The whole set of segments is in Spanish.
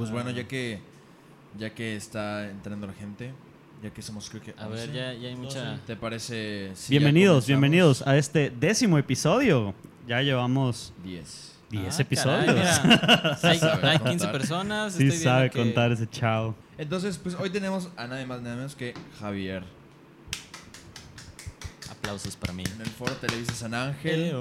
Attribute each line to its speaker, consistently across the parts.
Speaker 1: pues bueno, ya que ya que está entrando la gente, ya que somos creo que
Speaker 2: A ver,
Speaker 1: 11,
Speaker 2: ya, ya hay mucha...
Speaker 1: ¿te parece si
Speaker 3: bienvenidos, bienvenidos a este décimo episodio. Ya llevamos
Speaker 1: 10.
Speaker 3: 10
Speaker 2: Ah,
Speaker 3: episodios.
Speaker 2: caray, hay,
Speaker 1: Sabe
Speaker 2: hay
Speaker 1: contar.
Speaker 2: 15 personas.
Speaker 3: sí
Speaker 2: estoy
Speaker 3: sabe
Speaker 2: que-
Speaker 3: contar ese chao.
Speaker 1: Entonces, pues hoy tenemos a nadie más nada menos que Javier
Speaker 2: Aplausos para mí.
Speaker 1: en el Foro Televisa San Ángel,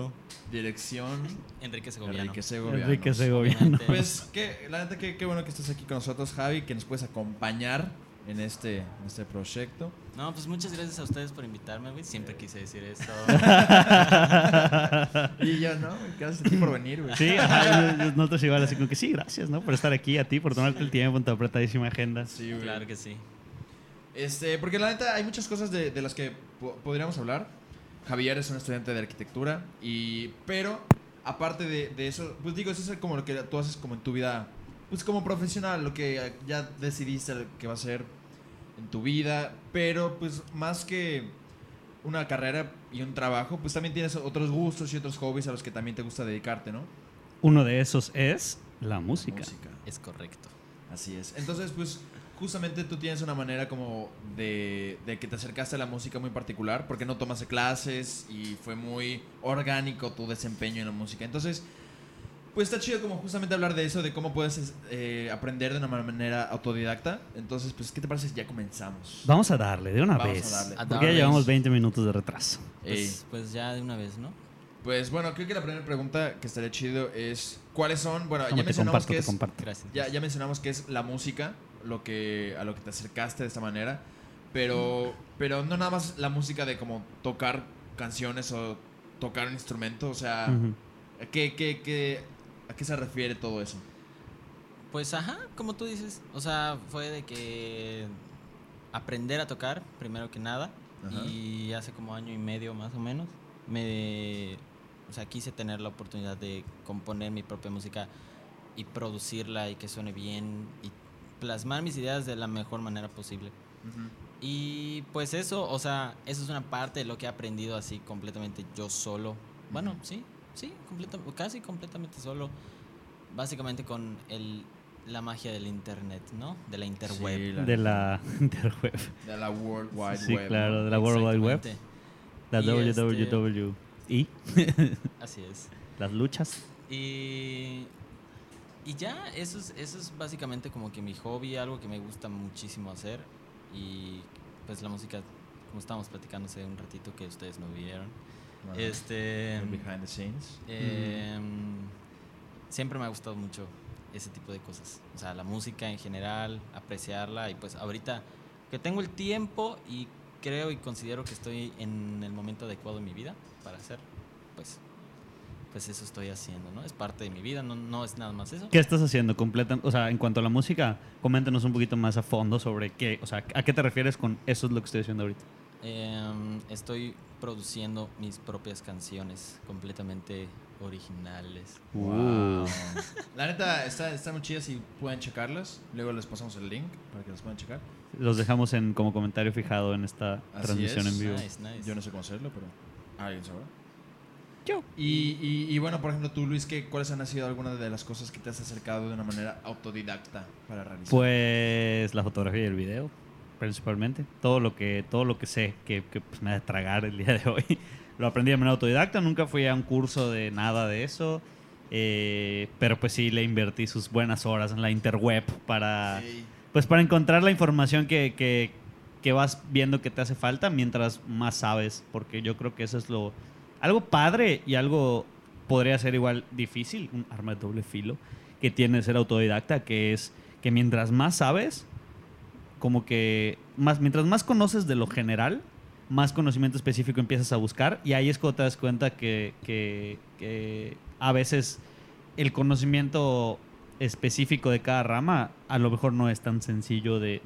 Speaker 1: dirección
Speaker 2: Enrique Segoviano.
Speaker 1: Enrique Segoviano.
Speaker 3: Enrique Segoviano.
Speaker 1: Pues que la neta que qué bueno que estás aquí con nosotros, Javi, que nos puedes acompañar en este en este proyecto.
Speaker 2: No, pues muchas gracias a ustedes por invitarme, güey. Siempre quise decir eso.
Speaker 1: Y yo, ¿no? Gracias a ti por venir, güey.
Speaker 3: Sí, ajá, yo- yo- nosotros igual así como que sí, gracias, ¿no? Por estar aquí, a ti, por tomarte el tiempo en tu apretadísima agenda.
Speaker 1: Sí, güey.
Speaker 2: claro que sí.
Speaker 1: Este, porque la neta hay muchas cosas de, de las que po- podríamos hablar. Javier es un estudiante de arquitectura y pero aparte de, de eso, pues digo, eso es como lo que tú haces como en tu vida, pues como profesional, lo que ya decidiste que va a ser en tu vida, pero pues más que una carrera y un trabajo, pues también tienes otros gustos y otros hobbies a los que también te gusta dedicarte, ¿no?
Speaker 3: Uno de esos es la música.
Speaker 1: Música.
Speaker 2: Es correcto.
Speaker 1: Así es. Entonces, pues, justamente tú tienes una manera como de, de que te acercaste a la música muy particular, porque no tomaste clases y fue muy orgánico tu desempeño en la música. Entonces, pues está chido como justamente hablar de eso, de cómo puedes eh, aprender de una manera autodidacta. Entonces, pues, ¿qué te parece si ya comenzamos?
Speaker 3: Vamos a darle de una
Speaker 1: Vamos a
Speaker 3: vez.
Speaker 1: darle.
Speaker 2: A
Speaker 3: Porque ya llevamos 20 minutos de retraso.
Speaker 2: Pues, pues ya de una vez, ¿no?
Speaker 1: Pues bueno, creo que la primera pregunta que estaría chido es, ¿cuáles son? Bueno, ya mencionamos
Speaker 3: comparto,
Speaker 1: que es
Speaker 3: comparto.
Speaker 2: Gracias.
Speaker 1: Ya, ya mencionamos que es la música, lo que, a lo que te acercaste de esta manera, pero, pero no nada más la música de como tocar canciones o tocar un instrumento, o sea,
Speaker 3: Ujú.
Speaker 1: ¿a, qué, qué- qué- ¿a qué se refiere todo eso?
Speaker 2: Pues ajá, como tú dices. O sea, fue de que aprender a tocar, primero que nada.
Speaker 1: Ajá.
Speaker 2: Y hace como año y medio más o menos, me, o sea, quise tener la oportunidad de componer mi propia música y producirla y que suene bien y plasmar mis ideas de la mejor manera posible. Y pues eso, o sea, eso es una parte de lo que he aprendido así completamente yo solo. Bueno, sí, sí, completa- casi completamente solo. Básicamente con el, la magia del internet, ¿no? De la interweb.
Speaker 1: Sí, la-
Speaker 3: De la interweb.
Speaker 1: de la World Wide
Speaker 3: Sí,
Speaker 1: Web.
Speaker 3: claro,
Speaker 1: ¿no?
Speaker 3: de la World Wide Web. La
Speaker 2: Y este-
Speaker 3: WWW. Y
Speaker 2: Así es.
Speaker 3: las luchas.
Speaker 2: Y, y ya, eso es, eso es básicamente como que mi hobby, algo que me gusta muchísimo hacer. Y pues la música, como estábamos platicando hace un ratito que ustedes no vieron. Este,
Speaker 1: behind the scenes.
Speaker 2: em, siempre me ha gustado mucho ese tipo de cosas. O sea, la música en general, apreciarla. Y pues ahorita que tengo el tiempo y creo y considero que estoy en el momento adecuado en mi vida para hacer, pues, pues eso estoy haciendo, ¿no? Es parte de mi vida, no, no es nada más eso.
Speaker 3: ¿Qué estás haciendo? Completa, o sea, en cuanto a la música, coméntanos un poquito más a fondo sobre qué, o sea, a qué te refieres con eso es lo que estoy haciendo ahorita.
Speaker 2: Em, estoy produciendo mis propias canciones completamente originales.
Speaker 3: Uh.
Speaker 1: La neta, está, está muy chida si pueden checarlas. Luego les pasamos el link para que las puedan checar.
Speaker 3: Los dejamos en como comentario fijado en esta
Speaker 1: Así
Speaker 3: transmisión
Speaker 1: es.
Speaker 3: en vivo.
Speaker 2: Nice, nice.
Speaker 1: Yo no sé cómo hacerlo, pero alguien sabrá.
Speaker 3: Yo.
Speaker 1: Y, y, y bueno, por ejemplo, tú, Luis, ¿qué, ¿cuáles han sido algunas de las cosas que te has acercado de una manera autodidacta para realizar?
Speaker 3: Pues la fotografía y el video, principalmente. Todo lo que, todo lo que sé que, que, pues, me ha de tragar el día de hoy. Lo aprendí de manera autodidacta, nunca fui a un curso de nada de eso. eh, pero pues sí le invertí sus buenas horas en la interweb para,
Speaker 1: Sí.
Speaker 3: pues para encontrar la información que, que, que vas viendo que te hace falta mientras más sabes. Porque yo creo que eso es lo. Algo padre y algo podría ser igual difícil, un arma de doble filo, que tiene ser autodidacta, que es que mientras más sabes, como que más, mientras más conoces de lo general, más conocimiento específico empiezas a buscar y ahí es cuando te das cuenta que, que- a veces el conocimiento específico de cada rama a lo mejor no es tan sencillo de-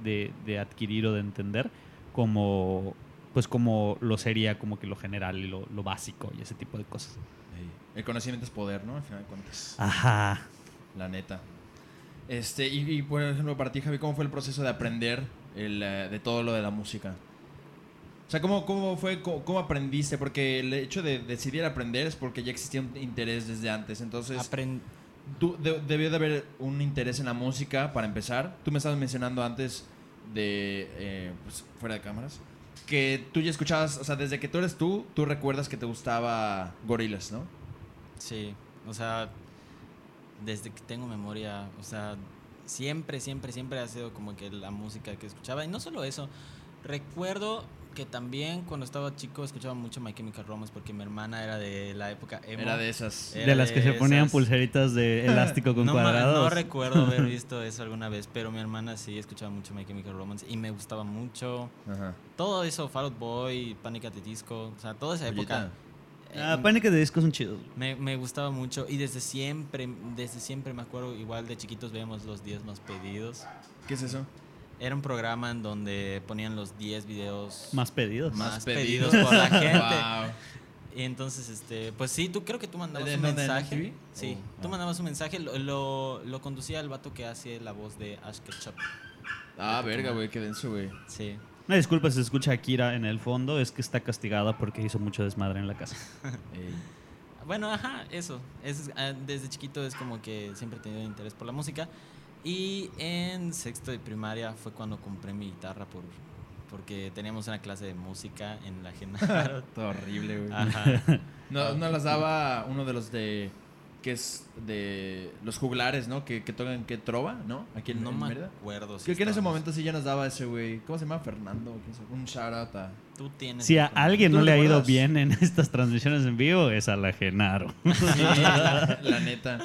Speaker 3: de adquirir o de entender como pues como lo sería como que lo general y lo, lo básico y ese tipo de cosas.
Speaker 1: Sí. El conocimiento es poder, ¿no? Al final de cuentas.
Speaker 3: Ajá.
Speaker 1: La neta. Este, y, y, por ejemplo, para ti, Javi, ¿cómo fue el proceso de aprender el, eh, de todo lo de la música? O sea, ¿cómo, cómo fue, cómo, cómo aprendiste? Porque el hecho de decidir aprender es porque ya existía un interés desde antes. Entonces,
Speaker 2: Apren-
Speaker 1: tú de- debió de haber un interés en la música para empezar. Tú me estabas mencionando antes de, eh, pues, fuera de cámaras, que tú ya escuchabas, o sea, desde que tú eres tú, tú recuerdas que te gustaba Gorillaz, ¿no?
Speaker 2: Sí, o sea, desde que tengo memoria, o sea, siempre, siempre, siempre ha sido como que la música que escuchaba. Y no solo eso, recuerdo que también cuando estaba chico escuchaba mucho My Chemical Romance porque mi hermana era de la época emo.
Speaker 1: Era de esas.
Speaker 2: Era
Speaker 3: de las que
Speaker 2: de
Speaker 3: se ponían
Speaker 2: esas.
Speaker 3: pulseritas de elástico con
Speaker 2: no,
Speaker 3: cuadrados.
Speaker 2: no recuerdo haber visto eso alguna vez, pero mi hermana sí escuchaba mucho My Chemical Romance y me gustaba mucho.
Speaker 1: Ajá.
Speaker 2: Todo eso, Fall Out Boy, Panic! at the Disco, o sea, toda esa época.
Speaker 3: Ah,
Speaker 2: eh,
Speaker 3: Pánica de discos son chidos.
Speaker 2: me, me gustaba mucho y desde siempre, desde siempre me acuerdo, igual de chiquitos veíamos los 10 más pedidos.
Speaker 1: ¿Qué es eso?
Speaker 2: Era un programa en donde ponían los 10 videos
Speaker 3: Más pedidos.
Speaker 2: Más pedidos por la gente.
Speaker 1: Wow.
Speaker 2: Y entonces, este, pues sí, tú creo que tú mandabas
Speaker 1: ¿En
Speaker 2: un mensaje.
Speaker 1: MTV?
Speaker 2: Sí,
Speaker 1: Oh,
Speaker 2: tú
Speaker 1: ah.
Speaker 2: mandabas un mensaje, lo, lo, lo conducía el vato que hace la voz de Ash Ketchup.
Speaker 1: Ah, verga, güey, qué denso, güey.
Speaker 2: Sí.
Speaker 3: Una disculpa si se escucha a Kira en el fondo, es que está castigada porque hizo mucho desmadre en la casa.
Speaker 2: Bueno, ajá, eso. Es, ah, desde chiquito es como que siempre he tenido interés por la música. Y en sexto de primaria fue cuando compré mi guitarra por, porque teníamos una clase de música en la Genaro.
Speaker 1: Todo horrible, güey.
Speaker 2: Ajá.
Speaker 1: No, no las daba uno de los de. que es de. los juglares, ¿no? Que, que tocan que trova, ¿no? Aquí en,
Speaker 2: no
Speaker 1: en
Speaker 2: me
Speaker 1: Mérida.
Speaker 2: acuerdo. si
Speaker 1: Creo que en ese momento sí ya nos daba ese güey. ¿Cómo se llama? Fernando. Un shout out a.
Speaker 2: Tú tienes.
Speaker 3: Si a alguien
Speaker 1: ¿Tú
Speaker 3: no le ha ido bien en estas transmisiones en vivo, es a la Genaro.
Speaker 1: Sí, la, la neta.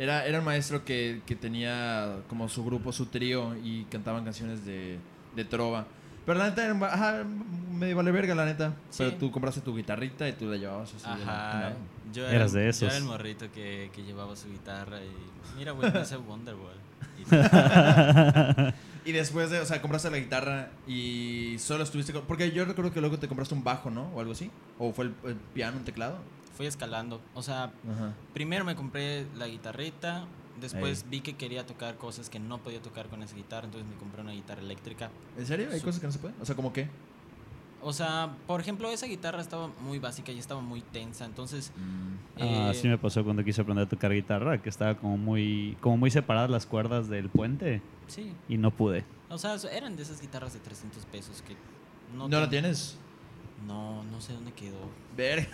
Speaker 1: Era, era un maestro que, que tenía como su grupo, su trío y cantaban canciones de, de trova. Pero la neta, era, un va- ajá, medio vale verga, la neta.
Speaker 2: Sí.
Speaker 1: Pero tú compraste tu guitarrita y tú la llevabas así. de la-
Speaker 2: Ajá.
Speaker 1: de
Speaker 2: Yo
Speaker 3: Eras
Speaker 2: era,
Speaker 3: de
Speaker 2: Yo
Speaker 3: esos.
Speaker 2: era el morrito que, que llevaba su guitarra y. Mira, güey, me hace Wonderwall. Y-
Speaker 1: después de, o sea, compraste la guitarra y solo estuviste con... Porque yo recuerdo que luego te compraste un bajo, ¿no? O algo así. O fue el, el piano, un teclado.
Speaker 2: Fui escalando. O sea,
Speaker 1: Ajá.
Speaker 2: primero me compré la guitarrita. Después
Speaker 1: Ey.
Speaker 2: vi que quería tocar cosas que no podía tocar con esa guitarra. Entonces me compré una guitarra eléctrica.
Speaker 1: ¿En serio? ¿Hay
Speaker 2: Su-
Speaker 1: cosas que no se pueden? O sea, ¿como qué?
Speaker 2: O sea, por ejemplo, esa guitarra estaba muy básica y estaba muy tensa. Entonces,
Speaker 3: Ah,
Speaker 2: eh,
Speaker 3: sí me pasó cuando quise aprender a tocar guitarra, que estaba como muy, como muy separadas las cuerdas del puente
Speaker 2: sí.
Speaker 3: y no pude.
Speaker 2: O sea, eran de esas guitarras de 300 pesos que
Speaker 1: ¿No,
Speaker 2: no.
Speaker 1: la tienes?
Speaker 2: No, no sé dónde quedó.
Speaker 1: Ver.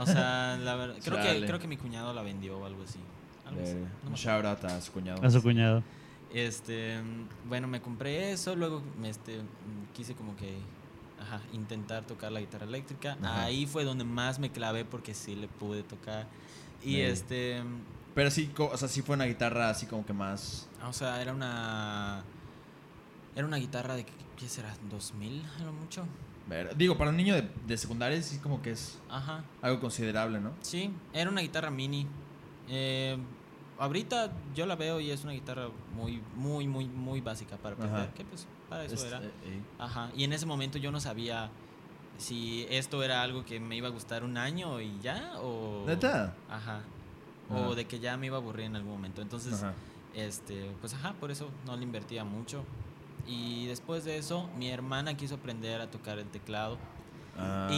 Speaker 2: O sea, la verdad, creo que, creo que mi cuñado la vendió o algo así. Algo así, no
Speaker 1: shout out a su cuñado.
Speaker 3: A su cuñado.
Speaker 2: Este, bueno, me compré eso, luego me, este, quise como que ajá, intentar tocar la guitarra eléctrica.
Speaker 1: Ajá.
Speaker 2: Ahí fue donde más me clavé porque sí le pude tocar. Y este,
Speaker 1: Pero sí, co- o sea, sí fue una guitarra así como que más...
Speaker 2: o sea, era una era una guitarra de ¿qué será? 2000 a lo mucho.
Speaker 1: Ver. Digo, para un niño de, de secundaria sí como que es
Speaker 2: Ajá.
Speaker 1: algo considerable, ¿no?
Speaker 2: Sí, era una guitarra mini. Eh, ahorita yo la veo y es una guitarra muy, muy, muy, muy básica para aprender. Que pues para eso
Speaker 1: Es-
Speaker 2: era.
Speaker 1: eh, eh.
Speaker 2: Ajá. Y en ese momento yo no sabía si esto era algo que me iba a gustar un año y ya o.
Speaker 1: ¿Neta?
Speaker 2: Ajá.
Speaker 1: Ajá.
Speaker 2: O de que ya me iba a aburrir en algún momento. Entonces,
Speaker 1: Ajá.
Speaker 2: este, pues ajá, por eso no le invertía mucho. Y después de eso, mi hermana quiso aprender a tocar el teclado.
Speaker 1: Ah.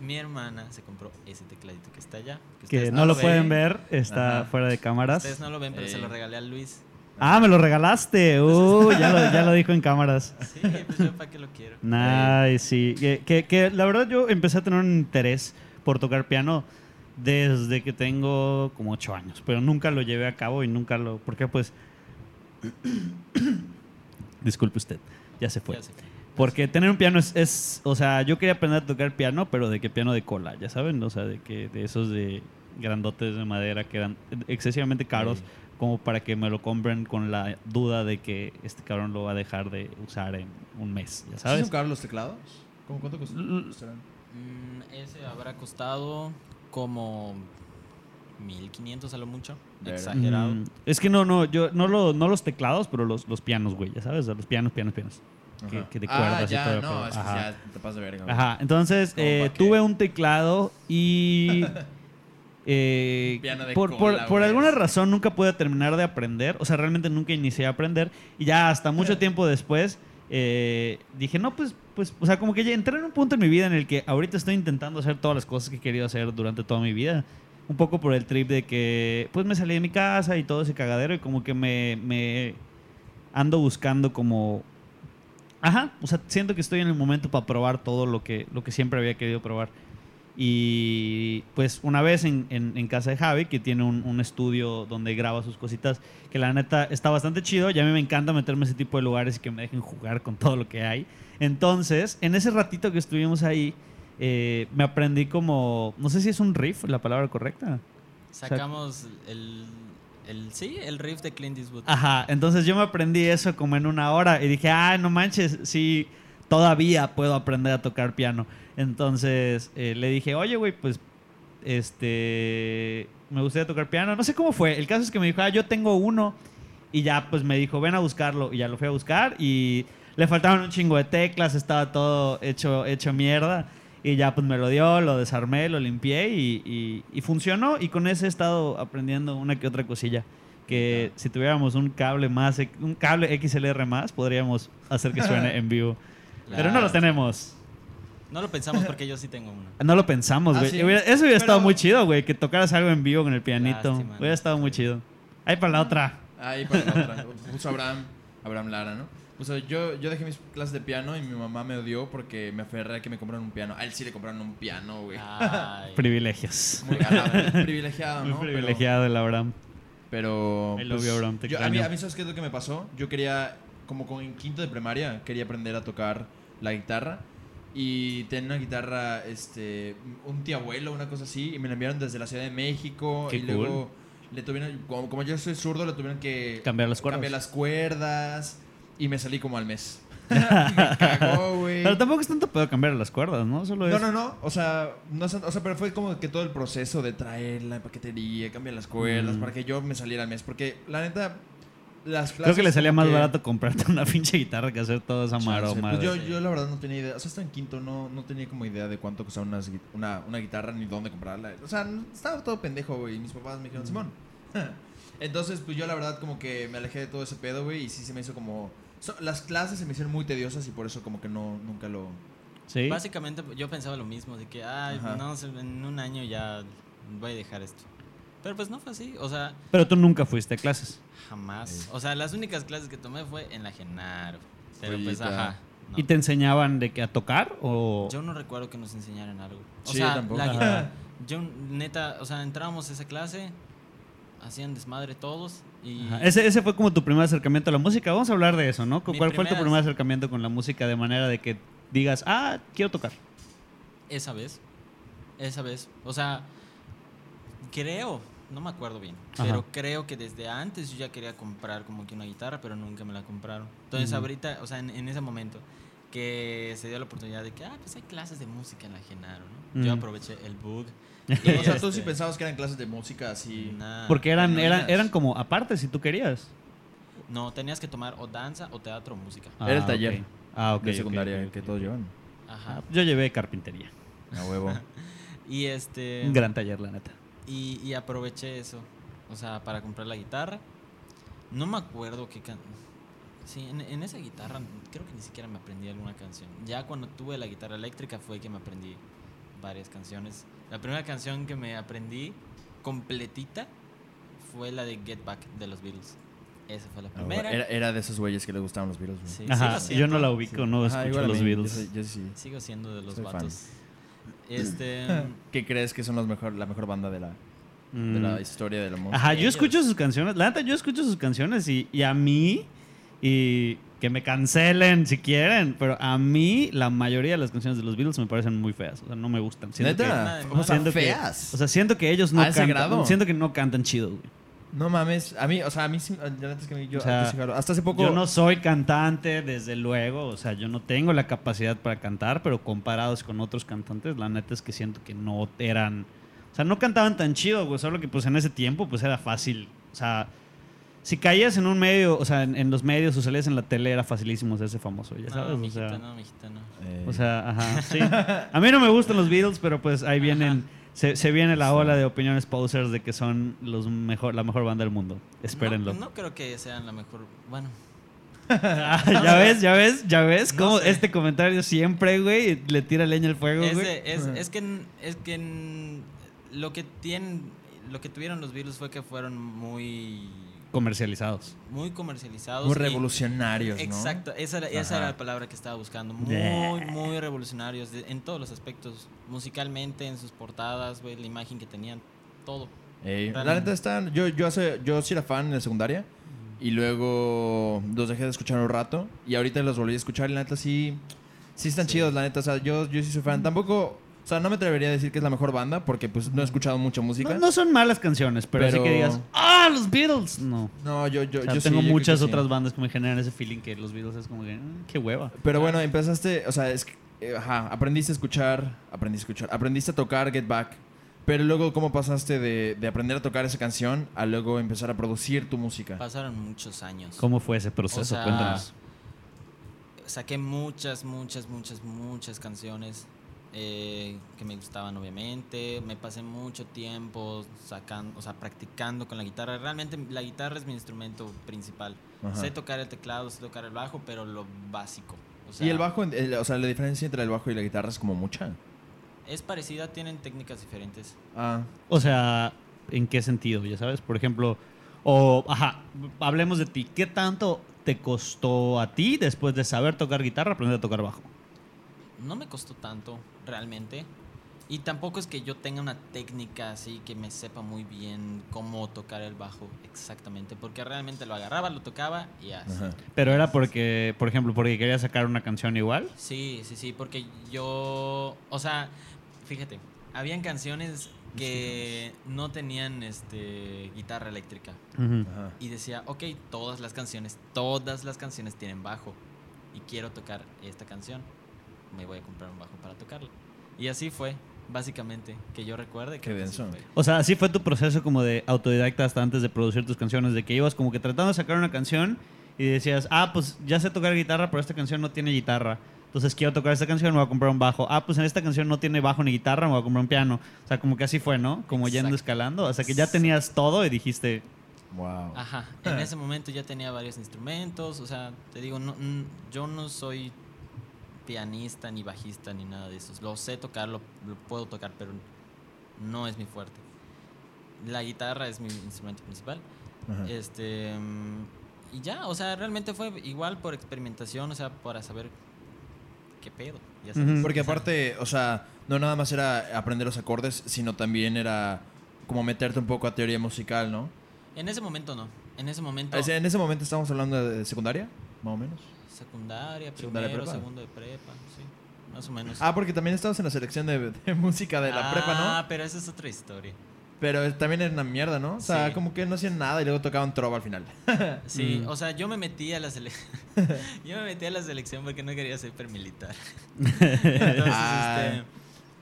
Speaker 2: Mi hermana se compró ese tecladito que está allá.
Speaker 3: Que
Speaker 2: ustedes
Speaker 3: no lo pueden
Speaker 2: ven.
Speaker 3: ver, está
Speaker 1: Ajá.
Speaker 3: fuera de cámaras.
Speaker 2: Ustedes no lo ven, pero se
Speaker 1: Ey.
Speaker 2: lo regalé a Luis.
Speaker 3: Ah, me lo regalaste. Uh, ya lo, ya lo dijo en cámaras.
Speaker 2: Sí, pues yo para qué lo quiero.
Speaker 3: Nice, sí. Que, que, que la verdad yo empecé a tener un interés por tocar piano desde que tengo como ocho años, pero nunca lo llevé a cabo y nunca lo... Porque pues... Disculpe usted, ya se fue.
Speaker 2: Ya.
Speaker 3: Porque tener un piano es, es, o sea, yo quería aprender a tocar piano, pero de que piano de cola, ya saben, o sea, de que de esos de grandotes de madera que eran excesivamente caros, como para que me lo compren con la duda de que este cabrón lo va a dejar de usar en un mes, ya
Speaker 1: ¿Sí
Speaker 3: sabes.
Speaker 1: son caros los teclados? ¿Cómo cuánto costarán?
Speaker 2: Mm, ese habrá costado como 1500 a lo mucho. Exagerado.
Speaker 3: Mm, es que no, no, yo no, lo, no los teclados, pero los, los pianos, güey, ya sabes, los pianos, pianos, pianos. Que, que de
Speaker 1: ah,
Speaker 3: cuerdas y
Speaker 1: ya,
Speaker 3: todo el
Speaker 1: no, es que ya te pasas de verga. güey.
Speaker 3: Ajá, entonces eh, tuve un teclado y eh,
Speaker 1: piano de
Speaker 3: por, por-
Speaker 1: cola,
Speaker 3: por
Speaker 1: güey.
Speaker 3: alguna razón nunca pude terminar de aprender, o sea, realmente nunca inicié a aprender y ya hasta mucho tiempo después eh, dije, no, pues, pues, o sea, como que ya entré en un punto en mi vida en el que ahorita estoy intentando hacer todas las cosas que he querido hacer durante toda mi vida un poco por el trip de que pues me salí de mi casa y todo ese cagadero y como que me, me ando buscando como... Ajá, o sea, siento que estoy en el momento para probar todo lo que, lo que siempre había querido probar. Y pues una vez en, en- casa de Javi, que tiene un, un estudio donde graba sus cositas, que la neta está bastante chido. Y a mí me encanta meterme a ese tipo de lugares y que me dejen jugar con todo lo que hay. Entonces, en ese ratito que estuvimos ahí, eh, me aprendí como, no sé si es un riff la palabra correcta.
Speaker 2: Sacamos el, el. Sí, el riff de Clint Eastwood.
Speaker 3: Ajá, entonces yo me aprendí eso como en una hora y dije, ah, no manches, sí, todavía puedo aprender a tocar piano. Entonces eh, le dije, oye, güey, pues, este, me gustaría tocar piano. No sé cómo fue. El caso es que me dijo, ah, yo tengo uno. Y ya, pues me dijo, ven a buscarlo. Y ya lo fui a buscar y le faltaban un chingo de teclas, estaba todo hecho, hecho mierda. Y ya, pues me lo dio, lo desarmé, lo limpié y, y- y funcionó. Y con ese he estado aprendiendo una que otra cosilla. Que si tuviéramos un cable más, un cable XLR más, podríamos hacer que suene en vivo. Pero no lo tenemos.
Speaker 2: No lo pensamos porque yo sí tengo uno.
Speaker 3: No lo pensamos,
Speaker 1: Ah,
Speaker 3: Eso hubiera estado muy chido, güey. Que tocaras algo en vivo con el pianito.
Speaker 2: Lástima,
Speaker 3: hubiera estado muy chido. Ahí para la otra.
Speaker 1: Ahí para la otra. Puso Abraham, Abraham Lara, ¿no? O sea, yo, yo dejé mis clases de piano y mi mamá me odió porque me aferré a que me compraran un piano. A él sí le compraron un piano, güey.
Speaker 2: Ay.
Speaker 3: Privilegios.
Speaker 1: Muy ganado, privilegiado,
Speaker 3: Muy
Speaker 1: ¿no? Pero-
Speaker 3: privilegiado el Abraham.
Speaker 1: Pero. pues,
Speaker 3: I love you, Abraham, te
Speaker 1: yo- a, mí, a mí, ¿sabes qué es lo que me pasó? Yo quería, como con en quinto de primaria, quería aprender a tocar la guitarra. Y tenía una guitarra, este, un tío abuelo, una cosa así, y me la enviaron desde la Ciudad de México.
Speaker 3: Qué
Speaker 1: y
Speaker 3: cool.
Speaker 1: luego le tuvieron, como, como yo soy zurdo, le tuvieron que
Speaker 3: Cambiar las cuerdas.
Speaker 1: cambiar las cuerdas. Y me salí como al mes. me cagó, güey.
Speaker 3: Pero tampoco es tanto pedo cambiar las cuerdas, ¿no? Solo es.
Speaker 1: No, no, no. O sea, no, es- o sea, pero fue como que todo el proceso de traerla en paquetería, cambiar las cuerdas,
Speaker 3: Mm.
Speaker 1: para que yo me saliera al mes. Porque la neta, las clases.
Speaker 3: Creo que le salía más
Speaker 1: que-
Speaker 3: barato comprarte una pinche guitarra que hacer toda esa
Speaker 1: Chance.
Speaker 3: maroma.
Speaker 1: Pues yo, yo la verdad no tenía idea. O sea, hasta en quinto no, no tenía como idea de cuánto costaba gui- una, una guitarra ni dónde comprarla. O sea, estaba todo pendejo, güey. Y mis papás me dijeron, Simón. Entonces, pues yo la verdad como que me alejé de todo ese pedo, güey. Y sí se me hizo como... so- las clases se me hicieron muy tediosas y por eso como que no, nunca lo...
Speaker 3: Sí.
Speaker 2: Básicamente yo pensaba lo mismo, de que, ay,
Speaker 1: Ajá.
Speaker 2: no en un año ya voy a dejar esto. Pero pues no fue así, o sea,
Speaker 3: Pero tú nunca fuiste a clases.
Speaker 2: jamás.
Speaker 1: Sí.
Speaker 2: O sea, las únicas clases que tomé fue en la Genaro. Pero pues, ajá. no.
Speaker 3: ¿Y te enseñaban de que a tocar o...?
Speaker 2: Yo no recuerdo que nos enseñaran algo. O
Speaker 1: Sí,
Speaker 2: sea,
Speaker 1: yo tampoco.
Speaker 2: la guitarra. Yo, neta, o sea, entrábamos a esa clase, hacían desmadre todos y...
Speaker 3: Ese, ese fue como tu primer acercamiento a la música. Vamos a hablar de eso, ¿no? ¿Cuál
Speaker 2: Mi
Speaker 3: fue tu
Speaker 2: primera-
Speaker 3: primer acercamiento con la música de manera de que digas, ah, quiero tocar?
Speaker 2: Esa vez. Esa vez. O sea, creo, no me acuerdo bien,
Speaker 3: Ajá.
Speaker 2: pero creo que desde antes yo ya quería comprar como que una guitarra, pero nunca me la compraron. Entonces
Speaker 3: Ujú.
Speaker 2: ahorita, o sea, en, en ese momento que se dio la oportunidad de que, ah, pues hay clases de música en la Genaro, ¿no? Yo
Speaker 3: Ujú.
Speaker 2: aproveché el bug.
Speaker 1: O sea, tú sí
Speaker 2: Este,
Speaker 1: pensabas que eran clases de música así...
Speaker 2: nah.
Speaker 3: Porque eran,
Speaker 1: no
Speaker 3: eran, eran como aparte si tú querías.
Speaker 2: No, tenías que tomar o danza o teatro o música.
Speaker 1: Era el
Speaker 3: Ah,
Speaker 1: taller.
Speaker 3: Ah, ok.
Speaker 1: de secundaria
Speaker 3: ok,
Speaker 1: que todos llevan.
Speaker 2: Ajá.
Speaker 3: Ah, yo llevé carpintería.
Speaker 1: A huevo.
Speaker 2: Y este...
Speaker 3: Un gran taller, la neta.
Speaker 2: Y, y aproveché eso, o sea, para comprar la guitarra. No me acuerdo qué can... Sí, en, en esa guitarra creo que ni siquiera me aprendí alguna canción. Ya cuando tuve la guitarra eléctrica fue que me aprendí varias canciones. La primera canción que me aprendí completita fue la de Get Back de los Beatles. Esa fue la
Speaker 1: A huevo.
Speaker 2: primera.
Speaker 1: Era, era de esos güeyes que le gustaban los Beatles, güey.
Speaker 2: Sí,
Speaker 3: Ajá,
Speaker 2: sigo
Speaker 3: yo no
Speaker 2: siendo-
Speaker 3: la ubico, no
Speaker 1: Ajá,
Speaker 3: escucho los Beatles.
Speaker 1: Yo, soy- yo sí.
Speaker 2: Sigo siendo de los
Speaker 1: Soy fan.
Speaker 2: vatos. Este...
Speaker 1: ¿Qué crees que son los mejor, la mejor banda de la, de
Speaker 3: Mm.
Speaker 1: la historia de la música?
Speaker 3: Ajá, yo escucho sus canciones. La neta, yo escucho sus canciones y, y a mí, y que me cancelen si quieren, pero a mí la mayoría de las canciones de los Beatles me parecen muy feas. O sea, no me gustan. Siento
Speaker 1: ¿Neta?
Speaker 2: que-
Speaker 1: o sea,
Speaker 3: siento
Speaker 1: feas.
Speaker 3: Que, o sea, siento que ellos no
Speaker 1: ¿A ese
Speaker 3: cantan.
Speaker 1: grado?
Speaker 3: Siento que no cantan chido, güey.
Speaker 1: no mames, a mí, o sea, a mí sí, la neta es que a mí- yo,
Speaker 3: O sea,
Speaker 1: jalo. hasta hace poco...
Speaker 3: Yo no soy cantante, desde luego. O sea, yo no tengo la capacidad para cantar, pero comparados con otros cantantes, la neta es que siento que no eran. O sea, no cantaban tan chido, güey. Solo que pues en ese tiempo pues era fácil. O sea, si caías en un medio, o sea, en, en los medios o salías en la tele era facilísimo hacerse famoso, ya sabes.
Speaker 2: no,
Speaker 3: o
Speaker 2: mijita,
Speaker 3: sea,
Speaker 2: no, mijita, no.
Speaker 1: Eh,
Speaker 3: o sea, ajá, sí. A mí no me gustan los Beatles, pero pues ahí vienen. Se, se viene la
Speaker 1: Sí.
Speaker 3: ola de opiniones posers de que son los mejor, la mejor banda del mundo. Espérenlo.
Speaker 2: No, no creo que sean la mejor. Bueno,
Speaker 3: ya ves, ya ves, ya ves
Speaker 2: No
Speaker 3: cómo
Speaker 2: sé.
Speaker 3: este comentario siempre, güey, le tira leña al fuego,
Speaker 2: es,
Speaker 3: güey.
Speaker 2: de- es, que, es que lo que tienen, lo que tuvieron los Beatles fue que fueron muy,
Speaker 3: Comercializados.
Speaker 2: muy comercializados.
Speaker 1: Muy
Speaker 2: y-
Speaker 1: revolucionarios, ¿no?
Speaker 2: Exacto, esa, era- esa era la palabra que estaba buscando. Muy,
Speaker 3: Yeah.
Speaker 2: muy revolucionarios de- en todos los aspectos. Musicalmente, en sus portadas, güey, la imagen que tenían, todo.
Speaker 1: Ey, la neta están. Yo, yo, hace, yo sí era fan en la secundaria. Y luego los dejé de escuchar un rato. Y ahorita los volví a escuchar. Y la neta sí. Sí están
Speaker 2: Sí.
Speaker 1: chidos, la neta. O sea, yo, yo sí soy fan. Tampoco. O sea, no me atrevería a decir que es la mejor banda. Porque pues no he escuchado mucha música.
Speaker 3: No, no son malas canciones, pero, así
Speaker 1: Pero-
Speaker 3: que digas, ¡ah, los Beatles! No.
Speaker 1: No, yo, yo,
Speaker 3: O sea,
Speaker 1: yo sí,
Speaker 3: tengo
Speaker 1: yo
Speaker 3: muchas
Speaker 1: sí.
Speaker 3: otras bandas que me generan ese feeling que los Beatles es como que, "Mm, qué hueva.
Speaker 1: Pero bueno, empezaste. O sea, es que. eh, Ajá, aprendiste a escuchar. Aprendiste a escuchar. Aprendiste a tocar Get Back. Pero luego, ¿cómo pasaste de, de aprender a tocar esa canción a luego empezar a producir tu música?
Speaker 2: Pasaron muchos años.
Speaker 3: ¿Cómo fue ese proceso?
Speaker 2: O sea,
Speaker 3: Cuéntanos.
Speaker 2: Saqué muchas, muchas, muchas, muchas canciones eh, que me gustaban, obviamente. Me pasé mucho tiempo sacando, o sea, practicando con la guitarra. Realmente la guitarra es mi instrumento principal.
Speaker 1: Ajá.
Speaker 2: Sé tocar el teclado, sé tocar el bajo, pero lo básico. O sea,
Speaker 1: y el bajo, el- o sea, la diferencia entre el bajo y la guitarra es como mucha.
Speaker 2: es parecida, tienen técnicas diferentes.
Speaker 1: Ah,
Speaker 3: O sea, ¿en qué sentido? Ya sabes, por ejemplo, o, ajá, hablemos de ti. ¿Qué tanto te costó a ti después de saber tocar guitarra aprender a tocar bajo?
Speaker 2: No me costó tanto, realmente. Y tampoco es que yo tenga una técnica así que me sepa muy bien cómo tocar el bajo exactamente, porque realmente lo agarraba, lo tocaba y así.
Speaker 1: ajá.
Speaker 3: Pero era porque, por ejemplo, porque quería sacar una canción igual.
Speaker 2: Sí, sí, sí, porque yo, o sea, fíjate, habían canciones que no tenían este guitarra eléctrica y decía, ok, todas las canciones, todas las canciones tienen bajo y quiero tocar esta canción, me voy a comprar un bajo para tocarla. Y así fue, básicamente, que yo recuerde.
Speaker 1: Qué
Speaker 2: que así
Speaker 1: denso.
Speaker 3: O sea, así fue tu proceso como de autodidacta hasta antes de producir tus canciones, de que ibas como que tratando de sacar una canción y decías, ah, pues ya sé tocar guitarra, pero esta canción no tiene guitarra. Entonces quiero tocar esta canción, me voy a comprar un bajo. Ah, pues en esta canción no tiene bajo ni guitarra, me voy a comprar un piano. O sea, como que así fue, ¿no? Como yendo
Speaker 2: Exacto.
Speaker 3: escalando, hasta que ya tenías todo y dijiste,
Speaker 1: Wow.
Speaker 2: Ajá, en ese momento ya tenía varios instrumentos, o sea, te digo, no, yo no soy pianista ni bajista ni nada de eso. Lo sé tocar, lo, lo puedo tocar, pero no es mi fuerte. La guitarra es mi instrumento principal.
Speaker 1: Ajá.
Speaker 2: Este mm, y ya, o sea, realmente fue igual por experimentación, o sea, para saber qué pedo. ya sabes.
Speaker 1: Porque aparte, o sea, no nada más era aprender los acordes, sino también era como meterte un poco a teoría musical, ¿no?
Speaker 2: en ese momento no. En ese momento
Speaker 1: O sea, En ese momento estamos hablando de secundaria, más o menos.
Speaker 2: secundaria,
Speaker 1: Secundaria,
Speaker 2: primero,
Speaker 1: prepa.
Speaker 2: segundo de prepa, sí, más o menos.
Speaker 1: Ah, porque también estabas en la selección de, de música de la
Speaker 2: Ah,
Speaker 1: prepa, ¿no?
Speaker 2: pero esa es otra historia.
Speaker 1: Pero también era una mierda, ¿no? O sea,
Speaker 2: Sí.
Speaker 1: como que no hacían nada y luego tocaban trova al final.
Speaker 2: Sí,
Speaker 3: Mm.
Speaker 2: o sea, yo me metí a la selección. yo me metí a la selección porque no quería ser paramilitar. Entonces,
Speaker 1: Ah.
Speaker 2: este.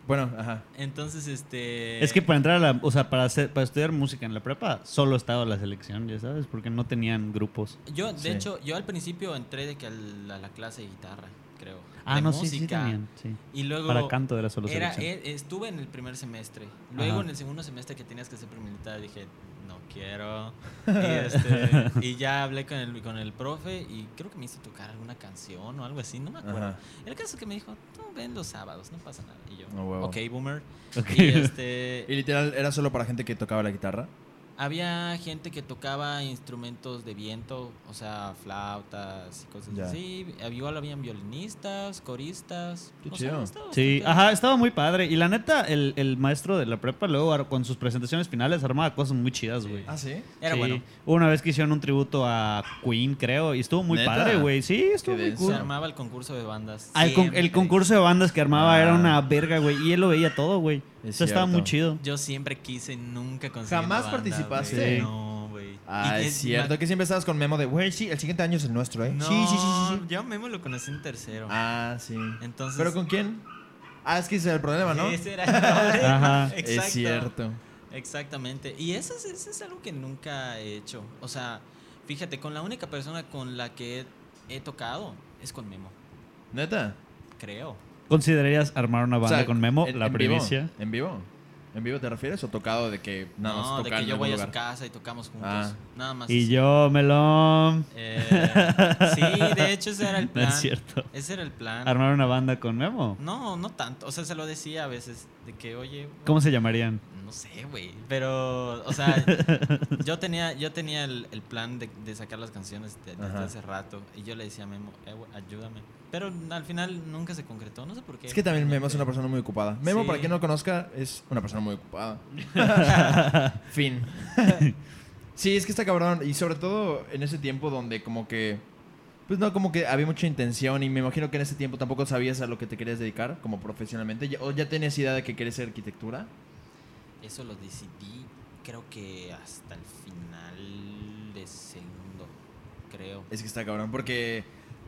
Speaker 1: Bueno, ajá.
Speaker 2: Entonces, este.
Speaker 3: Es que para entrar a la, o sea, para hacer, para estudiar música en la prepa, solo estaba la selección, ya sabes, porque no tenían grupos.
Speaker 2: Yo, de
Speaker 1: Sí.
Speaker 2: hecho, yo al principio entré de que al- a la clase de guitarra, creo.
Speaker 3: Ah,
Speaker 2: de
Speaker 3: no, sí, sí
Speaker 2: música.
Speaker 3: tenían, sí.
Speaker 2: Y luego.
Speaker 3: Para canto era solo
Speaker 2: era,
Speaker 3: selección.
Speaker 2: eh, estuve en el primer semestre. Luego
Speaker 3: Ajá.
Speaker 2: en el segundo semestre que tenías que ser paramilitar dije, quiero. Y, este, y ya hablé con el, con el profe y creo que me hizo tocar alguna canción o algo así, no me acuerdo.
Speaker 1: Ajá.
Speaker 2: El caso es que me dijo, tú ven los sábados, no pasa nada. Y yo,
Speaker 1: huevo.
Speaker 2: ok, boomer. Y este,
Speaker 1: Y literal, era solo para gente que tocaba la guitarra.
Speaker 2: Había gente que tocaba instrumentos de viento, o sea, flautas y cosas
Speaker 1: Ya.
Speaker 2: así. Había- Igual habían violinistas, coristas.
Speaker 1: Qué chido.
Speaker 3: Sí, ajá, estaba muy padre. Y la neta, el, el maestro de la prepa luego con sus presentaciones finales armaba cosas muy chidas, güey.
Speaker 1: Ah, sí.
Speaker 2: Era
Speaker 3: Sí.
Speaker 2: bueno.
Speaker 3: Una vez que hicieron un tributo a Queen, creo, y estuvo muy
Speaker 1: ¿Neta?
Speaker 3: padre, güey. Sí, estuvo
Speaker 1: Qué
Speaker 3: muy
Speaker 1: denso.
Speaker 2: Se
Speaker 3: cool.
Speaker 2: armaba el concurso de bandas.
Speaker 3: Ah, el, con- el
Speaker 2: siempre.
Speaker 3: concurso de bandas que armaba
Speaker 1: Ah.
Speaker 3: era una verga, güey. Y él lo veía todo, güey. O
Speaker 1: Es
Speaker 3: sea, estaba muy chido.
Speaker 2: Yo siempre quise nunca conseguí.
Speaker 1: ¿Jamás
Speaker 2: una banda,
Speaker 1: participaste?
Speaker 2: güey.
Speaker 3: Sí.
Speaker 2: No, güey.
Speaker 1: Ah,
Speaker 2: Y
Speaker 1: es cierto. Que siempre estabas con Memo de, güey, sí, el siguiente año es el nuestro, ¿eh?
Speaker 2: No,
Speaker 1: Sí, sí, sí, sí. sí.
Speaker 2: Yo a Memo lo conocí en tercero.
Speaker 1: Ah, sí.
Speaker 2: Entonces.
Speaker 1: ¿Pero con quién? Ah, es que ese es el problema, ¿no?
Speaker 2: Ese era el problema.
Speaker 3: Ajá.
Speaker 2: Exacto.
Speaker 1: Es cierto.
Speaker 2: Exactamente. Y eso es, eso es algo que nunca he hecho. O sea, fíjate, con la única persona con la que he, he tocado es con Memo,
Speaker 1: ¿Neta?
Speaker 2: creo.
Speaker 3: ¿Considerarías armar una banda
Speaker 1: O sea,
Speaker 3: con Memo?
Speaker 1: en-
Speaker 3: la
Speaker 1: en vivo.
Speaker 3: primicia.
Speaker 1: ¿En vivo? ¿En vivo te refieres o tocado de que nada más
Speaker 2: no, de que yo voy a su casa y tocamos juntos.
Speaker 1: Ah.
Speaker 2: Nada más.
Speaker 3: Y
Speaker 2: así.
Speaker 3: yo, Melón.
Speaker 2: Eh, sí, de hecho ese era el
Speaker 3: No
Speaker 2: plan.
Speaker 3: es cierto.
Speaker 2: Ese era el plan.
Speaker 3: Armar una banda con Memo.
Speaker 2: No, no tanto. O sea, se lo decía a veces de que, oye,
Speaker 3: ¿Cómo se llamarían?
Speaker 2: no sé, güey. Pero, o sea, yo tenía, yo tenía el, el plan de, de sacar las canciones de- desde hace rato. Y yo le decía a Memo, eh, ayúdame. Pero al final nunca se concretó, no sé por qué.
Speaker 1: Es que también Memo es una persona muy ocupada. Memo,
Speaker 2: Sí.
Speaker 1: para quien no lo conozca, es una persona muy ocupada. fin. sí, es que está cabrón. Y sobre todo en ese tiempo donde como que... Pues no, como que había mucha intención y me imagino que en ese tiempo tampoco sabías a lo que te querías dedicar como profesionalmente. Ya- ¿O ya tenías idea de que querías ser arquitectura?
Speaker 2: Eso lo decidí, creo que hasta el final de segundo, creo.
Speaker 1: Es que está cabrón, porque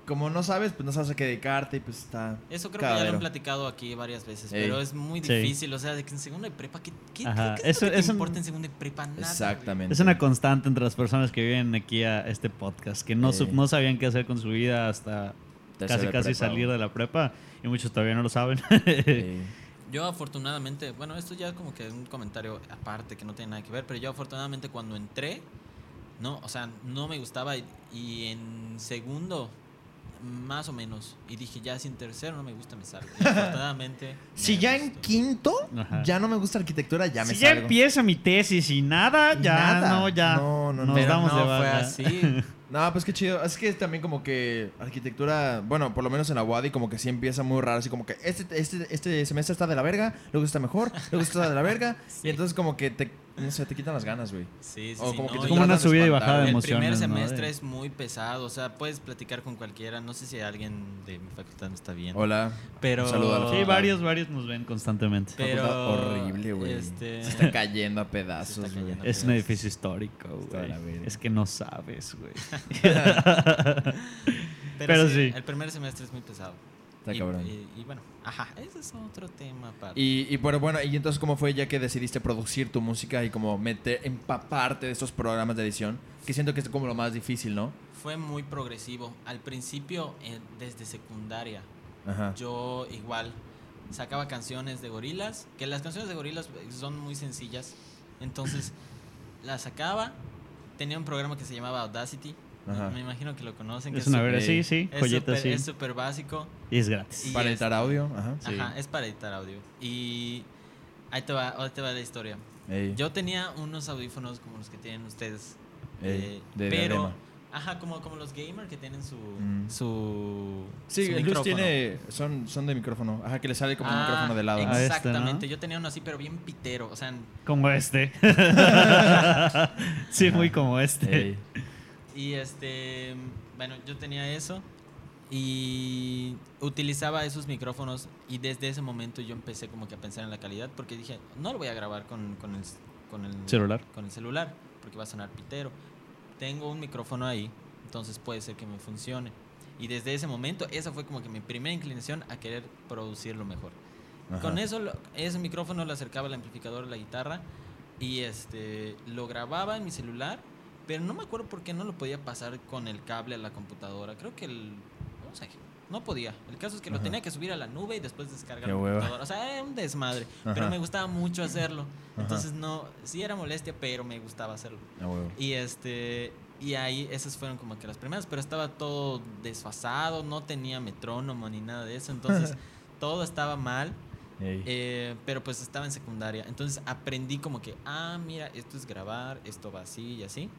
Speaker 1: como no sabes, pues no sabes a qué dedicarte y pues está...
Speaker 2: Eso creo que ya lo han platicado aquí varias veces,
Speaker 1: Ey.
Speaker 2: pero es muy
Speaker 3: Sí.
Speaker 2: difícil. O sea, de que en segundo de prepa, ¿qué, qué,
Speaker 3: Ajá.
Speaker 2: qué- qué es
Speaker 3: Eso-
Speaker 2: lo que te
Speaker 3: eso-
Speaker 2: importa en segundo de prepa? Nada. güey.
Speaker 1: Exactamente.
Speaker 3: Es una constante entre las personas que vienen aquí a este podcast, que no, su- no sabían qué hacer con su vida hasta
Speaker 1: Tercero
Speaker 3: casi casi
Speaker 1: prepa,
Speaker 3: salir de la prepa y muchos todavía no lo saben.
Speaker 2: Yo afortunadamente, bueno, esto ya como que es un comentario aparte que no tiene nada que ver, pero yo afortunadamente cuando entré, no, o sea, no me gustaba y, y en segundo, más o menos, y dije, ya si en tercero no me gusta, me salgo. Y afortunadamente...
Speaker 1: Si ya en quinto
Speaker 3: Ajá.
Speaker 1: ya no me gusta arquitectura, ya me
Speaker 3: si ya
Speaker 1: salgo.
Speaker 3: empieza mi tesis y nada, ya
Speaker 1: nada.
Speaker 3: no, ya
Speaker 1: No, no, no.
Speaker 3: nos
Speaker 2: Pero
Speaker 3: damos
Speaker 2: no
Speaker 3: de
Speaker 2: fue así.
Speaker 1: No, pues qué chido. Es que también como que arquitectura, bueno, por lo menos en la UADI como que sí empieza muy raro, así como que este, este, este semestre está de la verga, luego está mejor, luego está de la verga, y entonces como que te, no sé, te quitan las ganas, güey.
Speaker 2: Sí, sí,
Speaker 1: O
Speaker 2: sí,
Speaker 1: como
Speaker 2: no,
Speaker 1: que te
Speaker 3: como una subida y bajada de
Speaker 1: güey.
Speaker 2: El
Speaker 3: emociones.
Speaker 2: primer
Speaker 3: ¿no?
Speaker 2: semestre es muy pesado, o sea, puedes platicar con cualquiera, no sé si alguien de mi facultad no está bien.
Speaker 1: Hola.
Speaker 2: Pero...
Speaker 1: La
Speaker 3: Sí, varios, varios nos ven constantemente.
Speaker 2: Pero-
Speaker 1: horrible, güey.
Speaker 2: este-
Speaker 1: Se está cayendo a pedazos, güey.
Speaker 3: Es un edificio histórico, güey. Es que no sabes, güey.
Speaker 2: Pero,
Speaker 3: Pero
Speaker 2: sí,
Speaker 3: sí.
Speaker 2: El primer semestre es muy pesado.
Speaker 1: Está
Speaker 2: y,
Speaker 1: cabrón.
Speaker 2: Y, y bueno, ajá, ese es otro tema aparte.
Speaker 1: Y, y bueno, bueno, y entonces cómo fue ya que decidiste producir tu música y como meter, empaparte de estos programas de edición, que siento que es como lo más difícil, ¿no?
Speaker 2: Fue muy progresivo. Al principio, eh, desde secundaria,
Speaker 1: Ajá.
Speaker 2: yo igual sacaba canciones de gorilas, que las canciones de gorilas eh, son muy sencillas. Entonces, las sacaba. Tenía un programa que se llamaba Audacity.
Speaker 1: Ajá.
Speaker 2: Me imagino que lo conocen. que
Speaker 3: Es una
Speaker 2: súper-
Speaker 3: verga, sí, sí,
Speaker 2: es
Speaker 3: sí.
Speaker 2: Es súper básico.
Speaker 3: Y es gratis.
Speaker 2: Y
Speaker 1: Para
Speaker 2: es-
Speaker 1: editar audio, ajá.
Speaker 3: Sí.
Speaker 2: Ajá, es para editar audio. Y ahí te va, ahí te va la historia.
Speaker 1: Ey,
Speaker 2: Yo tenía unos audífonos como los que tienen ustedes.
Speaker 1: ey,
Speaker 2: eh,
Speaker 1: de
Speaker 2: pero,
Speaker 1: diadema.
Speaker 2: ajá, como, como los gamers que tienen su.
Speaker 1: Mm.
Speaker 2: su
Speaker 1: Sí,
Speaker 2: su
Speaker 1: el Luz
Speaker 2: micrófono.
Speaker 1: tiene, son, son de micrófono. Ajá, que le sale como un
Speaker 2: Ah,
Speaker 1: micrófono de lado.
Speaker 3: Este, ¿no?
Speaker 2: Exactamente. Yo tenía uno así, pero bien pitero. O sea,
Speaker 3: Como este. sí, muy como este.
Speaker 1: Ey.
Speaker 2: Y este. Bueno, yo tenía eso. Y utilizaba esos micrófonos. Y desde ese momento yo empecé como que a pensar en la calidad. Porque dije, no lo voy a grabar con, con el, con el
Speaker 3: Celular.
Speaker 2: Con el celular. Porque va a sonar pitero. Tengo un micrófono ahí. Entonces puede ser que me funcione. Y desde ese momento, esa fue como que mi primera inclinación a querer producirlo mejor.
Speaker 1: Ajá.
Speaker 2: Con eso, ese micrófono lo acercaba al amplificador de la guitarra y este lo grababa en mi celular, pero no me acuerdo por qué no lo podía pasar con el cable a la computadora. Creo que el. No sé, no podía. El caso es que lo tenía que subir a la nube y después descargar
Speaker 1: Qué
Speaker 2: la
Speaker 1: hueva.
Speaker 2: computadora. O sea, era un desmadre,
Speaker 1: Ajá.
Speaker 2: pero me gustaba mucho hacerlo.
Speaker 1: Ajá.
Speaker 2: Entonces, no, sí era molestia, pero me gustaba hacerlo.
Speaker 1: A huevo.
Speaker 2: Y este y ahí esas fueron como que las primeras, pero estaba todo desfasado, no tenía metrónomo ni nada de eso, entonces todo estaba mal, eh, pero pues estaba en secundaria, entonces aprendí como que, ah, mira, esto es grabar, esto va así y así,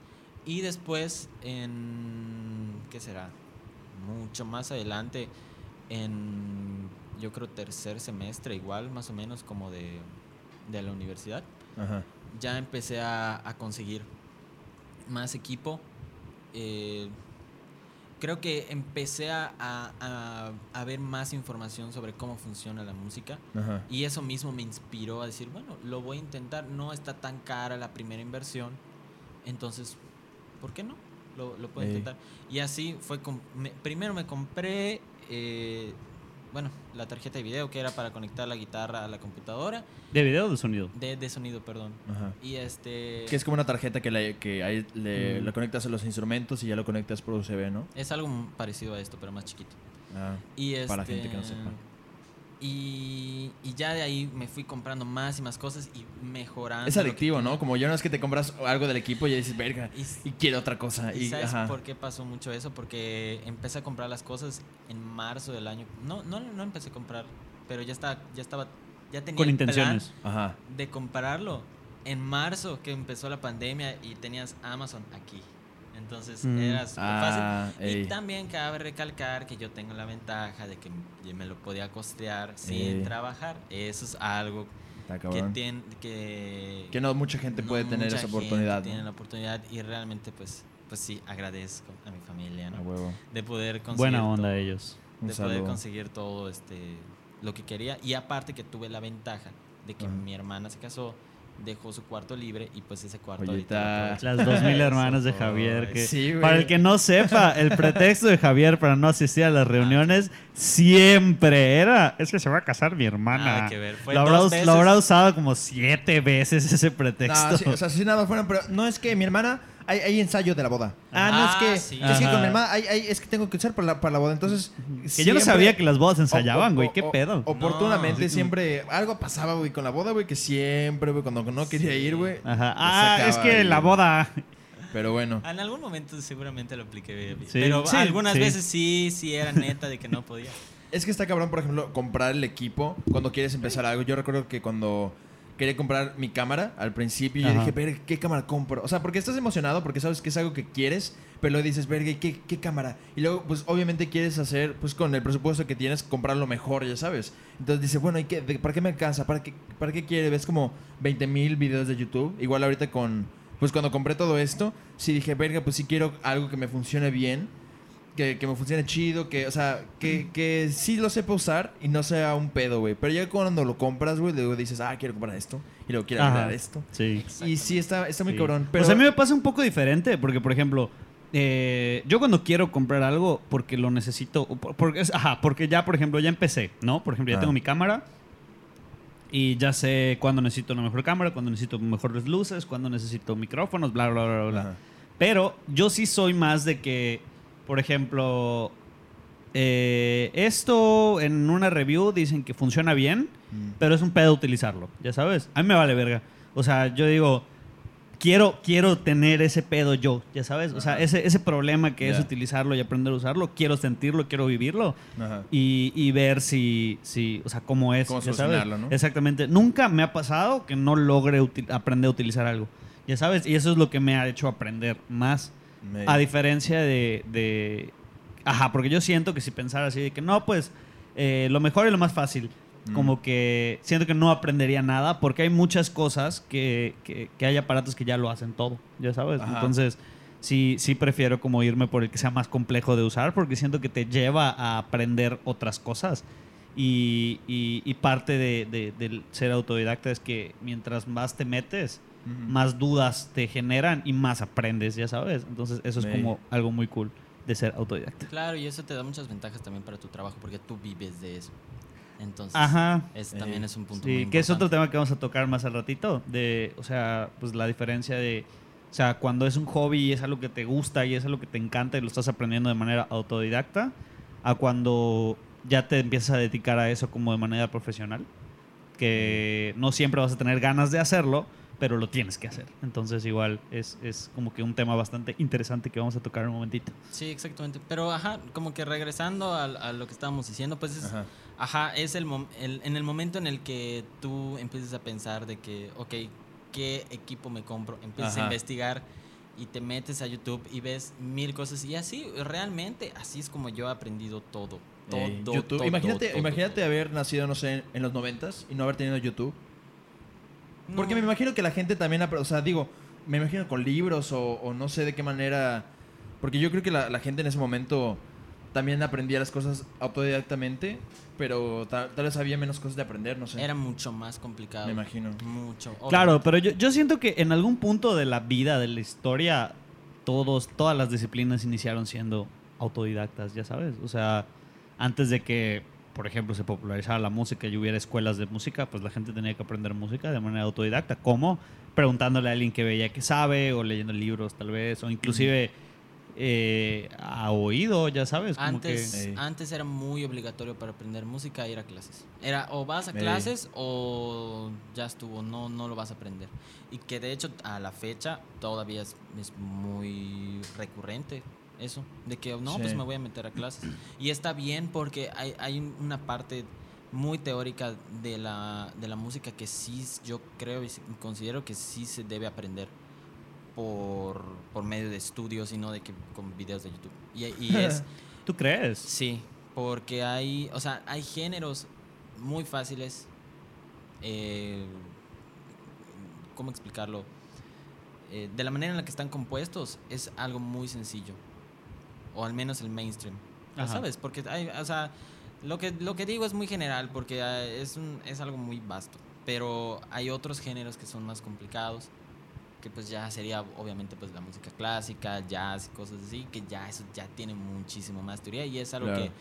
Speaker 2: y después en, ¿qué será? Mucho más adelante, en, yo creo, tercer semestre, igual, más o menos como de, de la universidad,
Speaker 1: Ajá.
Speaker 2: ya empecé a, a conseguir más equipo. eh, creo que empecé a, a- a- a ver más información sobre cómo funciona la música.
Speaker 1: Ajá.
Speaker 2: Y eso mismo me inspiró a decir, bueno, lo voy a intentar. No está tan cara la primera inversión. Entonces, ¿por qué no? Lo, lo puedo
Speaker 1: Ey.
Speaker 2: intentar. Y así fue. com- me- primero me compré, eh, bueno, la tarjeta de video que era para conectar la guitarra a la computadora.
Speaker 3: ¿De video o de sonido?
Speaker 2: De, de sonido, perdón.
Speaker 1: Ajá.
Speaker 2: Y este...
Speaker 1: Que es como una tarjeta que, le, que ahí le,
Speaker 3: Mm.
Speaker 1: le conectas a los instrumentos y ya lo conectas por USB, ¿no?
Speaker 2: Es algo m- parecido a esto, pero más chiquito.
Speaker 1: Ah.
Speaker 2: Y este,
Speaker 1: Para gente que no sepa.
Speaker 2: Y, y ya de ahí me fui comprando más y más cosas y mejorando.
Speaker 1: Es adictivo. ¿no? Como ya no es que te compras algo del equipo y ya dices, verga,
Speaker 2: Y,
Speaker 1: quiero otra cosa.
Speaker 2: ¿y
Speaker 1: Y,
Speaker 2: sabes
Speaker 1: ajá.
Speaker 2: por qué pasó mucho eso? Porque empecé a comprar las cosas en marzo del año. No, no, no empecé a comprar, pero ya estaba, ya estaba ya tenía
Speaker 3: Con
Speaker 2: el plan
Speaker 3: intenciones.
Speaker 1: Ajá.
Speaker 2: de comprarlo en marzo que empezó la pandemia y tenías Amazon aquí. Entonces
Speaker 3: Mm.
Speaker 2: era súper
Speaker 1: Ah,
Speaker 2: fácil.
Speaker 1: ey.
Speaker 2: Y también cabe recalcar que yo tengo la ventaja de que me lo podía costear sin
Speaker 1: Ey.
Speaker 2: trabajar. Eso es algo que,
Speaker 1: cabrón.
Speaker 2: tien- que,
Speaker 1: Que no mucha gente
Speaker 2: no
Speaker 1: puede tener
Speaker 2: mucha
Speaker 1: esa
Speaker 2: gente
Speaker 1: oportunidad.
Speaker 2: Tiene
Speaker 1: ¿no?
Speaker 2: la oportunidad y realmente pues, pues sí, agradezco a mi familia, ¿no?
Speaker 1: A huevo.
Speaker 2: De poder conseguir
Speaker 3: Buena onda
Speaker 2: todo,
Speaker 3: ellos.
Speaker 1: Un
Speaker 2: de poder conseguir todo este lo que quería y aparte que tuve la ventaja de que mi hermana se casó dejó su cuarto libre y pues ese cuarto ahorita.
Speaker 3: Las dos mil hermanas de. Javier. Que,
Speaker 1: Sí,
Speaker 3: para el que no sepa, el pretexto de Javier para no asistir a las reuniones siempre era: es que se va a casar mi hermana.
Speaker 2: Nada que ver. Fue
Speaker 3: lo, habrá,
Speaker 2: dos
Speaker 3: us-
Speaker 2: veces.
Speaker 3: lo habrá usado como siete veces ese pretexto.
Speaker 4: No, sí, o sea, sí, nada más fueron, pero no es que mi hermana, hay, hay ensayo de la boda. Ah, no,
Speaker 2: Ah,
Speaker 4: es que,
Speaker 2: sí.
Speaker 4: es que con mi hermana, hay, hay- es que tengo que usar para la, para la boda. Entonces,
Speaker 3: que yo no sabía que las bodas ensayaban, güey. ¿Qué
Speaker 4: o-
Speaker 3: pedo?
Speaker 4: Oportunamente
Speaker 2: No.
Speaker 4: siempre algo pasaba, güey, con la boda, güey, que siempre, güey, cuando no quería ir, güey.
Speaker 3: Ajá. Ah,
Speaker 4: sacaba
Speaker 3: es que la boda.
Speaker 1: Pero bueno.
Speaker 2: En algún momento seguramente lo apliqué bien.
Speaker 3: Sí,
Speaker 2: pero
Speaker 3: sí,
Speaker 2: algunas
Speaker 3: sí.
Speaker 2: veces sí, sí era neta de que no podía.
Speaker 1: Es que está cabrón, por ejemplo, comprar el equipo cuando quieres empezar algo. Yo recuerdo que cuando quería comprar mi cámara al principio, yo
Speaker 3: Ajá.
Speaker 1: dije, ver, ¿qué cámara compro? O sea, porque estás emocionado, porque sabes que es algo que quieres, pero luego dices, verga, ¿y ¿qué, ¿qué cámara? Y luego, pues obviamente quieres hacer, pues con el presupuesto que tienes, comprar lo mejor, ya sabes. Entonces dices, bueno, ¿y qué, de- ¿para qué me alcanza? ¿Para qué, ¿Para qué quiere? Ves como 20 mil videos de YouTube. Igual ahorita con, pues cuando compré todo esto, sí dije, verga, pues sí quiero algo que me funcione bien que, que me funcione chido, que, o sea, que, que sí lo sepa usar y no sea un pedo, güey. Pero ya cuando lo compras, güey, luego dices, ah, quiero comprar esto. Y luego quiero agregar esto.
Speaker 3: Sí.
Speaker 1: Y sí, está, está muy
Speaker 3: Sí.
Speaker 1: cabrón. Pero
Speaker 3: Pues a mí me pasa un poco diferente, porque por ejemplo, eh, yo cuando quiero comprar algo porque lo necesito, porque, ajá, porque ya, por ejemplo, ya empecé, ¿no? Por ejemplo, ya
Speaker 1: Ah.
Speaker 3: tengo mi cámara y ya sé cuándo necesito una mejor cámara, cuándo necesito mejores luces, cuándo necesito micrófonos, bla, bla, bla, bla.
Speaker 1: Ajá.
Speaker 3: Pero yo sí soy más de que, por ejemplo, eh, esto en una review dicen que funciona bien,
Speaker 1: Mm.
Speaker 3: pero es un pedo utilizarlo, ya sabes. A mí me vale verga. O sea, yo digo, quiero, quiero tener ese pedo yo, ya sabes. O sea,
Speaker 1: Ajá.
Speaker 3: ese, ese problema que es utilizarlo y aprender a usarlo, quiero sentirlo, quiero vivirlo
Speaker 1: Ajá.
Speaker 3: y, y ver si, si, o sea, cómo es.
Speaker 1: Cómo
Speaker 3: ya sabes.
Speaker 1: ¿no?
Speaker 3: Exactamente. Nunca me ha pasado que no logre aprender a utilizar algo, ya sabes. Y eso es lo que me ha hecho aprender más.
Speaker 1: Me-
Speaker 3: A diferencia de, de- Ajá, porque yo siento que si pensara así de que no, pues eh, lo mejor y lo más fácil.
Speaker 1: Mm.
Speaker 3: Como que siento que no aprendería nada porque hay muchas cosas que, que, que hay aparatos que ya lo hacen todo, ya sabes.
Speaker 1: Ajá.
Speaker 3: Entonces, sí, sí prefiero como irme por el que sea más complejo de usar porque siento que te lleva a aprender otras cosas. Y, y- y parte de, de- del ser autodidacta es que mientras más te metes, Más dudas te generan y más aprendes, ya sabes. Entonces, eso es como algo muy cool de ser autodidacta.
Speaker 2: Claro, y eso te da muchas ventajas también para tu trabajo porque tú vives de eso. Entonces,
Speaker 3: Ajá.
Speaker 2: ese también
Speaker 1: Eh,
Speaker 2: es un punto muy
Speaker 3: Sí, que es otro
Speaker 2: importante.
Speaker 3: tema que vamos a tocar más al ratito. De, o sea, pues la diferencia de. O sea, cuando es un hobby y es algo que te gusta y es algo que te encanta y lo estás aprendiendo de manera autodidacta, a cuando ya te empiezas a dedicar a eso como de manera profesional. Que no siempre vas a tener ganas de hacerlo, pero lo tienes que hacer. Entonces, igual es, es como que un tema bastante interesante que vamos a tocar en un momentito.
Speaker 2: Sí, exactamente. Pero, ajá, como que regresando al- a, lo que estábamos diciendo, pues es,
Speaker 1: Ajá.
Speaker 2: Ajá, es el, el- en el momento en el que tú empiezas a pensar de que, ok, ¿qué equipo me compro? Empiezas
Speaker 1: Ajá.
Speaker 2: a investigar y te metes a YouTube y ves mil cosas. Y así, realmente, así es como yo he aprendido todo. Todo,
Speaker 1: Ey, YouTube.
Speaker 2: todo,
Speaker 1: imagínate
Speaker 2: todo,
Speaker 1: imagínate
Speaker 2: todo.
Speaker 1: haber nacido, no sé, en los noventas y no haber tenido YouTube. Porque me imagino que la gente también, o sea, digo, me imagino con libros o, o no sé de qué manera, porque yo creo que la, la gente en ese momento también aprendía las cosas autodidactamente, pero ta- tal vez había menos cosas de aprender, no sé.
Speaker 2: Era mucho más complicado.
Speaker 1: Me imagino.
Speaker 2: Mucho.
Speaker 3: Claro, pero yo, yo siento que en algún punto de la vida, de la historia, todos, todas las disciplinas iniciaron siendo autodidactas, ya sabes. O sea, antes de que, por ejemplo, se popularizara la música y hubiera escuelas de música, pues la gente tenía que aprender música de manera autodidacta. ¿Cómo? Preguntándole a alguien que veía que sabe, o leyendo libros tal vez, o inclusive eh, a oído, ya sabes. Como
Speaker 2: Antes,
Speaker 3: que...
Speaker 2: Antes era muy obligatorio para aprender música ir a clases. Era o vas a clases o ya estuvo, no, no lo vas a aprender. Y que de hecho a la fecha todavía es, es muy recurrente eso, de que no,
Speaker 1: Sí.
Speaker 2: pues me voy a meter a clases. Y está bien porque hay, hay una parte muy teórica de la, de la música que sí yo creo y considero que sí se debe aprender por, por medio de estudios y no de que con videos de YouTube. Y, y es,
Speaker 3: ¿Tú crees?
Speaker 2: sí, porque hay, o sea, hay géneros muy fáciles. eh, ¿Cómo explicarlo? Eh, de la manera en la que están compuestos es algo muy sencillo. O al menos el mainstream. ¿Ya
Speaker 3: Ajá.
Speaker 2: ¿Sabes? Porque hay, o sea, lo que, lo que digo es muy general porque ah, es, un, es algo muy vasto. Pero hay otros géneros que son más complicados. Que pues ya sería obviamente pues la música clásica, jazz y cosas así. Que ya eso ya tiene muchísimo más teoría. Y es algo
Speaker 1: Claro.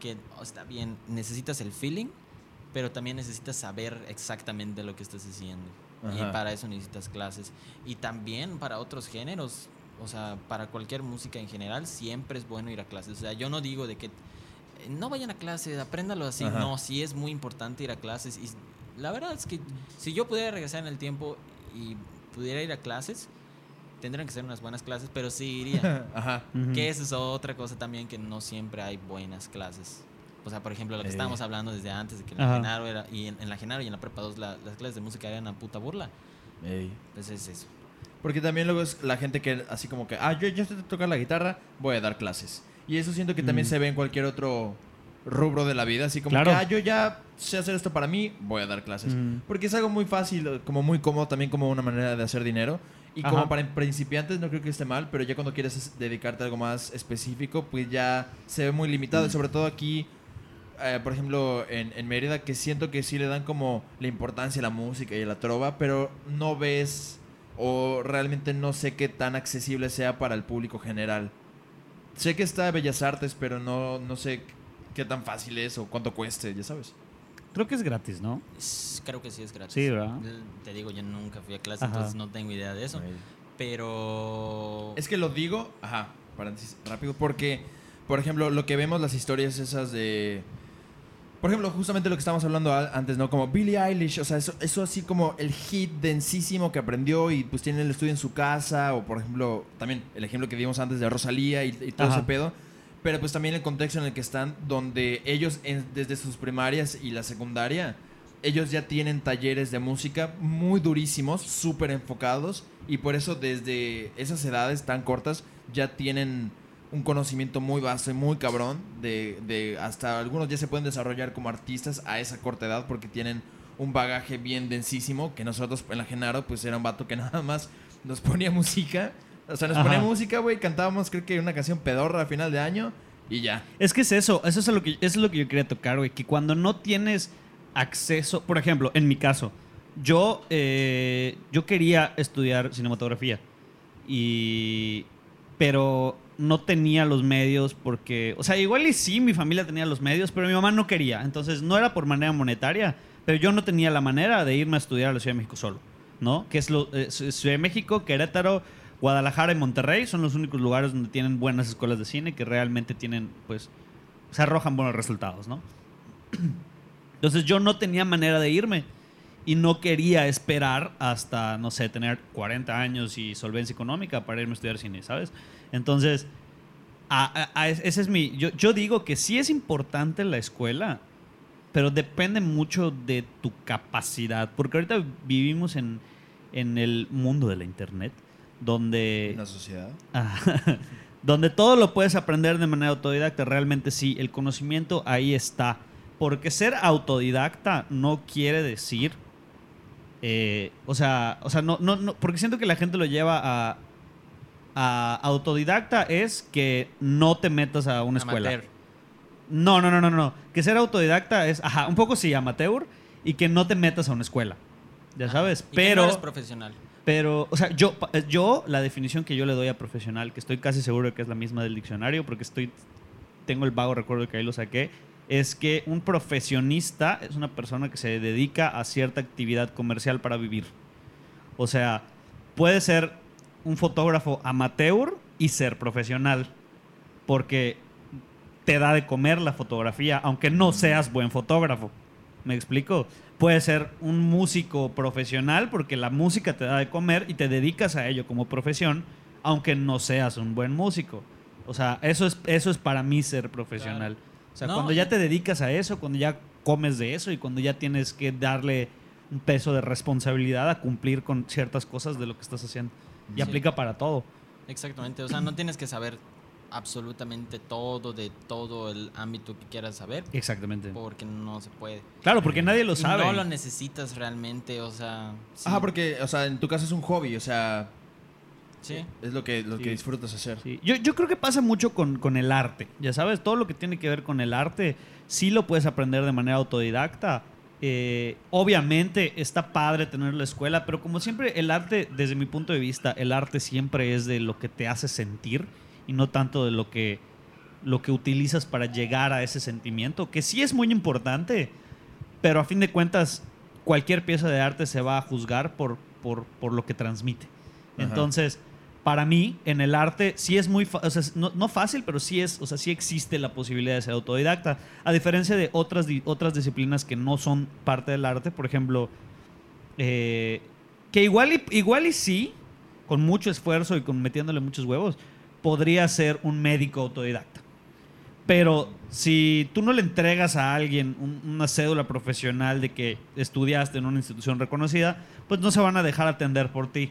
Speaker 2: que, que oh, está bien. Necesitas el feeling. Pero también necesitas saber exactamente lo que estás haciendo. Y
Speaker 1: Ajá.
Speaker 2: para eso necesitas clases. Y también para otros géneros, o sea, para cualquier música en general, siempre es bueno ir a clases. O sea, yo no digo de que eh, no vayan a clases, apréndalo así.
Speaker 1: Ajá.
Speaker 2: No, sí es muy importante ir a clases. Y la verdad es que si yo pudiera regresar en el tiempo y pudiera ir a clases, tendrían que ser unas buenas clases, pero sí iría.
Speaker 1: Ajá.
Speaker 2: Que esa es otra cosa también, que no siempre hay buenas clases. O sea, por ejemplo, lo que
Speaker 1: Eh.
Speaker 2: estábamos hablando desde antes, de que en
Speaker 3: Ajá.
Speaker 2: la Genaro era, y en, en la Genaro y en la Prepa 2 la- las clases de música eran una puta burla.
Speaker 1: Ey.
Speaker 2: Pues es eso.
Speaker 1: Porque también luego es la gente que así como que, ah, yo ya sé tocar la guitarra, voy a dar clases. Y eso siento que también
Speaker 3: Mm.
Speaker 1: se ve en cualquier otro rubro de la vida, así como
Speaker 3: Claro.
Speaker 1: que, ah, yo ya sé hacer esto para mí, voy a dar clases.
Speaker 3: Mm.
Speaker 1: Porque es algo muy fácil, como muy cómodo, también como una manera de hacer dinero. Y como
Speaker 3: Ajá.
Speaker 1: para principiantes no creo que esté mal, pero ya cuando quieres es- dedicarte a algo más específico, pues ya se ve muy limitado. Y sobre todo aquí, eh, por ejemplo, en, en Mérida, que siento que sí le dan como la importancia a la música y a la trova, pero no ves o realmente no sé qué tan accesible sea para el público general. Sé que está Bellas Artes, pero no, no sé qué tan fácil es o cuánto cueste, ya sabes.
Speaker 3: Creo que es gratis, ¿no?
Speaker 2: Creo que sí es gratis.
Speaker 3: Sí, ¿verdad?
Speaker 2: Te digo, yo nunca fui a clase,
Speaker 3: Ajá.
Speaker 2: entonces no tengo idea de eso. Pero...
Speaker 1: Es que lo digo, ajá, paréntesis, rápido, porque, por ejemplo, lo que vemos las historias esas de... Por ejemplo, justamente lo que estábamos hablando antes, ¿no? Como Billie Eilish, o sea, eso, eso así como el hit densísimo que aprendió y pues tiene el estudio en su casa, o por ejemplo, también el ejemplo que dimos antes de Rosalía y, y todo
Speaker 3: Ajá.
Speaker 1: ese pedo, pero pues también el contexto en el que están, donde ellos en- desde sus primarias y la secundaria, ellos ya tienen talleres de música muy durísimos, súper enfocados, y por eso desde esas edades tan cortas ya tienen un conocimiento muy y muy cabrón, de, de hasta algunos ya se pueden desarrollar como artistas a esa corta edad porque tienen un bagaje bien densísimo, que nosotros en la Genaro pues era un vato que nada más nos ponía música, o sea, nos
Speaker 3: Ajá.
Speaker 1: ponía música, güey, cantábamos creo que una canción pedorra a final de año y ya.
Speaker 3: Es que es eso, eso es lo que, eso es lo que yo quería tocar, güey, que cuando no tienes acceso, por ejemplo, en mi caso, yo, eh, yo quería estudiar cinematografía, y, pero no tenía los medios porque, o sea, igual y sí, mi familia tenía los medios, pero mi mamá no quería, entonces no era por manera monetaria, pero yo no tenía la manera de irme a estudiar a la Ciudad de México solo, ¿no? Que es lo, eh, Ciudad de México, Querétaro, Guadalajara y Monterrey son los únicos lugares donde tienen buenas escuelas de cine que realmente tienen, pues, se arrojan buenos resultados, ¿no? Entonces yo no tenía manera de irme y no quería esperar hasta, no sé, tener 40 años y solvencia económica para irme a estudiar cine, ¿sabes? Entonces, a- a- a- ese es mi... Yo, yo digo que sí es importante la escuela, pero depende mucho de tu capacidad, porque ahorita vivimos en, en el mundo de la internet, donde...
Speaker 1: En la sociedad.
Speaker 3: Ah, donde todo lo puedes aprender de manera autodidacta, realmente sí, el conocimiento ahí está. Porque ser autodidacta no quiere decir, eh, o sea, o sea no, no, no, porque siento que la gente lo lleva a, a autodidacta es que no te metas a una escuela.
Speaker 2: Amateur.
Speaker 3: No, no, no, no, no. Que ser autodidacta es, ajá, un poco sí, amateur y que no te metas a una escuela. Ya sabes,
Speaker 2: Y que
Speaker 3: pero...
Speaker 2: no eres profesional.
Speaker 3: Pero, o sea, yo, pa- yo, la definición que yo le doy a profesional, que estoy casi seguro de que es la misma del diccionario, porque estoy, tengo el vago recuerdo de que ahí lo saqué, es que un profesionista es una persona que se dedica a cierta actividad comercial para vivir. O sea, puede ser un fotógrafo amateur y ser profesional, porque te da de comer la fotografía, aunque no seas buen fotógrafo. ¿Me explico? Puede ser un músico profesional porque la música te da de comer y te dedicas a ello como profesión, aunque no seas un buen músico. O sea, eso es, eso es para mí ser profesional. O sea,
Speaker 2: No,
Speaker 3: cuando ya te dedicas a eso, cuando ya comes de eso y cuando ya tienes que darle un peso de responsabilidad a cumplir con ciertas cosas de lo que estás haciendo. Y
Speaker 2: Sí.
Speaker 3: aplica para todo.
Speaker 2: Exactamente, o sea, no tienes que saber absolutamente todo de todo el ámbito que quieras saber,
Speaker 3: Exactamente.
Speaker 2: porque no se puede.
Speaker 3: Claro, porque nadie lo
Speaker 2: Y
Speaker 3: sabe.
Speaker 2: no lo necesitas realmente, o sea... sí.
Speaker 1: Ajá, porque, o sea, en tu caso es un hobby, o sea,
Speaker 2: Sí.
Speaker 1: es lo que, lo
Speaker 3: Sí.
Speaker 1: que disfrutas hacer.
Speaker 3: Sí, Yo, yo creo que pasa mucho con, con el arte. Ya sabes, todo lo que tiene que ver con el arte, sí lo puedes aprender de manera autodidacta. Eh, obviamente está padre tener la escuela, pero como siempre, el arte, desde mi punto de vista, el arte siempre es de lo que te hace sentir y no tanto de lo que, lo que utilizas para llegar a ese sentimiento, que sí es muy importante, pero a fin de cuentas, cualquier pieza de arte se va a juzgar por, por, por lo que transmite.
Speaker 1: Ajá.
Speaker 3: Entonces, para mí, en el arte, sí es muy, o sea, no, no fácil, pero sí es, o sea, sí existe la posibilidad de ser autodidacta. A diferencia de otras, otras disciplinas que no son parte del arte, por ejemplo, eh, que igual y, igual y sí, con mucho esfuerzo y con metiéndole muchos huevos, podría ser un médico autodidacta. Pero si tú no le entregas a alguien un- una cédula profesional de que estudiaste en una institución reconocida, pues no se van a dejar atender por ti.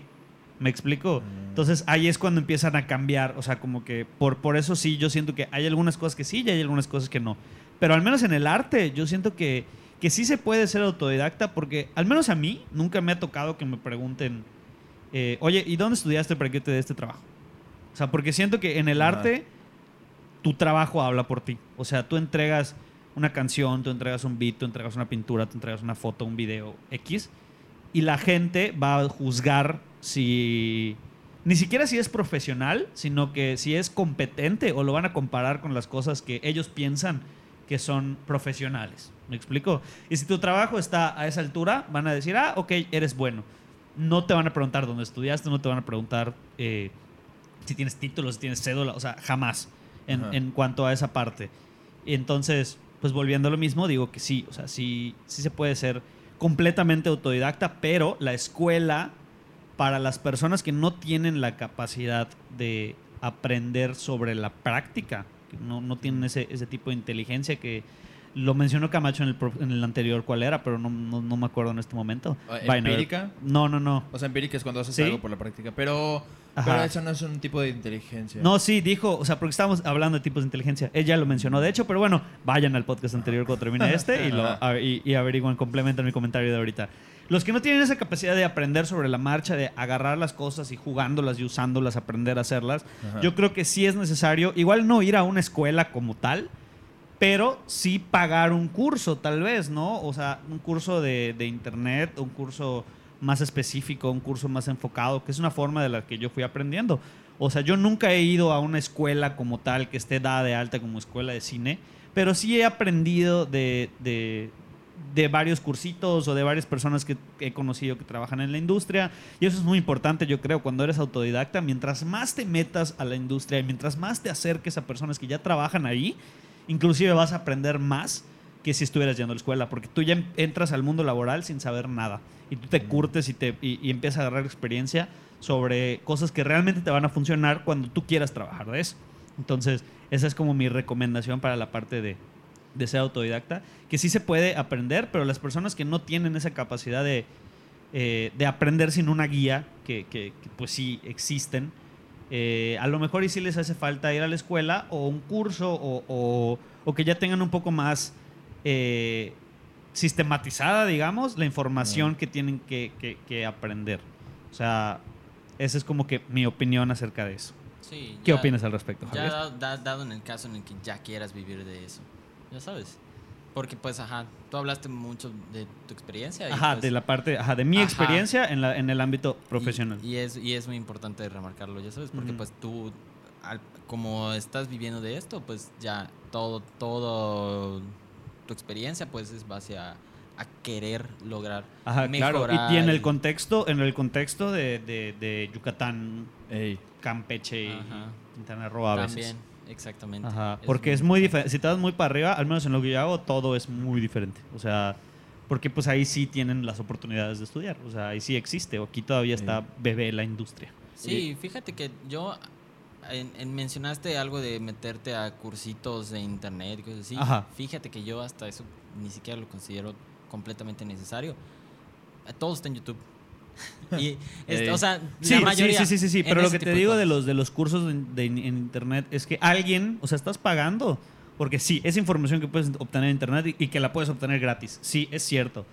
Speaker 3: ¿Me explico? Entonces ahí es cuando empiezan a cambiar. O sea, como que por, por eso sí, yo siento que hay algunas cosas que sí y hay algunas cosas que no. Pero al menos en el arte, yo siento que, que sí se puede ser autodidacta porque al menos a mí nunca me ha tocado que me pregunten, eh, oye, ¿y dónde estudiaste para que te dé este trabajo? O sea, porque siento que en el arte tu trabajo habla por ti. O sea, tú entregas una canción, tú entregas un beat, tú entregas una pintura, tú entregas una foto, un video X, y la gente va a juzgar si ni siquiera si es profesional, sino que si es competente o lo van a comparar con las cosas que ellos piensan que son profesionales. ¿Me explico? Y si tu trabajo está a esa altura, van a decir, ah, ok, eres bueno. No te van a preguntar dónde estudiaste, no te van a preguntar eh, si tienes títulos, si tienes cédula, o sea, jamás en, en cuanto a esa parte. Y entonces, pues volviendo a lo mismo, digo que sí, o sea, sí, sí se puede ser completamente autodidacta, pero la escuela, para las personas que no tienen la capacidad de aprender sobre la práctica, que no, no tienen ese, ese tipo de inteligencia que lo mencionó Camacho en el, en el anterior, ¿cuál era? Pero no, no, no me acuerdo en este momento.
Speaker 1: Ah. ¿empírica?
Speaker 3: No, no, no.
Speaker 1: O sea, empírica es cuando haces
Speaker 3: Sí.
Speaker 1: algo por la práctica. Pero,
Speaker 3: Ajá.
Speaker 1: pero eso no es un tipo de inteligencia.
Speaker 3: No, sí, dijo, o sea, porque estábamos hablando de tipos de inteligencia. Ella lo mencionó, de hecho, pero bueno, vayan al podcast anterior cuando termine este y, lo, a- y, y averiguan, complementan mi comentario de ahorita. Los que no tienen esa capacidad de aprender sobre la marcha, de agarrar las cosas y jugándolas y usándolas, aprender a hacerlas,
Speaker 1: Ajá.
Speaker 3: yo creo que sí es necesario, igual no ir a una escuela como tal, pero sí pagar un curso, tal vez, ¿no? O sea, un curso de, de internet, un curso más específico, un curso más enfocado, que es una forma de la que yo fui aprendiendo. O sea, yo nunca he ido a una escuela como tal que esté dada de alta como escuela de cine, pero sí he aprendido de, de, de varios cursitos o de varias personas que he conocido que trabajan en la industria. Y eso es muy importante, yo creo, cuando eres autodidacta, mientras más te metas a la industria y mientras más te acerques a personas que ya trabajan ahí, inclusive vas a aprender más que si estuvieras yendo a la escuela, porque tú ya entras al mundo laboral sin saber nada y tú te curtes y, te, y, y empiezas a agarrar experiencia sobre cosas que realmente te van a funcionar cuando tú quieras trabajar de eso. Entonces, esa es como mi recomendación para la parte de, de ser autodidacta, que sí se puede aprender, pero las personas que no tienen esa capacidad de, eh, de aprender sin una guía, que, que- que, pues sí existen, eh, a lo mejor y sí les hace falta ir a la escuela o un curso o, o- o que ya tengan un poco más eh, sistematizada, digamos, la información que tienen que, que- que aprender. O sea, esa es como que mi opinión acerca de eso.
Speaker 2: Sí,
Speaker 3: ¿Qué
Speaker 2: ya-
Speaker 3: opinas al respecto,
Speaker 2: Ya
Speaker 3: Javier?
Speaker 2: da- da- dado en el caso en el que ya quieras vivir de eso, ya sabes. Porque pues, ajá, tú hablaste mucho de tu experiencia. y,
Speaker 3: Ajá,
Speaker 2: pues,
Speaker 3: de la parte, ajá, de mi
Speaker 2: Ajá.
Speaker 3: experiencia en, la, en el ámbito
Speaker 2: y-
Speaker 3: profesional.
Speaker 2: Y, es, y es muy importante remarcarlo, ya sabes, porque pues tú, al- como estás viviendo de esto, pues ya todo, todo tu experiencia pues es base a, a querer lograr
Speaker 3: Ajá, claro.
Speaker 2: mejorar.
Speaker 3: Y, y en el contexto, en el contexto de, de- de Yucatán,
Speaker 1: Ey.
Speaker 3: Campeche y
Speaker 2: Ajá.
Speaker 3: Quintana Roo a veces.
Speaker 2: También, exactamente.
Speaker 3: Ajá, porque es muy diferente. Si te vas muy para arriba, al menos en lo que yo hago, todo es muy diferente. O sea, porque pues ahí sí tienen las oportunidades de estudiar. O sea, ahí sí existe. O aquí todavía está
Speaker 1: Sí.
Speaker 3: bebé la industria.
Speaker 2: Sí, fíjate que yo en- en- mencionaste algo de meterte a cursitos de internet y cosas así.
Speaker 3: Ajá.
Speaker 2: Fíjate que yo hasta eso ni siquiera lo considero completamente necesario. Todo está en YouTube. y, o sea,
Speaker 3: Sí,
Speaker 2: la
Speaker 3: sí,
Speaker 2: mayoría.
Speaker 3: sí, sí, sí, sí, pero lo que te digo de los, de los cursos de- en internet es que alguien, o sea, estás pagando, porque sí, es información que puedes obtener en internet y, y que la puedes obtener gratis, sí, es cierto,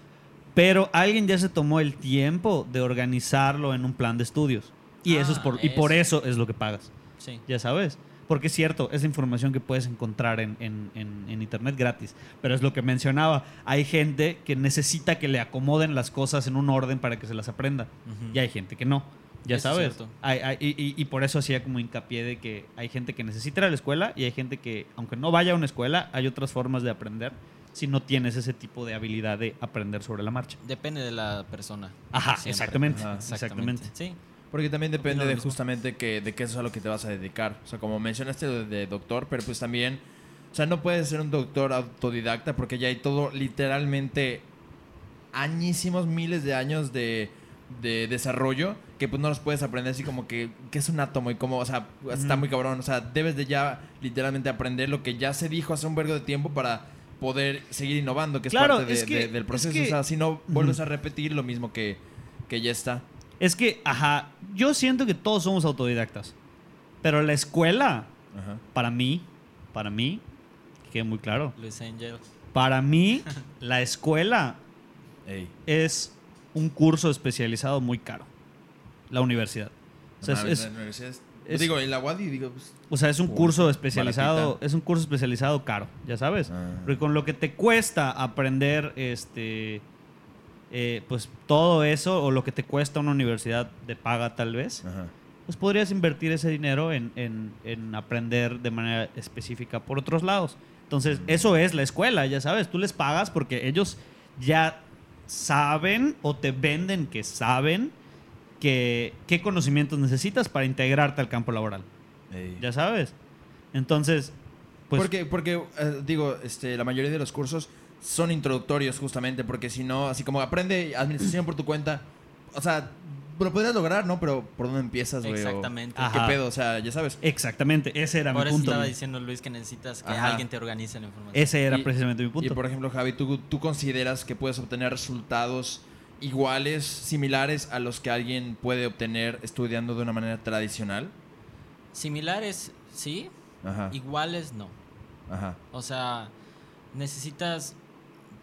Speaker 3: pero alguien ya se tomó el tiempo de organizarlo en un plan de estudios y eso es
Speaker 2: Ah,
Speaker 3: por, y por
Speaker 2: eso.
Speaker 3: eso es lo que pagas,
Speaker 2: Sí.
Speaker 3: ya sabes. Porque es cierto, es información que puedes encontrar en, en- en- en internet gratis. Pero es lo que mencionaba. Hay gente que necesita que le acomoden las cosas en un orden para que se las aprenda. Y hay gente que no. Ya
Speaker 2: Eso
Speaker 3: sabes.
Speaker 2: cierto.
Speaker 3: Hay- hay- y, por eso hacía como hincapié de que hay gente que necesita ir a la escuela y hay gente que, aunque no vaya a una escuela, hay otras formas de aprender si no tienes ese tipo de habilidad de aprender sobre la marcha.
Speaker 2: Depende de la persona.
Speaker 3: Ajá, exactamente.
Speaker 1: Ajá,
Speaker 3: exactamente.
Speaker 2: Sí.
Speaker 1: Porque también depende de justamente que, de qué es a lo que te vas a dedicar. O sea, como mencionaste lo de doctor, pero pues también, o sea, no puedes ser un doctor autodidacta porque ya hay todo literalmente añísimos, miles de años de, de desarrollo que pues no los puedes aprender así como que, que es un átomo y como, o sea, está muy cabrón. O sea, debes de ya literalmente aprender lo que ya se dijo hace un vergo de tiempo para poder seguir innovando, que es parte de-
Speaker 3: es que-
Speaker 1: de- del
Speaker 3: es
Speaker 1: proceso.
Speaker 3: que-
Speaker 1: o sea, si no vuelves a repetir lo mismo que, que ya está.
Speaker 3: Es que, ajá, yo siento que todos somos autodidactas. Pero la escuela,
Speaker 1: Ajá.
Speaker 3: para mí, para mí, que quede muy claro,
Speaker 2: Luis Angel.
Speaker 3: para mí, la escuela
Speaker 1: Ey.
Speaker 3: es un curso especializado muy caro. La universidad. O sea,
Speaker 1: No
Speaker 3: es-
Speaker 1: la universidad es-
Speaker 3: es-
Speaker 1: digo, en la UADI, digo, pues,
Speaker 3: O sea, es un curso especializado, es un curso especializado caro, ya sabes.
Speaker 1: Ah.
Speaker 3: Porque con lo que te cuesta aprender, este, eh, pues todo eso o lo que te cuesta una universidad de paga tal vez,
Speaker 1: ajá.
Speaker 3: pues podrías invertir ese dinero en, en- en aprender de manera específica por otros lados. Entonces, eso es la escuela, ya sabes, tú les pagas porque ellos ya saben o te venden que saben que, qué conocimientos necesitas para integrarte al campo laboral.
Speaker 1: Ey.
Speaker 3: Ya sabes. Entonces, pues.
Speaker 1: porque, porque eh, digo, este, la mayoría de los cursos son introductorios justamente, porque si no, así como aprende administración por tu cuenta, o sea, lo podrías lograr, ¿no? Pero ¿por dónde empiezas, güey? O-
Speaker 2: Exactamente.
Speaker 1: ¿Qué pedo? O sea, ya sabes.
Speaker 3: Exactamente, ese era
Speaker 2: Por
Speaker 3: mi
Speaker 2: eso
Speaker 3: punto.
Speaker 2: estaba diciendo Luis que necesitas que
Speaker 1: Ajá.
Speaker 2: alguien te organice la información.
Speaker 3: Ese era
Speaker 1: Y-
Speaker 3: precisamente mi
Speaker 1: Y
Speaker 3: punto.
Speaker 1: por ejemplo, Javi, ¿tú, ¿tú consideras que puedes obtener resultados iguales, similares a los que alguien puede obtener estudiando de una manera tradicional?
Speaker 2: Similares, sí.
Speaker 1: Ajá.
Speaker 2: Iguales, no.
Speaker 1: Ajá.
Speaker 2: O sea, necesitas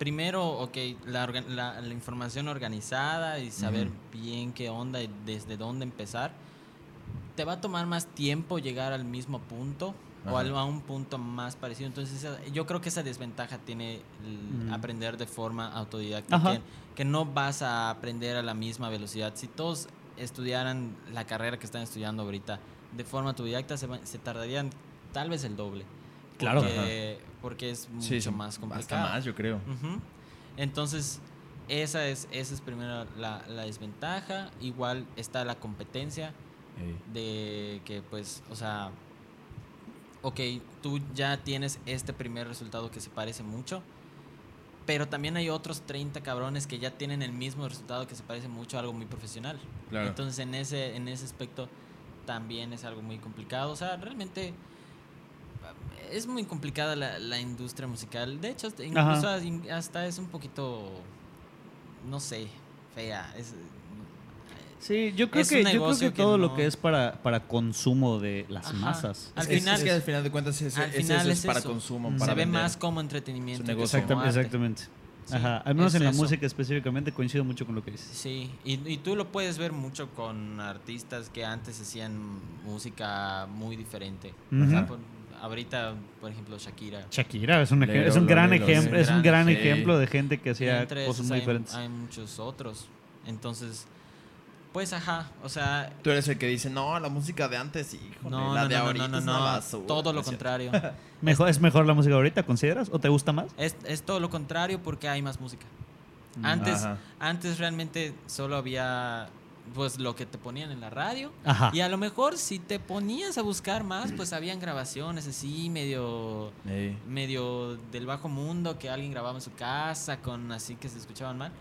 Speaker 2: primero, ok, la, la- la información organizada y saber bien qué onda y desde dónde empezar. Te va a tomar más tiempo llegar al mismo punto o a un punto más parecido. Entonces, yo creo que esa desventaja tiene el
Speaker 3: Mm.
Speaker 2: aprender de forma autodidacta, que, que no vas a aprender a la misma velocidad. Si todos estudiaran la carrera que están estudiando ahorita de forma autodidacta, se tardarían tal vez el doble.
Speaker 3: Claro.
Speaker 2: Porque, porque es mucho
Speaker 1: Sí,
Speaker 2: más
Speaker 1: Hasta
Speaker 2: complicado.
Speaker 1: más, yo creo.
Speaker 2: Entonces, esa es, esa es primero la, la desventaja. Igual está la competencia de que, pues, o sea, ok, tú ya tienes este primer resultado que se parece mucho, pero también hay otros 30 cabrones que ya tienen el mismo resultado que se parece mucho a algo muy profesional.
Speaker 1: Claro.
Speaker 2: Entonces, en ese, en ese aspecto también es algo muy complicado. O sea, realmente es muy complicada la, la industria musical. De hecho, hasta- incluso hasta- hasta es un poquito, no sé, fea. Es,
Speaker 3: Sí, yo creo
Speaker 2: Es
Speaker 3: que, yo creo que
Speaker 2: que
Speaker 3: todo
Speaker 2: no-
Speaker 3: lo que es para, para consumo de las
Speaker 2: Ajá.
Speaker 3: masas.
Speaker 2: Al
Speaker 1: Es-
Speaker 2: final-
Speaker 1: es que al final de cuentas es,
Speaker 2: al
Speaker 1: es
Speaker 2: final
Speaker 1: eso, es
Speaker 2: es
Speaker 1: para
Speaker 2: eso.
Speaker 1: consumo,
Speaker 3: Mm.
Speaker 1: para
Speaker 2: se ve
Speaker 1: vender.
Speaker 2: más como entretenimiento. Que
Speaker 1: negocio.
Speaker 2: como arte.
Speaker 3: exactamente.
Speaker 2: Sí,
Speaker 3: Ajá. Al menos
Speaker 2: es
Speaker 3: en la
Speaker 2: eso.
Speaker 3: música específicamente coincido mucho con lo que dices.
Speaker 2: Sí, y, y tú lo puedes ver mucho con artistas que antes hacían música muy diferente. O sea, por- ahorita, por ejemplo, Shakira.
Speaker 3: Shakira es un, es un gran ejemplo, es un gran
Speaker 1: Sí.
Speaker 3: ejemplo de gente que hacía
Speaker 2: entre
Speaker 3: cosas muy
Speaker 2: hay,
Speaker 3: diferentes.
Speaker 2: hay muchos otros. Entonces, pues ajá, o sea,
Speaker 1: Tú eres el que dice, no, la música de antes, hijo,
Speaker 2: no,
Speaker 1: la
Speaker 2: no,
Speaker 1: de
Speaker 2: no, no,
Speaker 1: ahorita
Speaker 2: no,
Speaker 1: es
Speaker 2: no,
Speaker 1: una
Speaker 2: no,
Speaker 1: basura".
Speaker 2: todo lo contrario.
Speaker 3: Mejor, ¿Es mejor la música ahorita, consideras? ¿O te gusta más?
Speaker 2: es, es todo lo contrario porque hay más música. Antes,
Speaker 1: Ajá.
Speaker 2: antes realmente solo había pues lo que te ponían en la radio
Speaker 3: Ajá.
Speaker 2: y a lo mejor si te ponías a buscar más pues habían grabaciones así medio
Speaker 1: Ey.
Speaker 2: medio del bajo mundo que alguien grababa en su casa con así que se escuchaban mal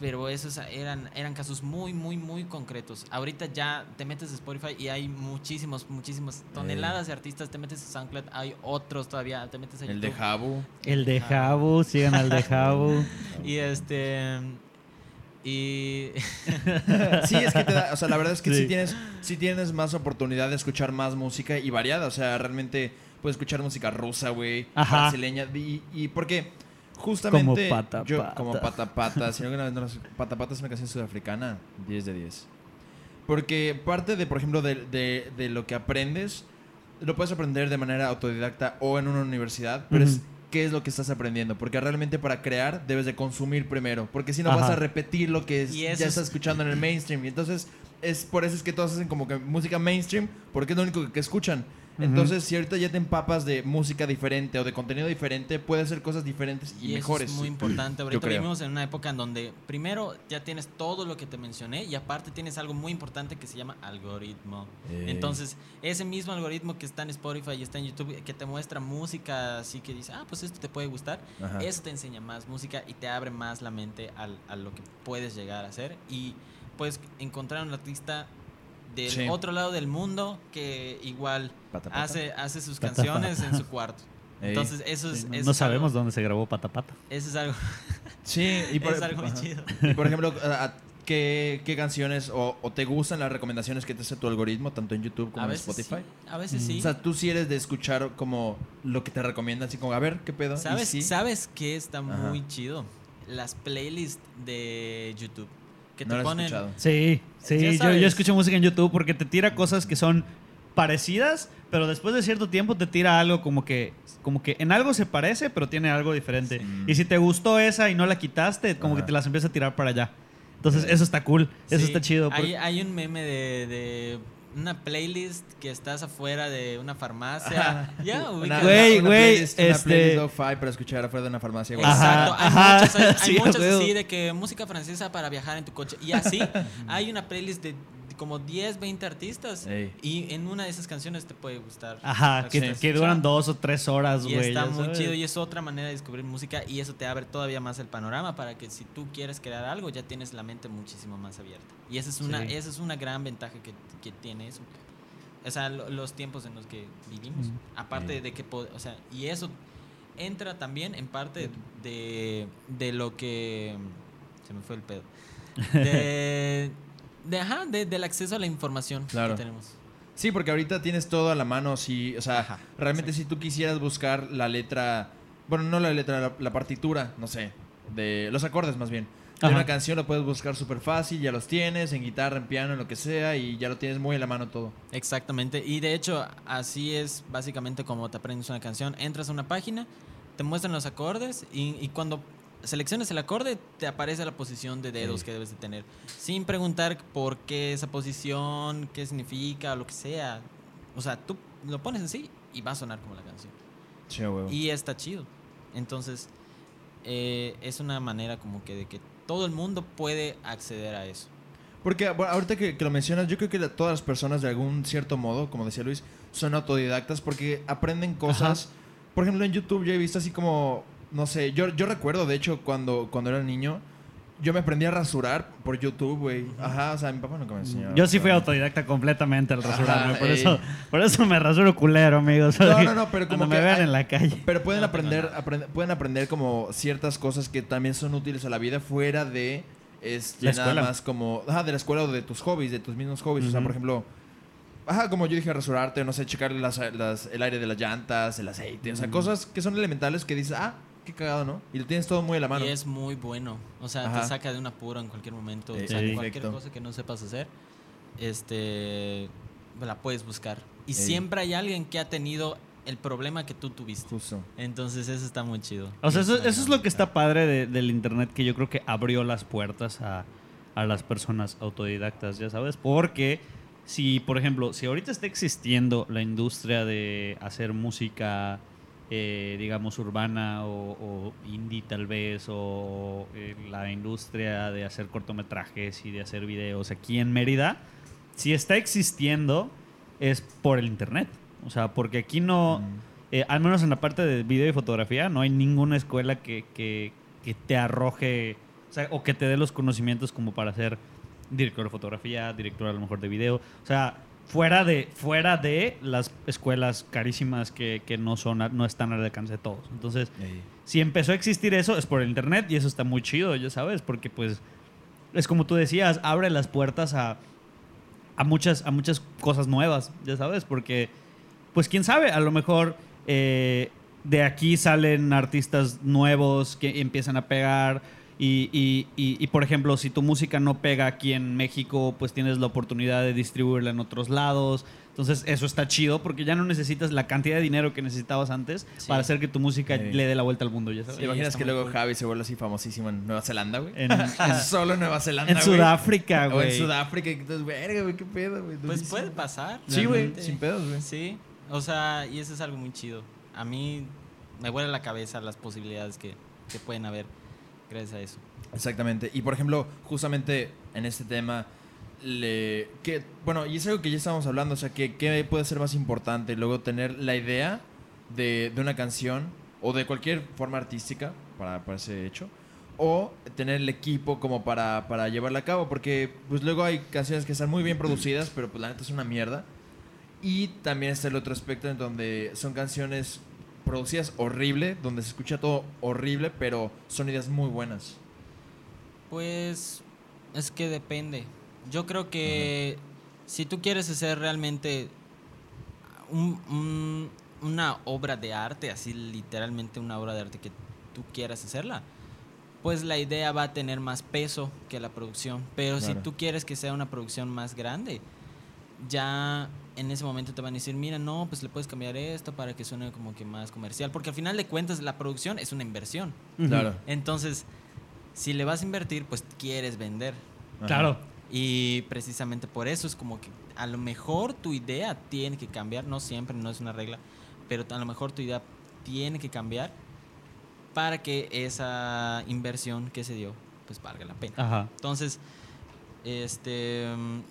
Speaker 2: pero esos eran, eran casos muy, muy, muy concretos. Ahorita ya te metes a Spotify y hay muchísimos, muchísimas toneladas de artistas. Te metes a SoundCloud, hay otros todavía. Te metes a
Speaker 1: El de. Jabu.
Speaker 3: El de Jabu, sigan al de Jabu.
Speaker 2: Y este. Y.
Speaker 1: Sí, es que te da, o sea, la verdad es que sí.
Speaker 3: Sí.
Speaker 1: tienes, sí tienes más oportunidad de escuchar más música y variada. O sea, realmente puedes escuchar música rusa, güey, brasileña. Y, y porque justamente.
Speaker 3: Como Pata
Speaker 1: yo,
Speaker 3: Pata.
Speaker 1: Como pata pata. Si alguna vez no las- pata pata es una canción sudafricana, 10 de 10. Porque parte de, por ejemplo, de, de- de lo que aprendes, lo puedes aprender de manera autodidacta o en una universidad, pero es. Qué es lo que estás aprendiendo. Porque realmente para crear debes de consumir primero. Porque si no
Speaker 3: Ajá.
Speaker 1: vas a repetir lo que es- ya
Speaker 2: es-
Speaker 1: estás escuchando en el mainstream. Y entonces es por eso es que todos hacen como que música mainstream, porque es lo único que, que escuchan. Entonces, si ahorita ya te empapas de música diferente o de contenido diferente, puedes hacer cosas diferentes y,
Speaker 2: Y, eso
Speaker 1: mejores.
Speaker 2: es muy importante. Ahorita vivimos en una época en donde primero ya tienes todo lo que te mencioné y aparte tienes algo muy importante que se llama algoritmo.
Speaker 1: Eh.
Speaker 2: Entonces, ese mismo algoritmo que está en Spotify y está en YouTube, que te muestra música así que dice, ah, pues esto te puede gustar,
Speaker 1: Ajá.
Speaker 2: eso te enseña más música y te abre más la mente al- a lo que puedes llegar a hacer y puedes encontrar un artista del
Speaker 1: Sí.
Speaker 2: otro lado del mundo que igual
Speaker 1: Pata, pata.
Speaker 2: hace, hace sus
Speaker 3: Pata,
Speaker 2: canciones
Speaker 3: pata.
Speaker 2: en su cuarto.
Speaker 1: Ey.
Speaker 2: Entonces, eso es...
Speaker 3: Sí,
Speaker 2: eso
Speaker 3: no
Speaker 2: es
Speaker 3: sabemos
Speaker 2: algo-
Speaker 3: dónde se grabó Pata Pata.
Speaker 2: eso es algo,
Speaker 1: Sí, y por,
Speaker 2: es algo muy chido.
Speaker 1: Y por ejemplo, ¿qué, qué canciones o, o te gustan las recomendaciones que te hace tu algoritmo, tanto en YouTube como
Speaker 2: A
Speaker 1: en Spotify?
Speaker 2: sí, a veces
Speaker 3: Mm.
Speaker 2: sí.
Speaker 1: O sea, tú sí eres de escuchar como lo que te recomiendan, así como, a ver, ¿qué pedo?
Speaker 2: ¿Sabes,
Speaker 1: sí.
Speaker 2: ¿Sabes qué está
Speaker 1: Ajá.
Speaker 2: muy chido? Las playlists de YouTube. Que
Speaker 1: No
Speaker 2: te ponen...
Speaker 1: escuchado.
Speaker 3: Sí, sí, yo, yo escucho música en YouTube porque te tira cosas que son parecidas, pero después de cierto tiempo te tira algo como que como que en algo se parece, pero tiene algo diferente.
Speaker 1: Sí.
Speaker 3: Y si te gustó esa y no la quitaste, como
Speaker 1: Ajá.
Speaker 3: que te las empieza a tirar para allá. Entonces, eso está cool, eso
Speaker 2: Sí,
Speaker 3: está chido.
Speaker 2: Hay un meme de, de una playlist que estás afuera de una farmacia. Ya.
Speaker 3: Güey,
Speaker 1: una
Speaker 3: güey,
Speaker 1: playlist- una
Speaker 3: este-
Speaker 1: playlist lo-fi para escuchar afuera de una farmacia. güey.
Speaker 2: Exacto,
Speaker 3: Ajá,
Speaker 2: hay
Speaker 3: ajá,
Speaker 2: muchos, hay, hay
Speaker 3: sí,
Speaker 2: muchos
Speaker 3: huevo.
Speaker 2: así de que música francesa para viajar en tu coche. Y así, hay una playlist de como 10, 20 artistas.
Speaker 1: Ey.
Speaker 2: Y en una de esas canciones te puede gustar.
Speaker 3: Ajá, que, duran dos o tres horas,
Speaker 2: Y
Speaker 3: güey.
Speaker 2: está muy
Speaker 3: sabes.
Speaker 2: chido y es otra manera de descubrir música y eso te abre todavía más el panorama para que si tú quieres crear algo ya tienes la mente muchísimo más abierta. Y esa es una,
Speaker 3: Sí.
Speaker 2: esa es una gran ventaja que, que tiene eso. O sea, lo- los tiempos en los que vivimos. Aparte de que, o sea, y eso entra también en parte de, de lo que... Se me fue el pedo. De, de, ajá, de- del acceso a la información
Speaker 1: Claro.
Speaker 2: que tenemos.
Speaker 1: Sí, porque ahorita tienes todo a la mano. Si, o sea,
Speaker 2: Ajá,
Speaker 1: realmente si tú quisieras buscar la letra, bueno, no la letra, la, la partitura, no sé, de los acordes más bien. De
Speaker 3: Ajá.
Speaker 1: una canción lo puedes buscar súper fácil, ya los tienes, en guitarra, en piano, en lo que sea, y ya lo tienes muy a la mano todo.
Speaker 2: Exactamente. Y de hecho, así es básicamente como te aprendes una canción. Entras a una página, te muestran los acordes y, y cuando selecciones el acorde, te aparece la posición de dedos
Speaker 1: Sí.
Speaker 2: que debes de tener. Sin preguntar por qué esa posición, qué significa o lo que sea. O sea, tú lo pones así y va a sonar como la canción.
Speaker 1: Sí.
Speaker 2: Y está chido. Entonces, eh, es una manera como que de que todo el mundo puede acceder a eso.
Speaker 1: Porque bueno, ahorita que, que lo mencionas, yo creo que todas las personas de algún cierto modo, como decía Luis, son autodidactas porque aprenden cosas. Por ejemplo, en YouTube yo he visto así como, no sé, yo, yo recuerdo, de hecho, cuando, cuando era niño, yo me aprendí a rasurar por YouTube, güey. Ajá, o sea, mi papá nunca me enseñó.
Speaker 3: Yo sí fui autodidacta completamente al
Speaker 1: Ajá,
Speaker 3: rasurarme. por,
Speaker 1: ey.
Speaker 3: eso, por eso me rasuro culero, amigos.
Speaker 1: No, no, no, pero
Speaker 3: Cuando
Speaker 1: como
Speaker 3: me
Speaker 1: que
Speaker 3: vean
Speaker 1: hay-
Speaker 3: en la calle.
Speaker 1: Pero pueden
Speaker 2: No
Speaker 1: aprender, aprend- pueden aprender como ciertas cosas que también son útiles a la vida fuera de este,
Speaker 3: La
Speaker 1: nada más como ajá, de la escuela o de tus hobbies, de tus mismos hobbies. O sea, por ejemplo, ajá, como yo dije, rasurarte, no sé, checar las, las- el aire de las llantas, el aceite, o sea, cosas que son elementales que dices, ah, qué cagado, ¿no? Y lo tienes todo muy a la mano.
Speaker 2: Y es muy bueno. O sea,
Speaker 1: Ajá.
Speaker 2: te saca de un apuro en cualquier momento. O sea,
Speaker 3: sí.
Speaker 2: cualquier
Speaker 1: Perfecto.
Speaker 2: cosa que no sepas hacer, este, la puedes buscar. Y
Speaker 1: Ey.
Speaker 2: siempre hay alguien que ha tenido el problema que tú tuviste.
Speaker 1: Justo.
Speaker 2: Entonces eso está muy chido.
Speaker 3: O sea, eso, es lo que está padre de- del internet que yo creo que abrió las puertas a, a las personas autodidactas, ya sabes. Porque si, por ejemplo, si ahorita está existiendo la industria de hacer música, eh, digamos, urbana o, o indie tal vez, o eh, la industria de hacer cortometrajes y de hacer videos aquí en Mérida, si está existiendo es por el internet. O sea, porque aquí no...
Speaker 1: Mm.
Speaker 3: Eh, al menos en la parte de video y fotografía, no hay ninguna escuela que, que- que te arroje O sea, o que te dé los conocimientos como para ser director de fotografía, director a lo mejor de video. O sea, fuera de, fuera de las escuelas carísimas que, que no, son, no están al alcance de todos. Entonces, si empezó a existir eso es por el internet y eso está muy chido, ya sabes, porque pues es como tú decías, abre las puertas a, a, muchas, a muchas cosas nuevas, ya sabes, porque pues quién sabe, a lo mejor eh, de aquí salen artistas nuevos que empiezan a pegar y, y- y- y, por ejemplo, si tu música no pega aquí en México, pues tienes la oportunidad de distribuirla en otros lados. Entonces eso está chido porque ya no necesitas la cantidad de dinero que necesitabas antes
Speaker 2: Sí.
Speaker 3: para hacer que tu música
Speaker 1: Sí.
Speaker 3: le dé la vuelta al mundo, ya sabes.
Speaker 1: ¿Te imaginas que luego
Speaker 2: cool.
Speaker 1: Javi se vuelve así famosísimo en Nueva Zelanda, güey?
Speaker 3: En, en-
Speaker 1: Solo en Nueva Zelanda,
Speaker 3: en
Speaker 1: güey.
Speaker 3: Sudáfrica,
Speaker 1: O en
Speaker 3: güey.
Speaker 1: Sudáfrica. y Entonces, verga, güey, qué pedo, güey.
Speaker 2: Pues puede pasar.
Speaker 1: Sí, güey, sin pedos, güey.
Speaker 2: Sí, o sea, y eso es algo muy chido. A mí me vuela la cabeza las posibilidades que, que pueden haber gracias a eso.
Speaker 1: Exactamente. Y por ejemplo, justamente en este tema, le, que, bueno, y es algo que ya estábamos hablando, o sea, que qué puede ser más importante, luego tener la idea de, de una canción o de cualquier forma artística para, para ese hecho, o tener el equipo como para, para llevarla a cabo, porque pues luego hay canciones que están muy bien producidas, pero pues la neta es una mierda. Y también está el otro aspecto en donde son canciones producidas horrible, donde se escucha todo horrible, pero son ideas muy buenas.
Speaker 2: Pues es que depende. Yo creo que si tú quieres hacer realmente un- un- una obra de arte, así literalmente una obra de arte que tú quieras hacerla, pues la idea va a tener más peso que la producción. Pero
Speaker 1: Claro.
Speaker 2: si tú quieres que sea una producción más grande, ya en ese momento te van a decir, mira, no, pues le puedes cambiar esto para que suene como que más comercial. Porque al final de cuentas la producción es una inversión.
Speaker 1: Claro.
Speaker 2: Entonces, si le vas a invertir, pues quieres vender.
Speaker 1: Ajá.
Speaker 3: Claro.
Speaker 2: Y precisamente por eso es como que a lo mejor tu idea tiene que cambiar, no siempre, no es una regla, pero a lo mejor tu idea tiene que cambiar para que esa inversión que se dio, pues valga la pena.
Speaker 3: Ajá.
Speaker 2: Entonces, este,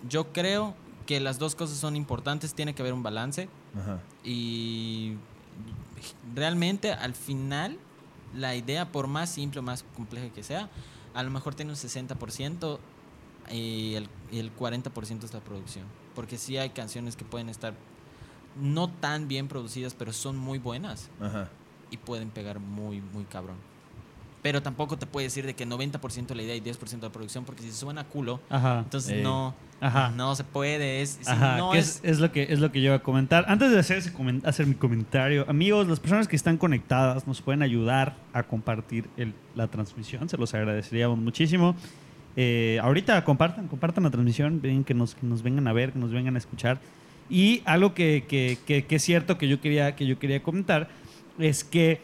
Speaker 2: yo creo que las dos cosas son importantes, tiene que haber un balance
Speaker 1: Ajá.
Speaker 2: y realmente al final la idea por más simple o más compleja que sea a lo mejor tiene un 60% y el, y el 40% es la producción porque sí hay canciones que pueden estar no tan bien producidas pero son muy buenas
Speaker 1: Ajá.
Speaker 2: y pueden pegar muy muy cabrón pero tampoco te puede decir de que 90% la idea y 10% la producción porque si suena culo
Speaker 3: Ajá.
Speaker 2: entonces
Speaker 1: Eh.
Speaker 2: no
Speaker 3: Ajá.
Speaker 2: no se puede es,
Speaker 3: Ajá,
Speaker 2: no es,
Speaker 3: lo que, es lo que yo iba a comentar. Antes de hacer, ese hacer mi comentario, amigos, las personas que están conectadas nos pueden ayudar a compartir el- la transmisión. Se los agradeceríamos muchísimo. Eh, ahorita compartan, compartan la transmisión, ven que nos, que nos vengan a ver, que nos vengan a escuchar. Y algo que, que- que- que es cierto que yo quería, que yo quería comentar es que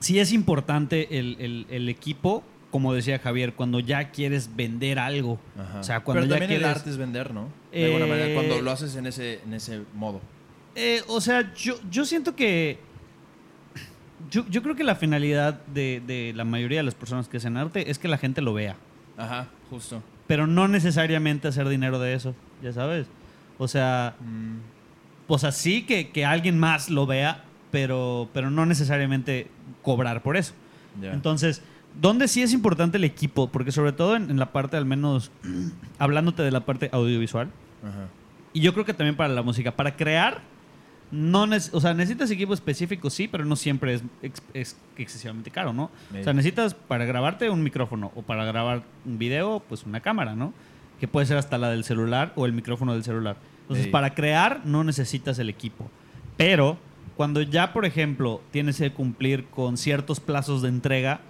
Speaker 3: sí es importante el, el- el equipo, como decía Javier, cuando ya quieres vender algo.
Speaker 1: Ajá.
Speaker 3: O sea, cuando
Speaker 1: Pero
Speaker 3: ya
Speaker 1: también el
Speaker 3: quieres-
Speaker 1: arte es vender, ¿no? De alguna
Speaker 3: Eh,
Speaker 1: manera, cuando lo haces en ese, en ese modo.
Speaker 3: Eh, o sea, yo, yo siento que. Yo, yo creo que la finalidad de, de la mayoría de las personas que hacen arte es que la gente lo vea.
Speaker 1: Ajá, justo.
Speaker 3: Pero no necesariamente hacer dinero de eso, ya sabes. O sea,
Speaker 1: Mm,
Speaker 3: o sea sí que, que alguien más lo vea, pero, pero no necesariamente cobrar por eso. Entonces, ¿dónde sí es importante el equipo? Porque sobre todo en, en la parte, al menos, hablándote de la parte audiovisual,
Speaker 1: Ajá.
Speaker 3: y yo creo que también para la música. Para crear, no o sea, necesitas equipo específico, sí, pero no siempre es, ex- es excesivamente caro, ¿no? O sea, necesitas para grabarte un micrófono o para grabar un video, pues una cámara, ¿no? Que puede ser hasta la del celular o el micrófono del celular. Entonces, para crear no necesitas el equipo. Pero cuando ya, por ejemplo, tienes que cumplir con ciertos plazos de entrega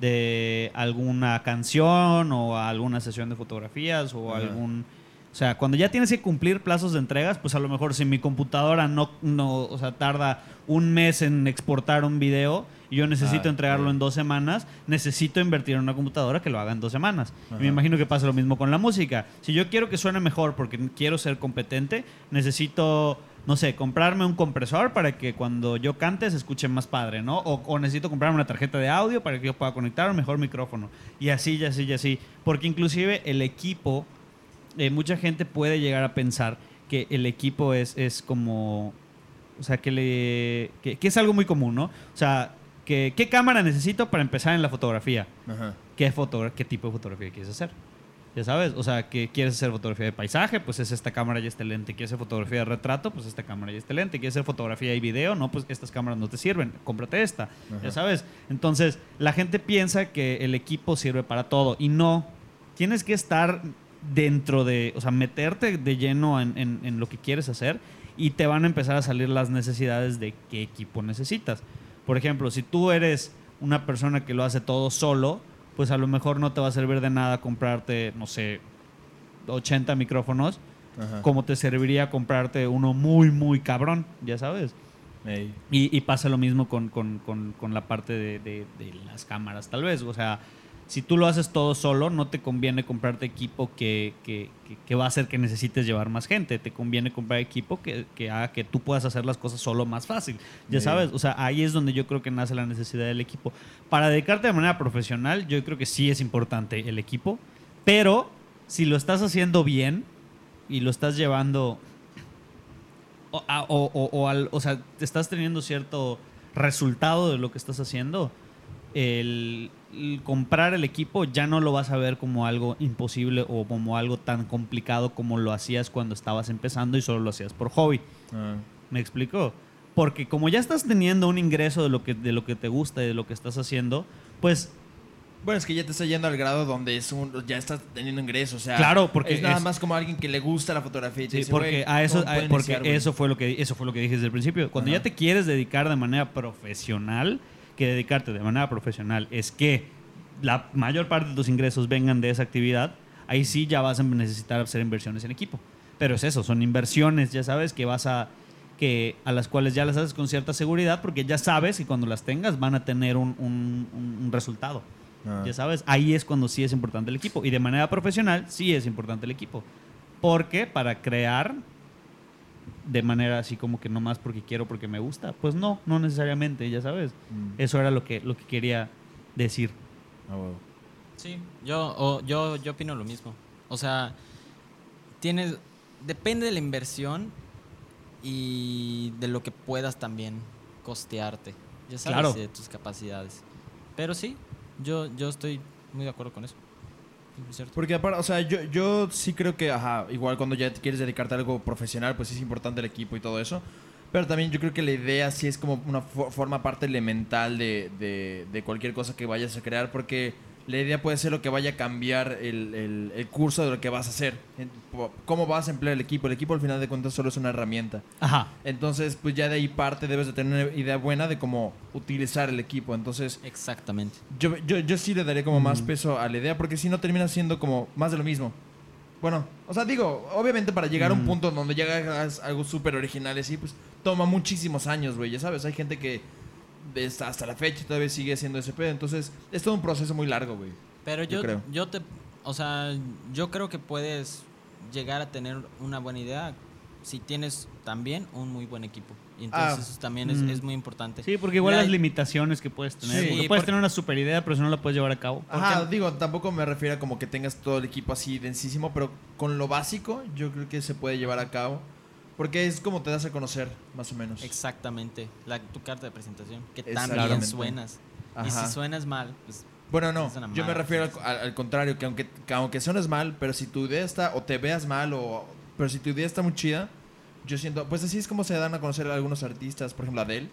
Speaker 3: de alguna canción o alguna sesión de fotografías o
Speaker 1: Ajá.
Speaker 3: algún... O sea, cuando ya tienes que cumplir plazos de entregas, pues a lo mejor si mi computadora no, no o sea, tarda un mes en exportar un video y yo necesito
Speaker 1: Ah,
Speaker 3: entregarlo en dos semanas, necesito invertir en una computadora que lo haga en dos semanas. Y me imagino que pasa lo mismo con la música. Si yo quiero que suene mejor porque quiero ser competente, necesito, no sé, comprarme un compresor para que cuando yo cante se escuche más padre, ¿no? O, o necesito comprarme una tarjeta de audio para que yo pueda conectar un mejor micrófono. Y así, y así, y así. Porque inclusive el equipo, eh, mucha gente puede llegar a pensar que el equipo es, es como, o sea, que, le, que, que es algo muy común, ¿no? O sea, que, ¿qué cámara necesito para empezar en la fotografía?
Speaker 1: Ajá.
Speaker 3: ¿Qué, foto, ¿Qué tipo de fotografía quieres hacer? Ya sabes, o sea, que quieres hacer fotografía de paisaje, pues es esta cámara y este lente. ¿Quieres hacer fotografía de retrato? Pues esta cámara y este lente. ¿Quieres hacer fotografía y video? No, pues estas cámaras no te sirven. Cómprate esta. Ya sabes. Entonces, la gente piensa que el equipo sirve para todo y no. Tienes que estar dentro de, o sea, meterte de lleno en, en- en lo que quieres hacer y te van a empezar a salir las necesidades de qué equipo necesitas. Por ejemplo, si tú eres una persona que lo hace todo solo, pues a lo mejor no te va a servir de nada comprarte, no sé, 80 micrófonos,
Speaker 1: Ajá.
Speaker 3: como te serviría comprarte uno muy, muy cabrón, ya sabes. Y pasa lo mismo con, con- con- con la parte de, de- de las cámaras, tal vez. O sea, si tú lo haces todo solo, no te conviene comprarte equipo que, que- que- que va a hacer que necesites llevar más gente. Te conviene comprar equipo que, que haga que tú puedas hacer las cosas solo más fácil. Ya
Speaker 1: Sí.
Speaker 3: sabes, o sea, ahí es donde yo creo que nace la necesidad del equipo. Para dedicarte de manera profesional, yo creo que sí es importante el equipo, pero si lo estás haciendo bien y lo estás llevando o, a- o- o- o al- o sea, te estás teniendo cierto resultado de lo que estás haciendo, el, el comprar el equipo ya no lo vas a ver como algo imposible o como algo tan complicado como lo hacías cuando estabas empezando y solo lo hacías por hobby.
Speaker 1: Ah.
Speaker 3: ¿Me explico? Porque como ya estás teniendo un ingreso de lo que, de lo que te gusta y de lo que estás haciendo, pues
Speaker 1: Bueno, es que ya te está yendo al grado donde es un, ya estás teniendo ingresos, o sea,
Speaker 3: Claro, porque
Speaker 1: es nada
Speaker 3: es-
Speaker 1: más como alguien que le gusta la fotografía y
Speaker 3: Sí,
Speaker 1: dice,
Speaker 3: porque
Speaker 1: "Güey,
Speaker 3: a eso,
Speaker 1: ¿cómo
Speaker 3: a-
Speaker 1: puedo
Speaker 3: porque
Speaker 1: iniciar, güey?"
Speaker 3: eso fue lo que eso fue lo que dije desde el principio. Cuando
Speaker 1: Ajá.
Speaker 3: ya te quieres dedicar de manera profesional, que dedicarte de manera profesional es que la mayor parte de tus ingresos vengan de esa actividad, ahí sí ya vas a necesitar hacer inversiones en equipo. Pero es eso, son inversiones, ya sabes que vas a que a las cuales ya las haces con cierta seguridad porque ya sabes que cuando las tengas van a tener un, un- resultado.
Speaker 1: Ah.
Speaker 3: Ya sabes, ahí es cuando sí es importante el equipo. Y de manera profesional sí es importante el equipo. Porque para crear de manera así como que no más porque quiero, porque me gusta, pues no, no necesariamente, ya sabes.
Speaker 1: Mm.
Speaker 3: Eso era lo que, lo que quería decir.
Speaker 1: Huevo.
Speaker 2: Sí, yo, o- yo, yo opino lo mismo. O sea, tienes. Depende de la inversión y de lo que puedas también costearte. Ya sabes,
Speaker 3: Claro.
Speaker 2: y de tus capacidades. Pero sí, yo, yo estoy muy de acuerdo con eso. Cierto.
Speaker 1: Porque aparte, o sea, yo, yo sí creo que, ajá, igual cuando ya te quieres dedicarte a algo profesional, pues sí es importante el equipo y todo eso. Pero también yo creo que la idea sí es como una fo- forma parte elemental de, de, de cualquier cosa que vayas a crear, porque la idea puede ser lo que vaya a cambiar el, el- el curso de lo que vas a hacer. ¿Cómo vas a emplear el equipo? El equipo al final de cuentas solo es una herramienta.
Speaker 3: Ajá.
Speaker 1: Entonces, pues ya de ahí parte debes de tener una idea buena de cómo utilizar el equipo. Entonces,
Speaker 2: Exactamente.
Speaker 1: yo, yo, yo sí le daré como más
Speaker 3: Mm.
Speaker 1: peso a la idea porque si no termina siendo como más de lo mismo. Bueno, o sea, digo, obviamente para llegar a un
Speaker 3: Mm.
Speaker 1: punto donde ya hagas algo súper original y así, pues toma muchísimos años, güey. Ya sabes, hay gente que hasta, la fecha todavía sigue haciendo ese pedo. Entonces, es todo un proceso muy largo, güey.
Speaker 2: Pero
Speaker 1: Yo
Speaker 2: yo,
Speaker 1: creo.
Speaker 2: yo te, o sea, yo creo que puedes llegar a tener una buena idea si tienes también un muy buen equipo. Y entonces
Speaker 1: Ah.
Speaker 2: eso también es,
Speaker 3: Mm.
Speaker 2: es muy importante.
Speaker 3: Sí, porque igual
Speaker 2: La-
Speaker 3: las limitaciones que puedes tener.
Speaker 1: Sí,
Speaker 3: porque puedes tener una super idea, pero si no la puedes llevar a cabo.
Speaker 1: Ajá, digo, tampoco me refiero a como que tengas todo el equipo así densísimo, pero con lo básico yo creo que se puede llevar a cabo. Porque es como te das a conocer, más o menos.
Speaker 2: Exactamente. La, tu carta de presentación. Que tan bien suenas. Y
Speaker 1: Ajá.
Speaker 2: si suenas mal, pues
Speaker 1: Bueno, no, yo me
Speaker 2: mala
Speaker 1: refiero al,
Speaker 2: persona.
Speaker 1: al- al contrario, que aunque, que aunque suenes mal, pero si tu idea está, o te veas mal, o pero si tu idea está muy chida, yo siento, pues así es como se dan a conocer a algunos artistas, por ejemplo Adele,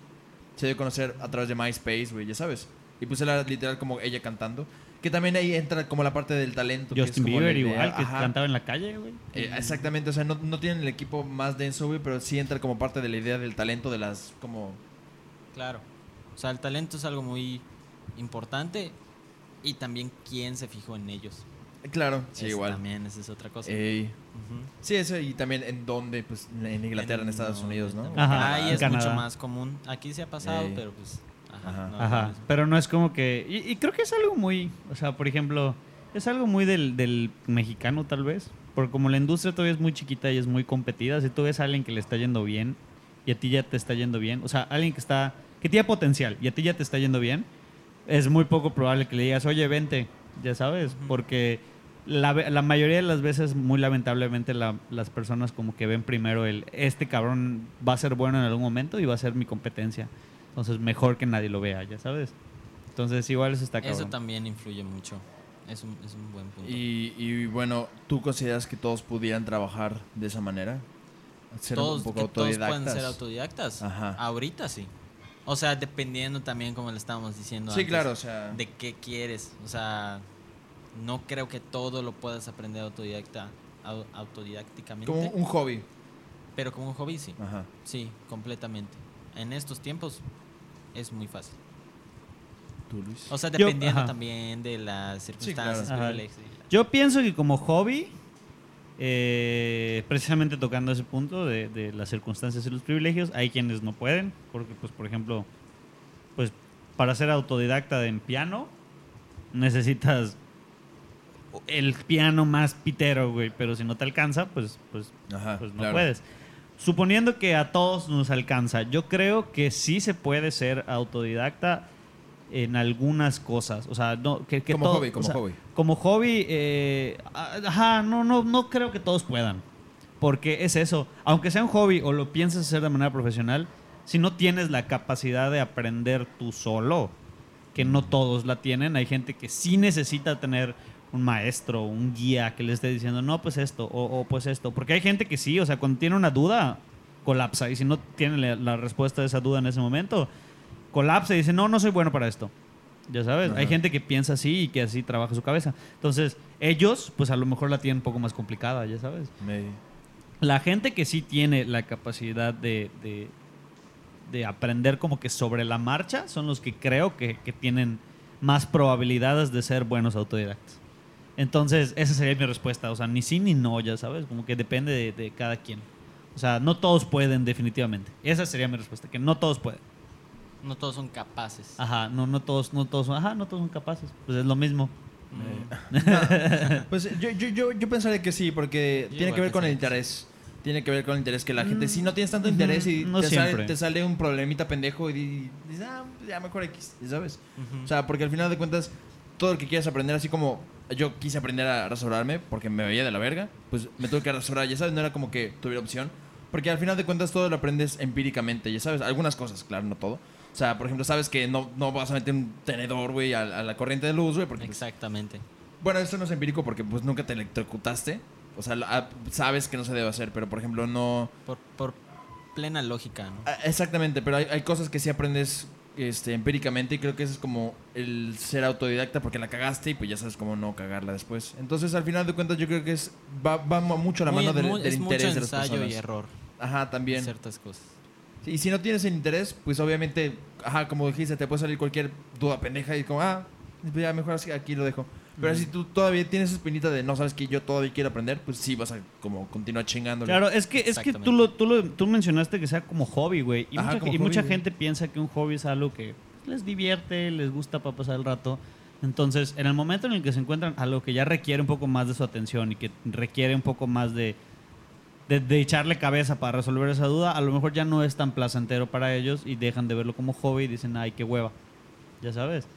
Speaker 1: se dio a conocer a través de MySpace, güey, ya sabes, y pues era literal como ella cantando, que también ahí entra como la parte del talento. que es
Speaker 3: Justin
Speaker 1: como la
Speaker 3: Bieber
Speaker 1: idea.
Speaker 3: igual, que
Speaker 1: Ajá.
Speaker 3: cantaba en la calle, güey.
Speaker 1: Eh, exactamente, o sea, no, no tienen el equipo más denso, güey, pero sí entra como parte de la idea del talento, de las, como...
Speaker 2: claro. O sea, el talento es algo muy importante y también quién se fijó en ellos.
Speaker 1: Claro, sí,
Speaker 2: Ese
Speaker 1: igual.
Speaker 2: También, esa es otra cosa.
Speaker 1: Ey. Sí, eso y también en dónde, pues en Inglaterra, en, Estados
Speaker 2: no,
Speaker 1: Unidos, ¿no?
Speaker 3: Ajá,
Speaker 2: Ahí es
Speaker 3: Canadá.
Speaker 2: mucho más común. Aquí se ha pasado,
Speaker 1: Ey.
Speaker 2: pero pues. Ajá.
Speaker 1: Ajá.
Speaker 2: no es
Speaker 3: pero no es como que... Y, y creo que es algo muy... O sea, por ejemplo, es algo muy del, del mexicano tal vez. Porque como la industria todavía es muy chiquita y es muy competida, si tú ves a alguien que le está yendo bien y a ti ya te está yendo bien, o sea, alguien que está... que tiene potencial y a ti ya te está yendo bien, es muy poco probable que le digas, oye, vente, ya sabes, porque la, la mayoría de las veces, muy lamentablemente, la- las personas como que ven primero el, este cabrón va a ser bueno en algún momento y va a ser mi competencia. Entonces, mejor que nadie lo vea, ya sabes. Entonces, igual eso está
Speaker 2: Eso
Speaker 3: cabrón.
Speaker 2: también influye mucho. Es un, es un buen punto.
Speaker 5: Y, y bueno, ¿tú consideras que todos pudieran trabajar de esa manera? Ser
Speaker 2: todos,
Speaker 5: un poco
Speaker 2: que todos pueden
Speaker 5: autodidactas.
Speaker 2: ser autodidactas.
Speaker 5: Ajá.
Speaker 2: Ahorita sí. O sea, dependiendo también, como le estábamos diciendo
Speaker 5: Sí,
Speaker 2: antes,
Speaker 5: claro, o sea.
Speaker 2: de qué quieres. O sea, no creo que todo lo puedas aprender autodidacta, au- autodidácticamente.
Speaker 5: Como un hobby.
Speaker 2: Pero como un hobby, sí.
Speaker 5: Ajá.
Speaker 2: Sí, completamente. En estos tiempos es muy fácil.
Speaker 5: ¿Tú, Luis?
Speaker 2: O sea, dependiendo también de las circunstancias,
Speaker 3: claro.
Speaker 2: Y-
Speaker 3: Yo pienso que como hobby, eh, precisamente tocando ese punto de, de las circunstancias y los privilegios, hay quienes no pueden, porque pues por ejemplo, pues para ser autodidacta en piano necesitas el piano más pitero, güey, pero si no te alcanza, pues pues
Speaker 5: Ajá,
Speaker 3: pues no
Speaker 5: claro.
Speaker 3: puedes. Suponiendo que a todos nos alcanza, yo creo que sí se puede ser autodidacta en algunas cosas. O sea, no, que, que
Speaker 5: Como
Speaker 3: todo-
Speaker 5: hobby,
Speaker 3: o
Speaker 5: como
Speaker 3: sea,
Speaker 5: hobby.
Speaker 3: Como hobby, eh, ajá, no, no, no creo que todos puedan. Porque es eso. Aunque sea un hobby o lo pienses hacer de manera profesional, si no tienes la capacidad de aprender tú solo, que no todos la tienen, hay gente que sí necesita tener un maestro, un guía que le esté diciendo, no, pues esto, o, o pues esto. Porque hay gente que sí, o sea, cuando tiene una duda, colapsa. Y si no tiene la, la respuesta de esa duda en ese momento, colapsa y dice, no, no soy bueno para esto. Ya sabes,
Speaker 5: Ajá.
Speaker 3: hay gente que piensa así y que así trabaja su cabeza. Entonces, ellos, pues a lo mejor la tienen un poco más complicada, ya sabes. La gente que sí tiene la capacidad de, de, de aprender como que sobre la marcha son los que creo que, que tienen más probabilidades de ser buenos autodidactas. Entonces, esa sería mi respuesta. O sea, ni sí ni no, ya sabes. Como que depende de, de cada quien. O sea, no todos pueden definitivamente. Esa sería mi respuesta, que no todos pueden.
Speaker 2: No todos son capaces.
Speaker 3: Ajá, no, no todos, no todos, son- ajá, no todos son capaces. Pues es lo mismo.
Speaker 2: Mm.
Speaker 1: Pues yo, yo, yo, yo pensaría que sí, porque
Speaker 2: Yo
Speaker 1: tiene que ver con el interés. Tiene que ver con el interés que la gente,
Speaker 3: Mm,
Speaker 1: si no tienes tanto interés y
Speaker 3: no
Speaker 1: te, sale,
Speaker 3: siempre.
Speaker 1: te sale un problemita pendejo y di- dices, ah, ya mejor X, ya ¿sabes? O sea, porque al final de cuentas, todo lo que quieres aprender, así como yo quise aprender a rasurarme porque me veía de la verga, pues me tuve que rasurar, ya sabes, no era como que tuviera opción. Porque al final de cuentas todo lo aprendes empíricamente, ya sabes, algunas cosas, claro, no todo. O sea, por ejemplo, sabes que no, no vas a meter un tenedor, güey, a, a la corriente de luz, güey, porque pues,
Speaker 2: Exactamente.
Speaker 1: bueno, esto no es empírico porque pues nunca te electrocutaste. O sea, ah, sabes que no se debe hacer, pero por ejemplo no...
Speaker 2: Por, por plena lógica, ¿no?
Speaker 1: Ah, Exactamente, pero hay, hay cosas que sí aprendes este, empíricamente y creo que eso es como el ser autodidacta porque la cagaste y pues ya sabes cómo no cagarla después. Entonces, al final de cuentas, yo creo que es va, va mucho a la
Speaker 2: Muy-
Speaker 1: mano del,
Speaker 2: muy-
Speaker 1: del
Speaker 2: es mucho
Speaker 1: interés de las
Speaker 2: ensayo
Speaker 1: personas.
Speaker 2: y error.
Speaker 1: Ajá, también.
Speaker 2: ciertas cosas.
Speaker 1: Y si no tienes el interés, pues obviamente, ajá, como dijiste, te puede salir cualquier duda pendeja y como, ah, pues ya mejor así aquí lo dejo. Pero si tú todavía tienes esa espinita de no sabes que yo todavía quiero aprender, pues sí vas a como continuar chingándole.
Speaker 3: Claro, es que, es que tú, lo, tú, lo, tú mencionaste que sea como hobby, güey. Y,
Speaker 1: Ajá,
Speaker 3: mucha,
Speaker 1: como
Speaker 3: y
Speaker 1: hobby,
Speaker 3: mucha
Speaker 1: güey.
Speaker 3: gente piensa que un hobby es algo que les divierte, les gusta para pasar el rato. Entonces, en el momento en el que se encuentran algo que ya requiere un poco más de su atención y que requiere un poco más de, de, de echarle cabeza para resolver esa duda, a lo mejor ya no es tan placentero para ellos y dejan de verlo como hobby y dicen, ay, qué hueva. Ya sabes.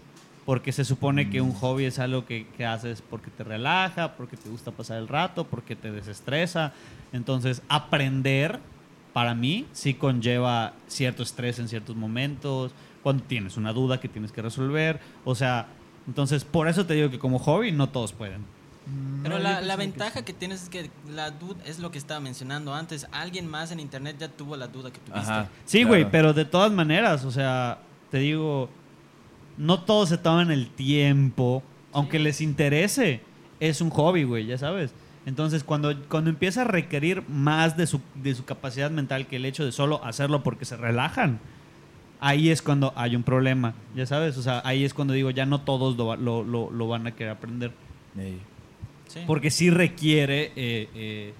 Speaker 3: Porque se supone que un
Speaker 1: Mm.
Speaker 3: hobby es algo que, que haces porque te relaja, porque te gusta pasar el rato, porque te desestresa. Entonces, aprender, para mí, sí conlleva cierto estrés en ciertos momentos, cuando tienes una duda que tienes que resolver. O sea, entonces, por eso te digo que como hobby no todos pueden.
Speaker 1: Mm,
Speaker 2: Pero
Speaker 1: no,
Speaker 2: la, la
Speaker 1: que
Speaker 2: ventaja
Speaker 1: sí.
Speaker 2: que tienes es que la duda es lo que estaba mencionando antes. Alguien más en internet ya tuvo la duda que tuviste.
Speaker 5: Ajá.
Speaker 3: Sí,
Speaker 5: claro.
Speaker 3: güey, pero de todas maneras, o sea, te digo, no todos se toman el tiempo, aunque les interese, es un hobby, güey, ya sabes. Entonces, cuando, cuando empieza a requerir más de su, de su capacidad mental que el hecho de solo hacerlo porque se relajan, ahí es cuando hay un problema, ya sabes. O sea, ahí es cuando digo, ya no todos lo, lo, lo- lo van a querer aprender.
Speaker 2: Sí.
Speaker 3: Porque sí requiere eh, eh,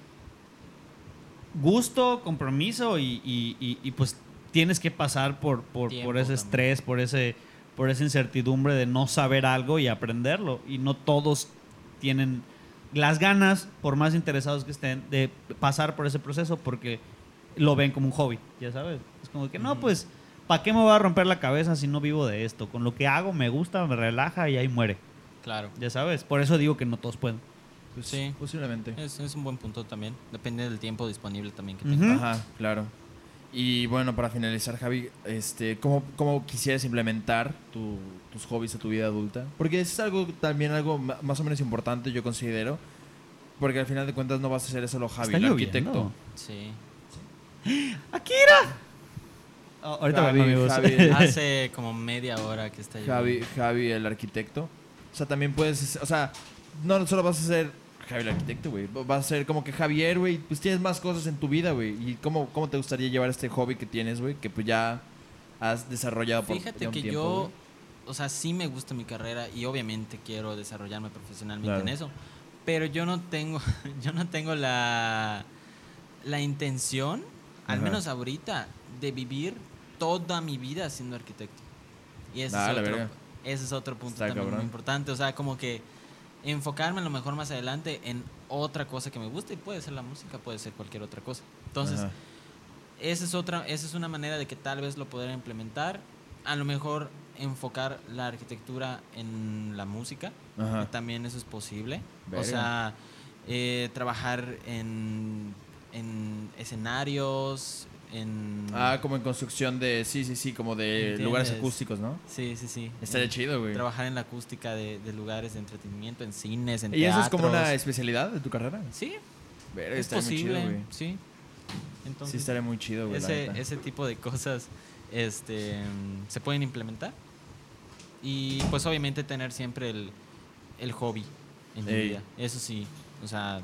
Speaker 3: gusto, compromiso y, y- y- y, pues tienes que pasar por, por, ese
Speaker 2: también.
Speaker 3: estrés, por, ese, por esa incertidumbre de no saber algo y aprenderlo. Y no todos tienen las ganas, por más interesados que estén, de pasar por ese proceso porque lo ven como un hobby, ya sabes. Es como que, no, pues, ¿para qué me voy a romper la cabeza si no vivo de esto? Con lo que hago me gusta, me relaja y ahí muere,
Speaker 2: Claro.
Speaker 3: ya sabes. Por eso digo que no todos pueden.
Speaker 5: Pues,
Speaker 2: Sí.
Speaker 5: Posiblemente.
Speaker 2: Es, es un buen punto también. Depende del tiempo disponible también que tengas.
Speaker 5: Ajá, claro.
Speaker 1: Y bueno, para finalizar, Javi, este, ¿cómo, cómo quisieras implementar tu- tus hobbies a tu vida adulta? Porque es algo también algo más o menos importante, yo considero. Porque al final de cuentas no vas a ser solo Javi,
Speaker 3: Está
Speaker 1: el
Speaker 3: lloviendo.
Speaker 1: arquitecto.
Speaker 2: Sí.
Speaker 3: Oh, ahorita
Speaker 1: Javi,
Speaker 3: amigos.
Speaker 1: Javi.
Speaker 2: Hace como media hora que está
Speaker 1: Javi. Javi, el arquitecto. O sea, también puedes, o sea, no solo vas a ser Javi el arquitecto, güey. Vas a ser como que Javier, güey. Pues tienes más cosas en tu vida, güey. ¿Y cómo, cómo te gustaría llevar este hobby que tienes, güey? Que pues ya has desarrollado por
Speaker 2: Fíjate
Speaker 1: un
Speaker 2: que
Speaker 1: tiempo,
Speaker 2: yo, o sea, sí me gusta mi carrera y obviamente quiero desarrollarme profesionalmente
Speaker 1: Claro.
Speaker 2: en eso, pero yo no tengo, yo no tengo la, la intención, al menos ahorita, de vivir toda mi vida siendo arquitecto. Y ese,
Speaker 1: Ah,
Speaker 2: es,
Speaker 1: la
Speaker 2: otro, ese es otro punto
Speaker 1: Está
Speaker 2: también
Speaker 1: cabrón.
Speaker 2: muy importante, o sea, como que enfocarme a lo mejor más adelante en otra cosa que me guste y puede ser la música, puede ser cualquier otra cosa. Entonces,
Speaker 1: Ajá.
Speaker 2: esa es otra, esa es una manera de que tal vez lo podrá implementar. A lo mejor enfocar la arquitectura en la música, que también eso es posible. O sea, eh, trabajar en, en escenarios, en...
Speaker 1: Ah, como en construcción de, sí, sí, sí, como de
Speaker 2: ¿Entiendes?
Speaker 1: lugares acústicos, ¿no?
Speaker 2: Sí, sí, sí.
Speaker 1: Estaría
Speaker 2: En-
Speaker 1: chido, güey.
Speaker 2: Trabajar en la acústica de, de lugares de entretenimiento, en cines, en
Speaker 1: ¿Y eso es como una especialidad de tu carrera?
Speaker 2: Sí, es
Speaker 1: estaría muy chido,
Speaker 2: posible,
Speaker 1: güey.
Speaker 2: sí. Entonces,
Speaker 1: Sí, estaría muy chido, güey.
Speaker 2: ese, ese tipo de cosas este, se pueden implementar. Y pues obviamente tener siempre el, el hobby en mi
Speaker 1: Ey.
Speaker 2: vida. Eso sí, o sea,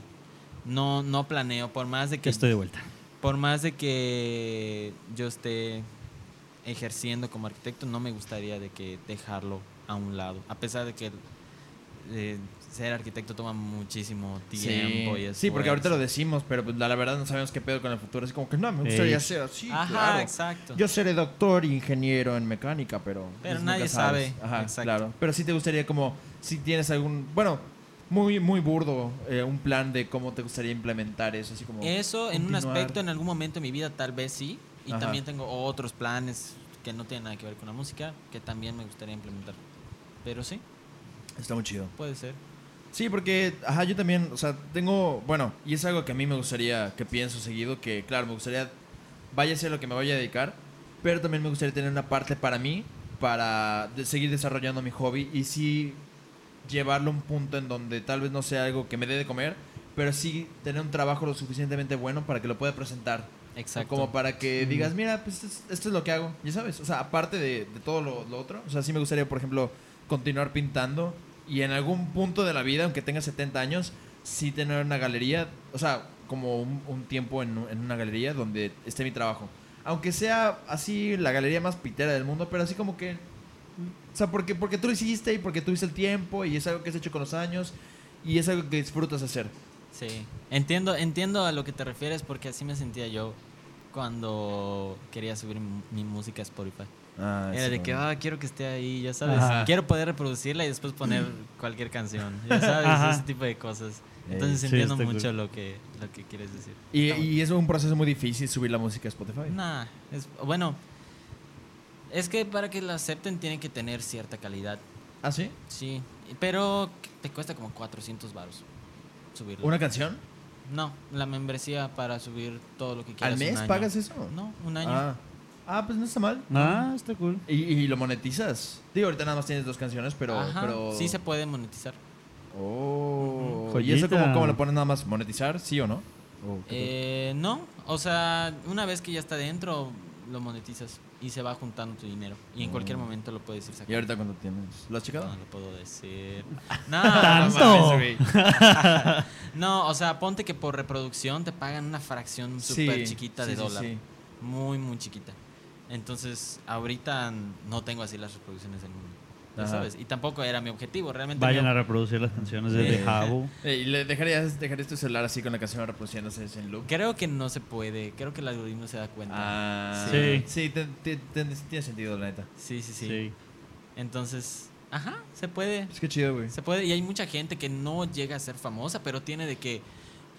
Speaker 2: no, no planeo, por más de que,
Speaker 3: estoy de vuelta.
Speaker 2: Por más de que yo esté ejerciendo como arquitecto, no me gustaría de que dejarlo a un lado. A pesar de que eh, ser arquitecto toma muchísimo tiempo y
Speaker 1: sí, sí, porque ahorita lo decimos, pero pues la, la verdad no sabemos qué pedo con el futuro. Es como que no, me gustaría ser así.
Speaker 2: Ajá,
Speaker 1: claro.
Speaker 2: exacto.
Speaker 1: Yo seré doctor, ingeniero en mecánica, pero.
Speaker 2: Pero
Speaker 1: pues,
Speaker 2: nadie sabe.
Speaker 1: Ajá,
Speaker 2: Exacto.
Speaker 1: claro. Pero sí te gustaría, como, si tienes algún. Bueno, muy, muy burdo, eh, un plan de cómo te gustaría implementar eso, así como.
Speaker 2: Eso en un
Speaker 1: continuar.
Speaker 2: aspecto, en algún momento de mi vida, tal vez sí. Y
Speaker 1: Ajá.
Speaker 2: también tengo otros planes que no tienen nada que ver con la música que también me gustaría implementar. Pero sí,
Speaker 1: Está muy chido.
Speaker 2: puede ser.
Speaker 1: Sí, porque, ajá, yo también, o sea, tengo, bueno, y es algo que a mí me gustaría, que pienso seguido, que claro, me gustaría, vaya a ser lo que me vaya a dedicar, pero también me gustaría tener una parte para mí, para de- seguir desarrollando mi hobby y sí llevarlo a un punto en donde tal vez no sea algo que me dé de comer, pero sí tener un trabajo lo suficientemente bueno para que lo pueda presentar.
Speaker 2: Exacto.
Speaker 1: Como para que digas, mira, pues esto es, esto es lo que hago, ya sabes. O sea, aparte de, de todo lo, lo otro, o sea, sí me gustaría, por ejemplo, continuar pintando y en algún punto de la vida, aunque tenga 70 años, sí tener una galería, o sea, como un, un tiempo en, en una galería donde esté mi trabajo. Aunque sea así la galería más pitera del mundo, pero así como que... O sea, porque, porque tú lo hiciste y porque tuviste el tiempo y es algo que has hecho con los años y es algo que disfrutas hacer.
Speaker 2: Sí. Entiendo, entiendo a lo que te refieres porque así me sentía yo cuando quería subir mi, música a Spotify.
Speaker 1: Ah,
Speaker 2: Era
Speaker 1: sí,
Speaker 2: de que, ah, quiero que esté ahí, ya sabes.
Speaker 3: Ajá.
Speaker 2: Quiero poder reproducirla y después poner cualquier canción, ya sabes,
Speaker 3: Ajá.
Speaker 2: ese tipo de cosas. Entonces
Speaker 3: sí,
Speaker 2: entiendo
Speaker 3: está
Speaker 2: mucho
Speaker 3: cool.
Speaker 2: lo que, lo que quieres decir.
Speaker 1: Y,
Speaker 2: Está
Speaker 1: y es un proceso muy difícil subir la música a Spotify.
Speaker 2: Nah, es, bueno, es que para que la acepten tiene que tener cierta calidad,
Speaker 1: ¿Ah, sí?
Speaker 2: sí, pero te cuesta como 400 varos subirlo.
Speaker 1: ¿Una canción?
Speaker 2: No, la membresía para subir todo lo que quieras.
Speaker 1: ¿Al
Speaker 2: un
Speaker 1: mes
Speaker 2: año.
Speaker 1: pagas eso?
Speaker 2: No, un año.
Speaker 1: Ah. Ah, pues no está mal.
Speaker 3: Ah, está cool.
Speaker 1: ¿Y, y lo monetizas? Digo, ahorita nada más tienes dos canciones, pero...
Speaker 2: Ajá,
Speaker 1: pero...
Speaker 2: sí se puede monetizar.
Speaker 1: Oh. ¿Y eso cómo, cómo lo pones nada más? ¿Monetizar? ¿Sí o no? ¿O qué
Speaker 2: Eh, no, o sea, una vez que ya está dentro, lo monetizas y se va juntando tu dinero. Y en cualquier
Speaker 1: Mm.
Speaker 2: momento lo puedes ir
Speaker 1: ¿Y
Speaker 2: sacando.
Speaker 1: ahorita cuánto tienes? ¿Lo has checado?
Speaker 2: No lo puedo decir. No,
Speaker 3: ¡Tanto!
Speaker 2: no, no, o sea, ponte que por reproducción te pagan una fracción súper
Speaker 1: Sí,
Speaker 2: chiquita de
Speaker 1: sí,
Speaker 2: dólar.
Speaker 1: sí.
Speaker 2: Muy, muy chiquita. Entonces, ahorita no tengo así las reproducciones del mundo. Ya sabes. Y tampoco era mi objetivo. Realmente
Speaker 3: Vayan
Speaker 2: mi-
Speaker 3: a reproducir las canciones de
Speaker 2: Eh,
Speaker 3: The Jabo.
Speaker 1: Eh, ¿Y le dejarías, dejarías tu celular así con la canción reproduciéndose en loop?
Speaker 2: Creo que no se puede. Creo que el algoritmo se da cuenta.
Speaker 1: Ah,
Speaker 3: Sí.
Speaker 1: Sí, te- te- te- tiene sentido, la neta.
Speaker 2: Sí, sí, sí,
Speaker 3: Sí.
Speaker 2: Entonces, ajá, se puede.
Speaker 1: Es que chido, güey.
Speaker 2: Se puede. Y hay mucha gente que no llega a ser famosa, pero tiene de que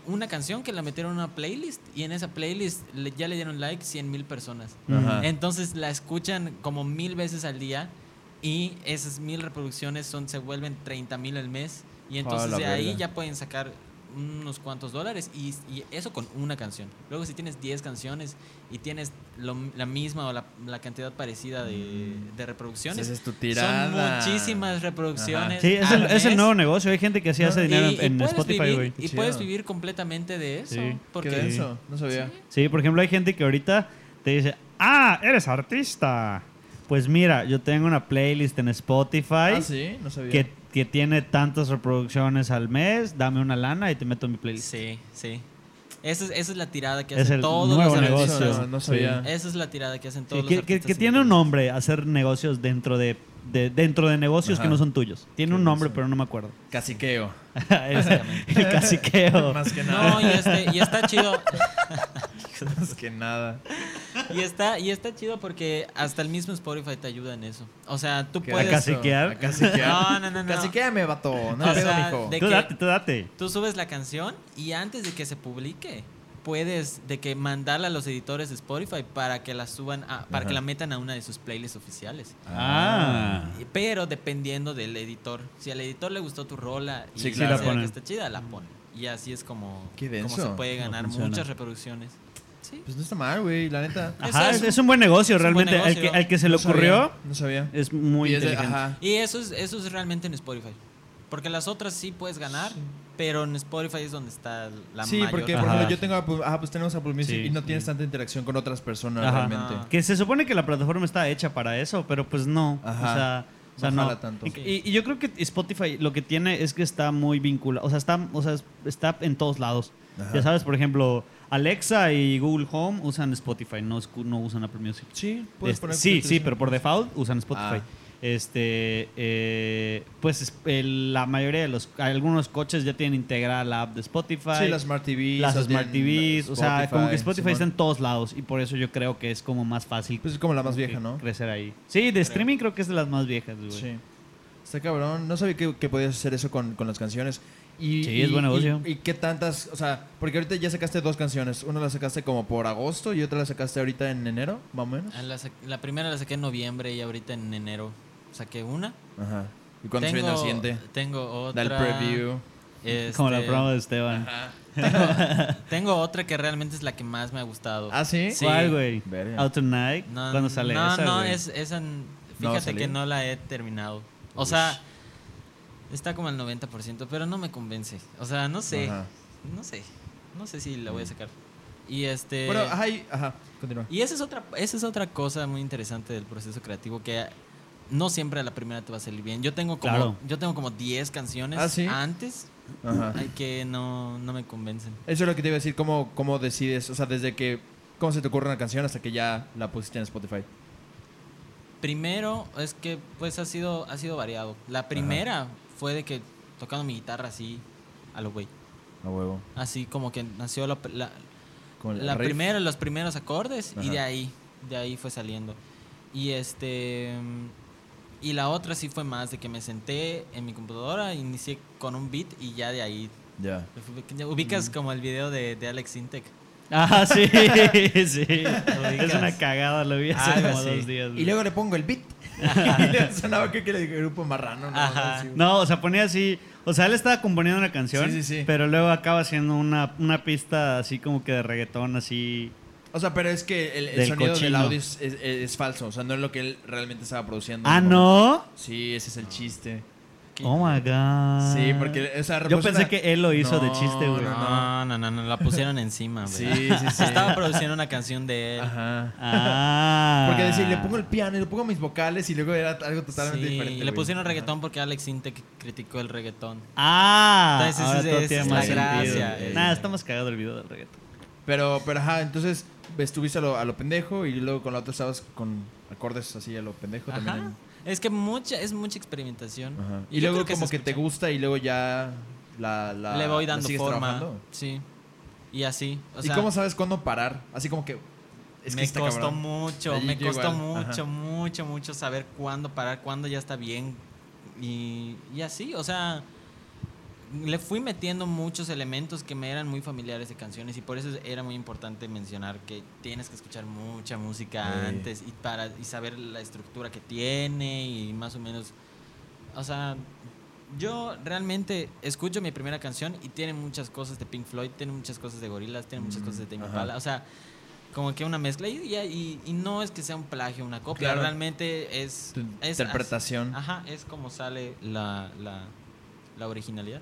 Speaker 2: una canción que la metieron en una playlist y en esa playlist le- ya le dieron like 100 mil personas.
Speaker 1: Ajá.
Speaker 2: Entonces la escuchan como mil veces al día y esas mil reproducciones son se vuelven 30 mil al mes. Y entonces
Speaker 1: la
Speaker 2: de ahí ya pueden sacar unos cuantos dólares y, y eso con una canción. Luego si tienes 10 canciones y tienes lo- la misma o la, la cantidad parecida de, de reproducciones,
Speaker 1: es tu tirada.
Speaker 2: son muchísimas reproducciones.
Speaker 3: Sí, es el, es nuevo negocio. Hay gente que así hace
Speaker 2: Y-
Speaker 3: dinero
Speaker 2: y
Speaker 3: en,
Speaker 2: puedes
Speaker 3: Spotify,
Speaker 2: vivir-. Y puedes vivir completamente de eso.
Speaker 3: Sí.
Speaker 2: Porque
Speaker 1: ¿Qué denso? No sabía.
Speaker 3: Sí, por ejemplo, hay gente que ahorita te dice, ah, eres artista. Pues mira, yo tengo una playlist en Spotify
Speaker 1: Ah, sí, no sabía.
Speaker 3: que, que tiene tantas reproducciones al mes, dame una lana y te meto en mi playlist.
Speaker 2: Sí, sí. Esa es, esa es la tirada que
Speaker 3: Es
Speaker 2: hacen
Speaker 3: el
Speaker 2: todos
Speaker 3: nuevo
Speaker 2: los
Speaker 3: negocio.
Speaker 2: artistas.
Speaker 1: No, no sabía.
Speaker 2: Esa es la tirada que hacen todos
Speaker 3: que,
Speaker 2: los
Speaker 3: que-
Speaker 2: artistas.
Speaker 3: que tiene un nombre, hacer negocios dentro de, de- dentro de negocios
Speaker 1: Ajá.
Speaker 3: que no son tuyos. Tiene un nombre, pero no me acuerdo.
Speaker 1: Caciqueo.
Speaker 3: El caciqueo.
Speaker 1: Más que nada.
Speaker 2: No, y, este, y está chido.
Speaker 1: Más que nada.
Speaker 2: Y está, y está chido porque hasta el mismo Spotify te ayuda en eso. O sea, tú
Speaker 1: ¿Qué
Speaker 2: puedes.
Speaker 3: ¿A caciquear?
Speaker 1: A caciquear.
Speaker 2: No, no, no, no.
Speaker 1: Caciquéame, vato. No
Speaker 2: O
Speaker 1: pedo,
Speaker 2: sea,
Speaker 1: mijo.
Speaker 3: Tú date, tú date.
Speaker 2: Tú subes la canción y antes de que se publique, puedes de que mandarla a los editores de Spotify para que la suban, a- para
Speaker 1: Ajá.
Speaker 2: que la metan a una de sus playlists oficiales.
Speaker 3: Ah.
Speaker 2: Pero dependiendo del editor. Si al editor le gustó tu rola y
Speaker 1: Sí, claro.
Speaker 3: la
Speaker 2: que está chida, la pone. Y así es como, se puede ganar muchas reproducciones. Sí.
Speaker 1: Pues no está mal, güey, la neta.
Speaker 3: Ajá,
Speaker 2: es
Speaker 3: es,
Speaker 2: un-
Speaker 3: buen negocio,
Speaker 2: es un buen
Speaker 3: realmente. Al, que, al que se le
Speaker 1: No sabía,
Speaker 3: ocurrió
Speaker 1: No sabía.
Speaker 3: es muy
Speaker 1: Y es de-
Speaker 3: inteligente.
Speaker 1: ajá.
Speaker 2: Y eso es, eso es realmente en Spotify. Porque las otras sí puedes ganar, pero en Spotify es donde está la
Speaker 1: Sí,
Speaker 2: mayor
Speaker 1: porque por ejemplo yo tengo Apple, ajá, pues tenemos Apple Music
Speaker 3: Sí.
Speaker 1: y no tienes tanta interacción con otras personas
Speaker 3: Ajá.
Speaker 1: realmente.
Speaker 2: Ajá.
Speaker 3: Que se supone que la plataforma está hecha para eso, pero pues no.
Speaker 1: Ajá.
Speaker 3: O sea, o sea,
Speaker 1: No jala tanto.
Speaker 3: Y, y- y yo creo que Spotify lo que tiene es que está muy vinculado. O sea, está, o sea, está en todos lados.
Speaker 1: Ajá.
Speaker 3: Ya sabes, por ejemplo, Alexa y Google Home usan Spotify, no, escu- no usan Apple Music.
Speaker 1: Sí, puedes
Speaker 3: Este,
Speaker 1: poner
Speaker 3: sí, sí, pero por default usan Spotify.
Speaker 1: Ah.
Speaker 3: Este, eh, pues el- la mayoría de los, algunos coches ya tienen integrada la app de Spotify.
Speaker 1: Sí, las Smart TVs.
Speaker 3: las Smart TVs, o sea, como que Spotify
Speaker 1: Simón.
Speaker 3: está en todos lados y por eso yo creo que es como más fácil
Speaker 1: Pues es como la más vieja, ¿no?
Speaker 3: crecer ahí. Sí, de streaming creo que es de las más viejas, güey.
Speaker 1: Sí. Está cabrón. No sabía que, que podías hacer eso con, con las canciones. Y,
Speaker 3: Sí,
Speaker 1: y-
Speaker 3: es buen negocio.
Speaker 1: Y, y qué tantas, o sea, porque ahorita ya sacaste dos canciones. Una la sacaste como por agosto y otra la sacaste ahorita en enero, más o menos.
Speaker 2: Ah, La, la primera la saqué en noviembre y ahorita en enero saqué una.
Speaker 1: Ajá. ¿Y cuándo se viene la siguiente?
Speaker 2: Tengo
Speaker 1: Da
Speaker 2: otra.
Speaker 1: el preview.
Speaker 3: Como la
Speaker 2: este,
Speaker 3: promo de Esteban.
Speaker 2: Tengo otra que realmente es la que más me ha gustado.
Speaker 1: ¿Ah, sí?
Speaker 2: Sí.
Speaker 3: ¿Cuál, güey? Out Tonight.
Speaker 2: No,
Speaker 3: ¿Cuándo sale
Speaker 2: no,
Speaker 3: esa,
Speaker 2: no, es, esa.
Speaker 1: ¿No va a
Speaker 2: Fíjate que no la he terminado. O sea, está como al 90%, pero no me convence. O sea, no sé.
Speaker 1: Ajá.
Speaker 2: No sé. No sé si la voy a sacar. Y este.
Speaker 1: Bueno, ajá, ajá, continúa.
Speaker 2: Y esa es otra, esa es otra cosa muy interesante del proceso creativo que no siempre a la primera te va a salir bien. Yo tengo como,
Speaker 3: Claro.
Speaker 2: yo tengo como 10 canciones
Speaker 1: ¿Ah, sí?
Speaker 2: antes
Speaker 1: Ajá.
Speaker 2: que no, no me convencen.
Speaker 1: Eso es lo que te iba a decir, ¿cómo, cómo decides, o sea, desde que, cómo se te ocurre una canción hasta que ya la pusiste en Spotify?
Speaker 2: Primero es que pues ha sido, ha sido variado. La primera fue de que tocando mi guitarra así a lo güey.
Speaker 1: A huevo.
Speaker 2: Así como que nació la, la, primera, los primeros acordes y de ahí, de ahí fue saliendo. Y este y la otra sí fue más de que me senté en mi computadora, inicié con un beat y ya de ahí
Speaker 1: Ya.
Speaker 2: ubicas como el video de, de Alex Intec.
Speaker 3: Ah, sí, sí. es una cagada, lo vi hace
Speaker 2: Algo
Speaker 3: como
Speaker 2: así.
Speaker 3: dos días.
Speaker 1: Y luego le pongo el beat. y le sonaba que, que el grupo marrano. ¿no?
Speaker 2: Ajá.
Speaker 3: No, o sea, ponía así. O sea, él estaba componiendo una canción,
Speaker 1: Sí, sí, sí.
Speaker 3: pero luego acaba haciendo una, una pista así como que de reggaetón, así.
Speaker 1: O sea, pero es que el, el
Speaker 3: Del
Speaker 1: sonido del audio es, es- es falso. O sea, no es lo que él realmente estaba produciendo.
Speaker 3: Ah. ¿no?
Speaker 1: Sí, ese es el chiste.
Speaker 3: Oh my god.
Speaker 1: Sí, porque, o sea,
Speaker 3: Yo pensé
Speaker 1: una-
Speaker 3: que él lo hizo de chiste, güey.
Speaker 1: no,
Speaker 2: No, no, no, la pusieron encima, güey.
Speaker 1: Sí, sí, sí.
Speaker 2: Estaba produciendo una canción de él.
Speaker 1: Ajá.
Speaker 3: Ah.
Speaker 1: Porque decir, le pongo el piano y le pongo mis vocales y luego era algo totalmente
Speaker 2: Sí,
Speaker 1: diferente.
Speaker 2: y le pusieron reggaetón porque Alex Intec criticó el reggaetón.
Speaker 3: Ah.
Speaker 2: Entonces,
Speaker 3: ahora
Speaker 2: ese-
Speaker 3: todo
Speaker 2: esa
Speaker 3: tiene
Speaker 2: es
Speaker 3: más
Speaker 2: la
Speaker 3: sentido.
Speaker 2: gracia.
Speaker 3: Nada, está más cagado el video del reggaetón.
Speaker 1: Pero, pero ajá, entonces estuviste a lo, a lo pendejo y luego con la otra estabas con acordes así a lo pendejo
Speaker 2: Ajá.
Speaker 1: también.
Speaker 2: Es que mucha, es mucha experimentación.
Speaker 1: Ajá.
Speaker 2: Y
Speaker 1: luego
Speaker 2: que
Speaker 1: como que te gusta y luego ya la, la
Speaker 2: Le voy dando forma.
Speaker 1: trabajando.
Speaker 2: Sí. Y así. O
Speaker 1: ¿Y cómo sabes cuándo parar? Así como que es
Speaker 2: me costó
Speaker 1: cabrón.
Speaker 2: mucho, me costó
Speaker 1: igual,
Speaker 2: mucho,
Speaker 1: ajá.
Speaker 2: mucho, mucho saber cuándo parar, cuándo ya está bien. Y, y así, o sea, le fui metiendo muchos elementos que me eran muy familiares de canciones y por eso era muy importante mencionar que tienes que escuchar mucha música
Speaker 1: Sí.
Speaker 2: antes y para y saber la estructura que tiene y más o menos, o sea, Yo realmente escucho mi primera canción y tiene muchas cosas de Pink Floyd, tiene muchas cosas de Gorillaz, tiene muchas cosas de Tame. Impala. O sea, como que una mezcla. Y, y, y- y no es que sea un plagio, una copia.
Speaker 1: Claro.
Speaker 2: Realmente es.
Speaker 1: Interpretación.
Speaker 2: Ajá, es como sale la, la, la originalidad.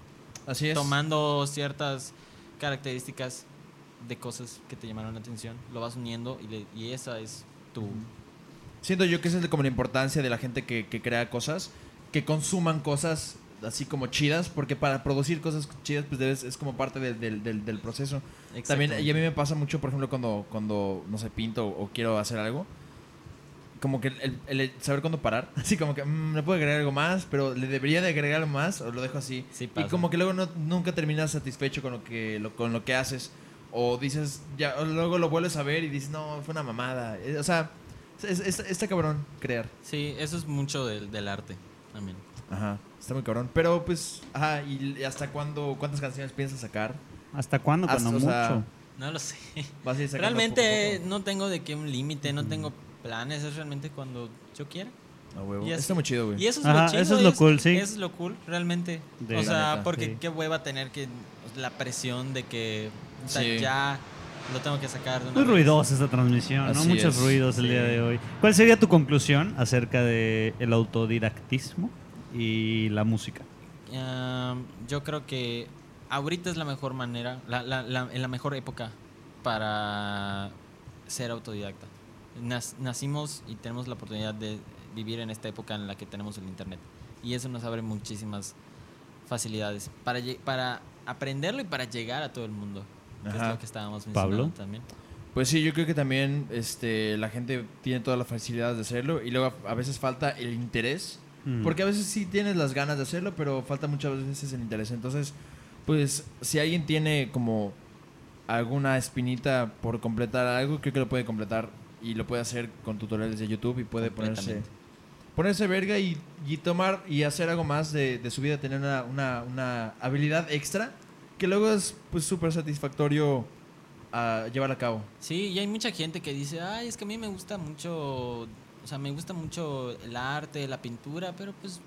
Speaker 1: Así es.
Speaker 2: Tomando ciertas características de cosas que te llamaron la atención, lo vas uniendo y, le- y esa es tu.
Speaker 1: Siento yo que esa es como la importancia de la gente que, que crea cosas, que consuman cosas así como chidas, porque para producir cosas chidas pues debes, es como parte del- del- del- del proceso. También, y a mí me pasa mucho, por ejemplo, cuando, cuando no sé, pinto o quiero hacer algo. Como que el, el saber cuándo parar. Así como que mm, le puedo agregar algo más, pero le debería de agregar algo más o lo dejo así.
Speaker 2: Sí
Speaker 1: y como que luego no, nunca terminas satisfecho con lo que lo, con lo que haces. O dices, ya, o luego lo vuelves a ver y dices, no, fue una mamada. Eh, O sea, es- es- está cabrón crear.
Speaker 2: Sí, eso es mucho del, del arte también.
Speaker 1: Ajá, está muy cabrón. Pero pues, ajá, ¿y hasta cuándo, cuántas canciones piensas sacar?
Speaker 3: ¿Hasta cuándo?
Speaker 1: Hasta,
Speaker 3: Cuando
Speaker 1: o sea,
Speaker 3: mucho.
Speaker 2: No lo sé. Realmente
Speaker 1: poco
Speaker 2: no tengo de qué un límite, no tengo planes, es realmente cuando yo quiera.
Speaker 1: A huevo.
Speaker 2: Y así-
Speaker 1: Está muy chido, güey.
Speaker 2: Y eso es
Speaker 3: Ajá,
Speaker 2: lo chido.
Speaker 3: eso es lo cool, sí.
Speaker 2: Eso es lo cool, realmente.
Speaker 3: De-
Speaker 2: o
Speaker 1: La
Speaker 2: sea,
Speaker 1: neta,
Speaker 2: porque
Speaker 3: sí.
Speaker 2: qué hueva tener que. La presión de que. o sea,
Speaker 1: Sí.
Speaker 2: ya lo tengo que sacar de una
Speaker 3: Muy
Speaker 2: vez.
Speaker 3: ruidosa esta transmisión, ¿no?
Speaker 1: Así
Speaker 3: Muchos
Speaker 1: es,
Speaker 3: ruidos el
Speaker 2: sí.
Speaker 3: día de hoy. ¿Cuál sería tu conclusión acerca del el autodidactismo y la música?
Speaker 2: Yo creo que ahorita es la mejor manera, la, la, la- en la mejor época para ser autodidacta. Nacimos y tenemos la oportunidad de vivir en esta época en la que tenemos el internet. Y eso nos abre muchísimas facilidades para, para aprenderlo y para llegar a todo el mundo. Que es lo que estábamos mencionando
Speaker 3: Pablo.
Speaker 2: también.
Speaker 1: Pues sí, yo creo que también este, la gente tiene todas las facilidades de hacerlo y luego a, a veces falta el interés.
Speaker 3: Mm.
Speaker 1: Porque a veces sí tienes las ganas de hacerlo, pero falta muchas veces el interés. Entonces, pues si alguien tiene como alguna espinita por completar algo, creo que lo puede completar y lo puede hacer con tutoriales de YouTube y puede ponerse ponerse verga y, y tomar y hacer algo más de, de su vida, tener una, una, una habilidad extra que luego es pues súper satisfactorio a llevar a cabo.
Speaker 2: Sí, y hay mucha gente que dice, ay, es que a mí me gusta mucho, o sea, me gusta mucho el arte, la pintura, pero pues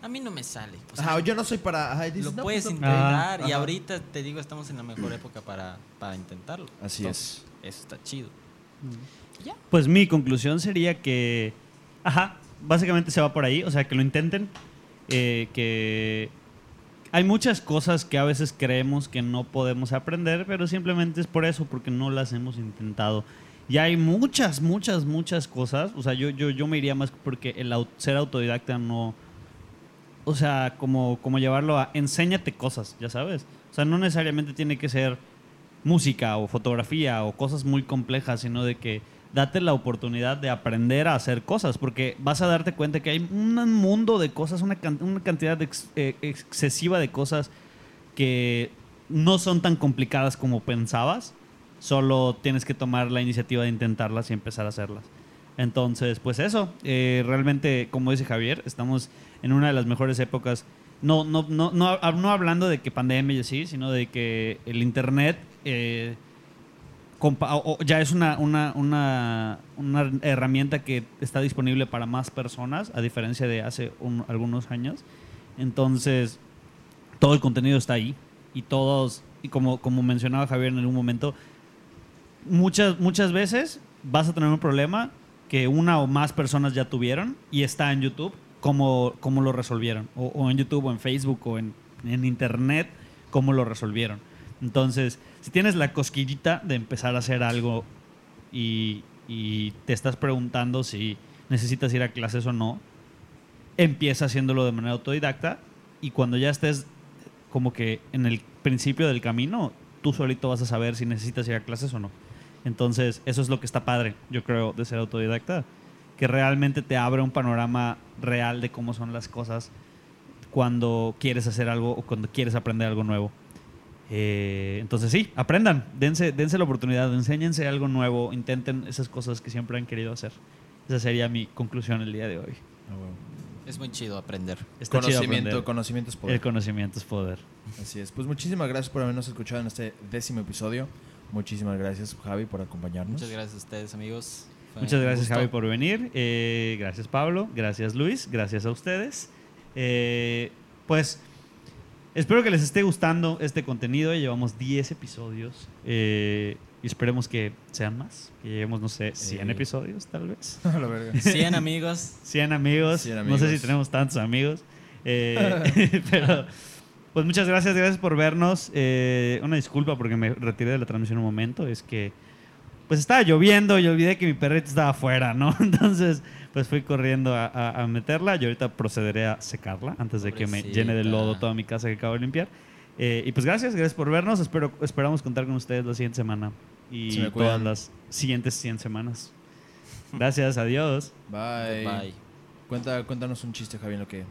Speaker 2: a mí no me sale. O sea,
Speaker 1: Ajá, yo no soy para... Ajá, dices,
Speaker 2: lo
Speaker 1: "No,
Speaker 2: puedes
Speaker 1: pues, no".
Speaker 2: intentar y
Speaker 1: Ajá.
Speaker 2: ahorita te digo, estamos en la mejor época para, para intentarlo.
Speaker 1: Así
Speaker 2: Entonces, Eso está chido.
Speaker 3: Pues mi conclusión sería que, ajá, básicamente se va por ahí, o sea, que lo intenten, eh, que hay muchas cosas que a veces creemos que no podemos aprender, pero simplemente es por eso, porque no las hemos intentado. Y hay muchas, muchas, muchas cosas, o sea, yo, yo, yo me iría más porque el ser autodidacta no, o sea, como, como llevarlo a enséñate cosas, ya sabes. O sea, no necesariamente tiene que ser música o fotografía o cosas muy complejas, sino de que date la oportunidad de aprender a hacer cosas, porque vas a darte cuenta que hay un mundo de cosas, una, can- una cantidad ex- eh, excesiva de cosas que no son tan complicadas como pensabas, solo tienes que tomar la iniciativa de intentarlas y empezar a hacerlas. Entonces, pues eso, eh, realmente, como dice Javier, estamos en una de las mejores épocas, no, no, no, no, no hablando de que pandemia y así, sino de que el Internet eh, ya es una, una, una, una herramienta que está disponible para más personas, a diferencia de hace un- algunos años. Entonces, todo el contenido está ahí y todos, y como, como mencionaba Javier en un momento, muchas, muchas veces vas a tener un problema que una o más personas ya tuvieron y está en YouTube, cómo, cómo lo resolvieron. O, o en YouTube, o en Facebook, o en, en Internet, cómo lo resolvieron. Entonces, si tienes la cosquillita de empezar a hacer algo y, y te estás preguntando si necesitas ir a clases o no, empieza haciéndolo de manera autodidacta y cuando ya estés como que en el principio del camino, tú solito vas a saber si necesitas ir a clases o no. Entonces, eso es lo que está padre, yo creo, de ser autodidacta, que realmente te abre un panorama real de cómo son las cosas cuando quieres hacer algo o cuando quieres aprender algo nuevo. Eh, entonces sí, aprendan, dense, dense la oportunidad, enséñense algo nuevo, intenten esas cosas que siempre han querido hacer. Esa sería mi conclusión el día de hoy.
Speaker 1: Ah, huevo.
Speaker 2: Es muy chido aprender.
Speaker 3: Está chido
Speaker 1: Conocimiento,
Speaker 3: aprender.
Speaker 1: conocimiento es poder.
Speaker 3: El conocimiento es poder.
Speaker 1: Así es. Pues muchísimas gracias por habernos escuchado en este décimo episodio. Muchísimas gracias, Javi, por acompañarnos.
Speaker 2: Muchas gracias a ustedes, amigos. Fue
Speaker 3: Muchas gracias
Speaker 2: gusto.
Speaker 3: Javi por venir. Eh, gracias Pablo. Gracias Luis. Gracias a ustedes. Eh, pues espero que les esté gustando este contenido. Llevamos 10 episodios. eh, y esperemos que sean más. Que lleguemos, no sé, 100
Speaker 2: Eh.
Speaker 3: episodios tal vez.
Speaker 1: A la verga.
Speaker 2: 100 amigos.
Speaker 3: 100 amigos.
Speaker 1: 100
Speaker 3: No sé si tenemos tantos amigos. Eh, pero, pues muchas gracias, gracias por vernos. Eh, una disculpa porque me retiré de la transmisión un momento. Es que, pues estaba lloviendo y olvidé que mi perrito estaba afuera, ¿no? Entonces, pues fui corriendo a, a- a meterla y ahorita procederé a secarla antes de que me llene de lodo
Speaker 2: Pobrecita.
Speaker 3: toda mi casa que acabo de limpiar. Eh, y pues gracias, gracias por vernos. Espero, esperamos contar con ustedes la siguiente semana y
Speaker 1: Se
Speaker 3: todas las siguientes 100 semanas. Gracias, adiós.
Speaker 1: Bye.
Speaker 2: Bye.
Speaker 1: Cuenta, cuéntanos un chiste, Javi, en lo que...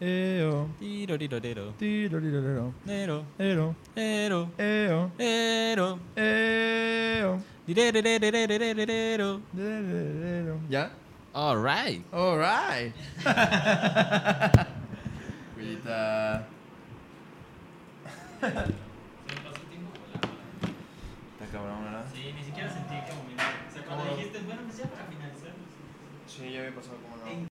Speaker 2: Eo.
Speaker 1: Eo.
Speaker 2: Tirorirorero.
Speaker 1: Tirorirorero.
Speaker 2: Ero.
Speaker 1: Ero.
Speaker 2: Ero.
Speaker 1: Eo.
Speaker 2: Ero.
Speaker 1: Eo. ¿Ya?
Speaker 2: All right.
Speaker 1: Cuidita. Está cabrón, ¿verdad?
Speaker 3: Sí, ni siquiera sentí como... O sea,
Speaker 1: cuando
Speaker 3: dijiste, bueno, pues ya para finalizar.
Speaker 1: Sí, ya había pasado como no.